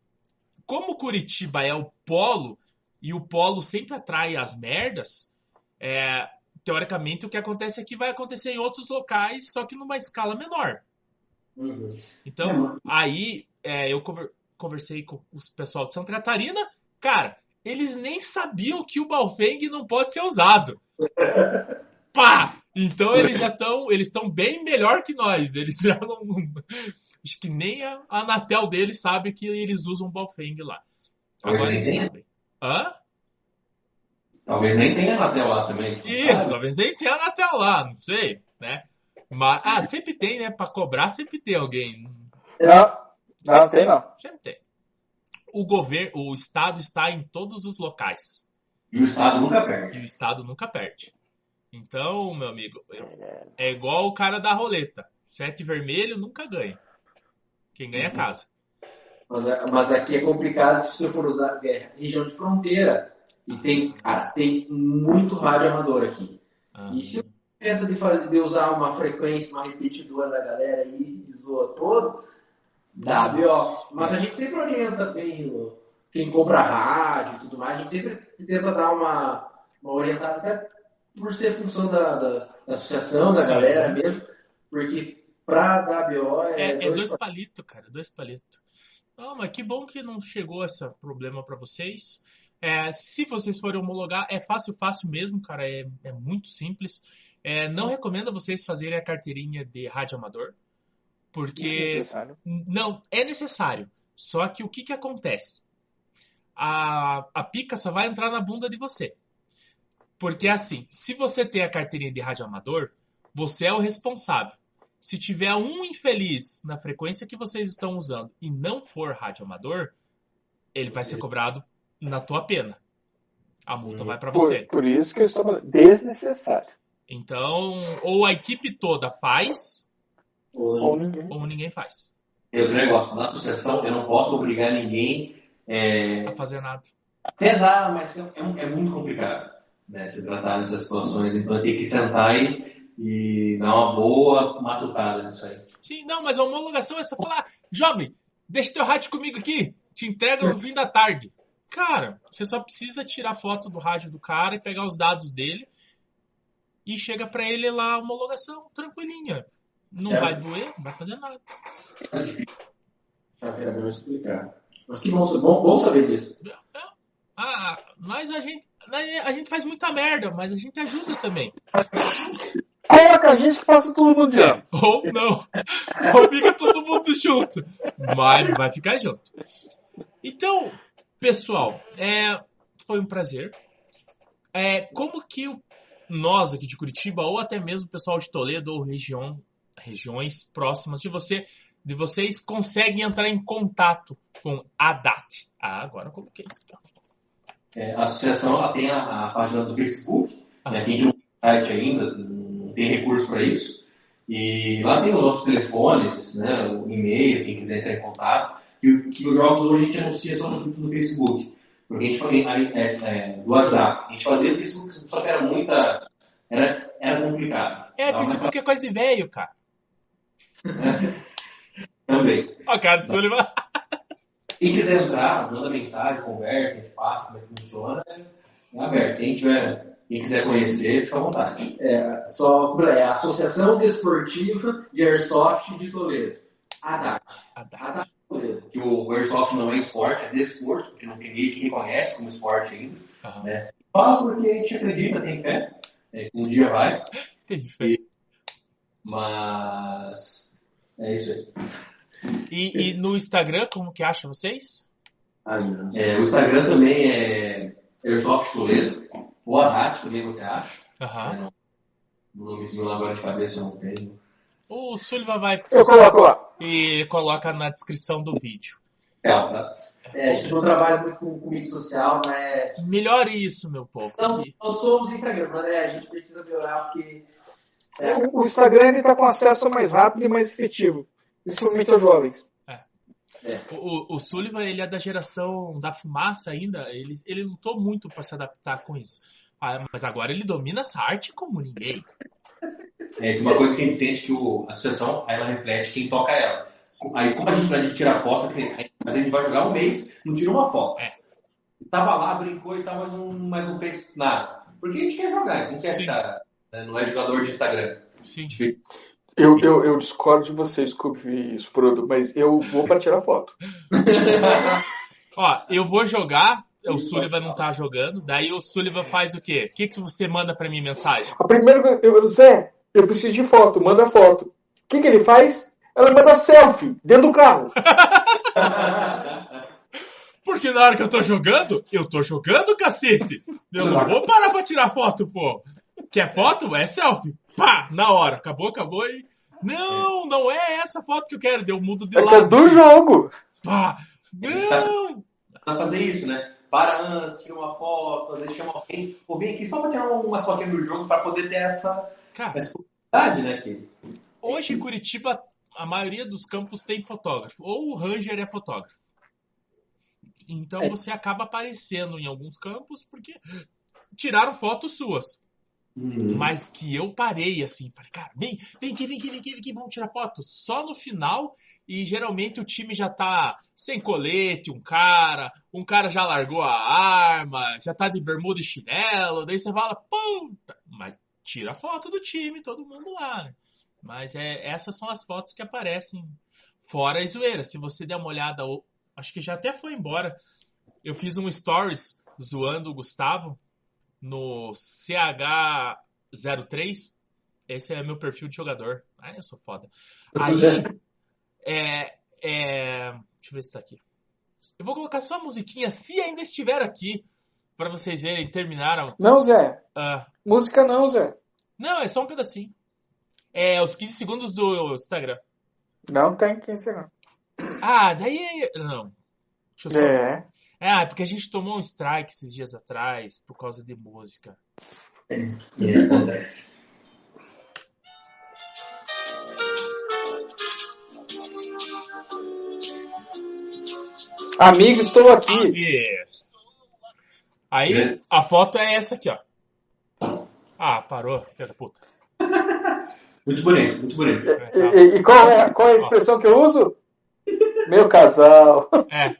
Como Curitiba é o polo, e o polo sempre atrai as merdas, é, teoricamente o que acontece aqui vai acontecer em outros locais, só que numa escala menor. Uhum. Então, é, aí é, eu conversei com o pessoal de Santa Catarina, cara, eles nem sabiam que o Balfeng não pode ser usado. Pá! Então eles já estão, eles estão bem melhor que nós. Eles já não, acho que nem a Anatel deles sabe que eles usam Balfeng lá. Agora eles sabem. Hã? Talvez nem tenha Anatel lá também. Isso, sabe? talvez nem tenha Anatel lá, não sei, né? Mas ah, sempre tem, né? Para cobrar sempre tem alguém. Não, não tem não. Sempre tem. O governo, o estado está em todos os locais. E o Estado nunca perde. E o Estado nunca perde. Então, meu amigo, é igual o cara da roleta. Sete vermelho nunca ganha. Quem ganha é casa. Mas, mas aqui é complicado se você for usar é, região de fronteira. E tem, cara, tem muito rádio amador aqui. Ah. E se você tenta de, fazer, de usar uma frequência, uma repetidora da galera e zoa todo, dá B.O. Mas a gente sempre orienta bem quem compra rádio e tudo mais, a gente sempre tenta dar uma, uma orientada, até por ser função da, da, da associação, da Sim. galera mesmo, porque pra dar BO é. É, é dois, palitos, cara, dois palitos. Não, mas que bom que não chegou esse problema para vocês. É, se vocês forem homologar, é fácil, fácil mesmo, cara, é, é muito simples. É, não recomendo vocês fazerem a carteirinha de rádio amador, porque. É necessário. Não, é necessário. Só que o que, que acontece? A, a pica só vai entrar na bunda de você. Porque assim, se você tem a carteirinha de rádio amador, você é o responsável. Se tiver um infeliz na frequência que vocês estão usando e não for rádio amador, ele vai ser cobrado na tua pena. A multa hum. vai para você. Por, por, isso que eu estou falando, desnecessário. Então, ou a equipe toda faz, ou, ou, ninguém. ou ninguém faz. E outro negócio, na sucessão eu não posso obrigar ninguém é... a fazer nada. Até dá, mas é, é muito complicado né, se tratar nessas situações. Então tem que sentar e, e dar uma boa matucada nisso aí. Sim, não, mas a homologação é só falar, jovem, deixa teu rádio comigo aqui, te entrega no fim da tarde. Cara, você só precisa tirar foto do rádio do cara e pegar os dados dele e chega para ele lá a homologação, tranquilinha. Não é. vai doer, não vai fazer nada. É bom explicar. Mas que bom, bom, bom saber disso. É, é. Ah, mas a gente, a gente faz muita merda, mas a gente ajuda também. Coloca a gente que passa todo mundo de ano. Ou não. Ou fica todo mundo junto. Mas vai ficar junto. Então, pessoal, é, foi um prazer. É, como que nós aqui de Curitiba, ou até mesmo o pessoal de Toledo ou região, regiões próximas de você, de vocês, conseguem entrar em contato com a DAT? Ah, agora eu coloquei. É, a associação ela tem a, a página do Facebook, ah. né, quem não tem site ainda, não tem recurso para isso. E lá tem os nossos telefones, né, o e-mail, quem quiser entrar em contato. E que os jogos hoje a gente anuncia só nos grupos do Facebook. Porque a gente fazia é, é, do WhatsApp. A gente fazia o Facebook, só que era muita. Era, era complicado. É, Facebook é coisa de velho, cara. Também. Ó, cara do Sullivan. Quem quiser entrar, manda mensagem, conversa, a gente passa como é que funciona. É aberto. Quem, tiver, quem quiser conhecer, fica à vontade. É, só é a Associação Desportiva de Airsoft de Toledo. ADAT. ADAT. Toledo. Que o Airsoft não é esporte, é desporto, porque não tem ninguém que reconhece como esporte ainda. Uhum. Né? Fala porque a gente acredita, tem fé. É, um dia vai. Tem fé. E, mas é isso aí. E, e, no Instagram, como que acha vocês? É, o Instagram também é Airsoft Toledo. O Adat também você acha. Uhum. É, no, no nomezinho lá agora de cabeça eu não tenho. O Sullivan vai. Eu coloco lá. E coloca na descrição do vídeo. É, tá. é, a gente não trabalha muito com, com mídia social, mas. Melhore isso, meu povo. Não, nós somos Instagram, mas é, a gente precisa melhorar porque. É. O Instagram está com acesso mais rápido e mais efetivo principalmente aos jovens. É. É. O, o Sullivan ele é da geração da fumaça ainda, ele, ele lutou muito para se adaptar com isso. Ah, mas agora ele domina essa arte como ninguém. É uma coisa que a gente sente que o, a associação ela reflete quem toca ela. Aí como a gente vai tirar foto, a gente vai jogar um mês, não tira uma foto. É. Tava lá, brincou e tal, mas não, mas não fez nada. Porque a gente quer jogar, a gente não quer Sim. ficar, né, não é jogador de Instagram. Sim. Eu, eu, eu discordo de você, Scooby Frodo, mas eu vou para tirar foto. Ó, eu vou jogar, o Sullivan não tá jogando, daí o Sullivan faz o quê? O que, que você manda para mim mensagem? A primeira eu, Zé, eu preciso de foto, manda foto. O que, que ele faz? Ela manda selfie dentro do carro. Porque na hora que eu tô jogando, eu tô jogando, cacete. Eu não vou parar pra tirar foto, pô. Quer foto? É selfie pá, na hora. Acabou, acabou e. Não, não é essa foto que eu quero. Deu mudo de é lado. É do jogo. Pá, não! Pra fazer isso, né? para antes, tira uma foto, às vezes chama alguém, ou vem aqui só para tirar umas fotinhas do jogo para poder ter essa, Cara, essa possibilidade, né? Que... Hoje em Curitiba, a maioria dos campos tem fotógrafo, ou o Ranger é fotógrafo. Então é. você acaba aparecendo em alguns campos porque tiraram fotos suas. Uhum. Mas que eu parei assim, falei, cara, vem, vem aqui, vem aqui, vem aqui, vem aqui, vamos tirar foto. Só no final, e geralmente o time já tá sem colete, um cara, um cara já largou a arma, já tá de bermuda e chinelo, daí você fala, puta, mas tira foto do time, todo mundo lá, né? Mas é, essas são as fotos que aparecem fora a zoeira. Se você der uma olhada, acho que já até foi embora. Eu fiz um stories zoando o Gustavo no CH03. Esse é meu perfil de jogador. Ah, eu sou foda. Aí, é, é, deixa eu ver se tá aqui. Eu vou colocar só a musiquinha, se ainda estiver aqui, para vocês verem, terminaram. Não, Zé. Uh, Música não, Zé. Não, é só um pedacinho. É os 15 segundos do Instagram. Não tem 15 segundos. Ah, daí. Não. Deixa eu só. É. Ah, porque a gente tomou um strike esses dias atrás por causa de música. É, é acontece. Amigo, estou aqui. Yes. Aí, é. a foto é essa aqui, ó. Ah, parou, filha da puta. Muito bonito, muito bonito. E, e, e qual, é, qual é a expressão que eu uso? Meu casal. É.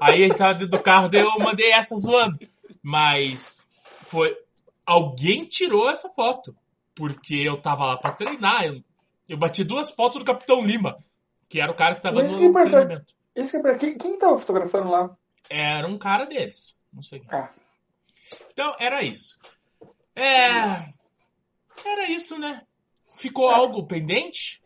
Aí ele tava dentro do carro, daí eu mandei essa zoando. Mas foi. Alguém tirou essa foto. Porque eu tava lá pra treinar. Eu, eu bati duas fotos do Capitão Lima, que era o cara que tava no que treinamento. Isso que é quem, quem tava fotografando lá? Era um cara deles. Não sei quem. Ah. Então, era isso. É. Era isso, né? Ficou é. algo pendente?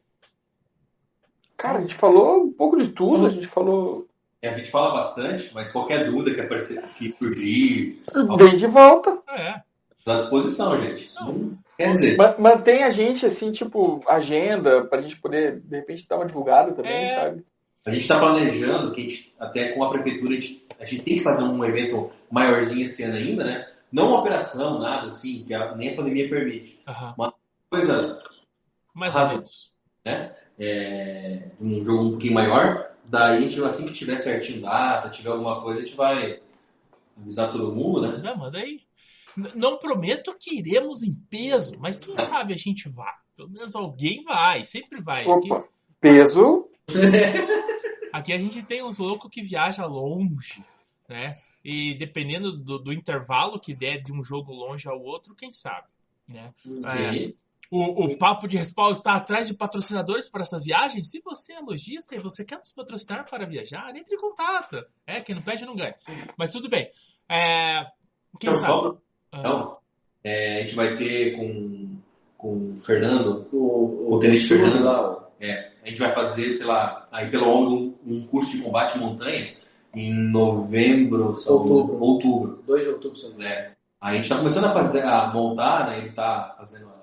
Cara, a gente falou um pouco de tudo, a gente falou. É, a gente fala bastante, mas qualquer dúvida que aparecer aqui, surgir. Vem de volta. É. Tá à disposição, gente. Não. Quer dizer. Mantém a gente, assim, tipo, agenda, pra gente poder, de repente, dar uma divulgada também, é... sabe? A gente está planejando, que gente, até com a prefeitura, a gente, a gente, tem que fazer um evento maiorzinho esse ano ainda, né? Não uma operação, nada assim, que a, nem a pandemia permite. Uhum. Uma coisa. Mais ou menos. Né? É, um jogo um pouquinho maior. Daí a gente, assim que tiver certinho data, tiver alguma coisa, a gente vai avisar todo mundo, né? Não, manda aí. Não prometo que iremos em peso, mas quem sabe a gente vá. Pelo menos alguém vai, sempre vai. Opa, aqui... peso? aqui a gente tem uns loucos que viajam longe, né? E dependendo do, do, intervalo que der de um jogo longe ao outro, quem sabe, né? É, o, o Papo de Respawn está atrás de patrocinadores para essas viagens. Se você é lojista e você quer nos patrocinar para viajar, entre em contato. É, quem não pede não ganha. Mas tudo bem. É, quem então, sabe? Então, é, a gente vai ter com, com o Fernando, o, o, o Tenente Fernando, lá, é, a gente vai fazer pela, aí pelo ONG um, curso de combate montanha em novembro, outubro. outubro. 2 de outubro, é. Aí a gente está começando a fazer, a montar, né? Ele está fazendo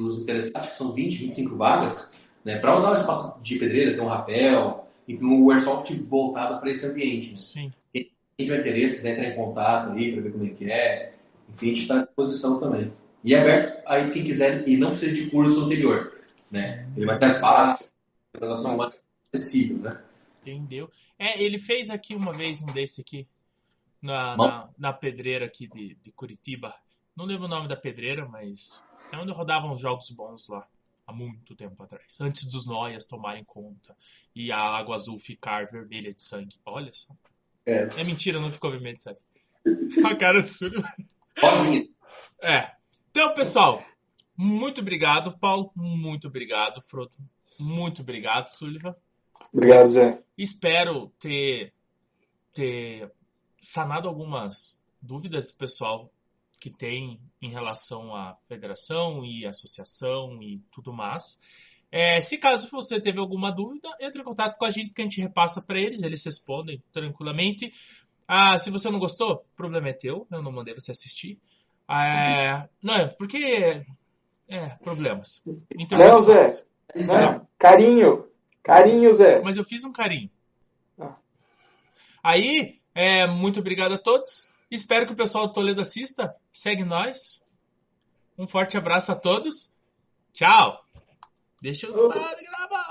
os interessados, que são 20, 25 vagas, né, para usar o espaço de pedreira, ter um rapel, enfim, um airsoft voltado para esse ambiente. Né? Sim. Quem tiver interesse, quiser entrar em contato aí para ver como é que é, enfim, a gente está à disposição também. E é aberto aí quem quiser e não precisa de curso anterior. Né? Ele vai ter espaço, relação mais acessível, né? Entendeu? É, ele fez aqui uma vez um desse aqui, na, na, na, pedreira aqui de, de Curitiba. Não lembro o nome da pedreira, mas é onde rodavam os jogos bons lá, há muito tempo atrás. Antes dos noias tomarem conta e a água azul ficar vermelha de sangue. Olha só. É, é mentira, não ficou vermelha de sangue. A cara do Súlio. É. Então, pessoal, muito obrigado, Paulo. Muito obrigado, Frodo. Muito obrigado, Sullivan. Obrigado, Zé. Espero ter, ter sanado algumas dúvidas do pessoal que tem em relação à federação e associação e tudo mais. É, se caso você teve alguma dúvida, entre em contato com a gente que a gente repassa para eles, eles respondem tranquilamente. Ah, se você não gostou, o problema é teu, eu não mandei você assistir. É, não, é porque. É, problemas. Não, Zé. Não. Carinho. Carinho, Zé. Mas eu fiz um carinho. Ah. Aí, É, muito obrigado a todos. Espero que o pessoal do Toledo assista. Segue nós. Um forte abraço a todos. Tchau. Deixa eu parar de gravar.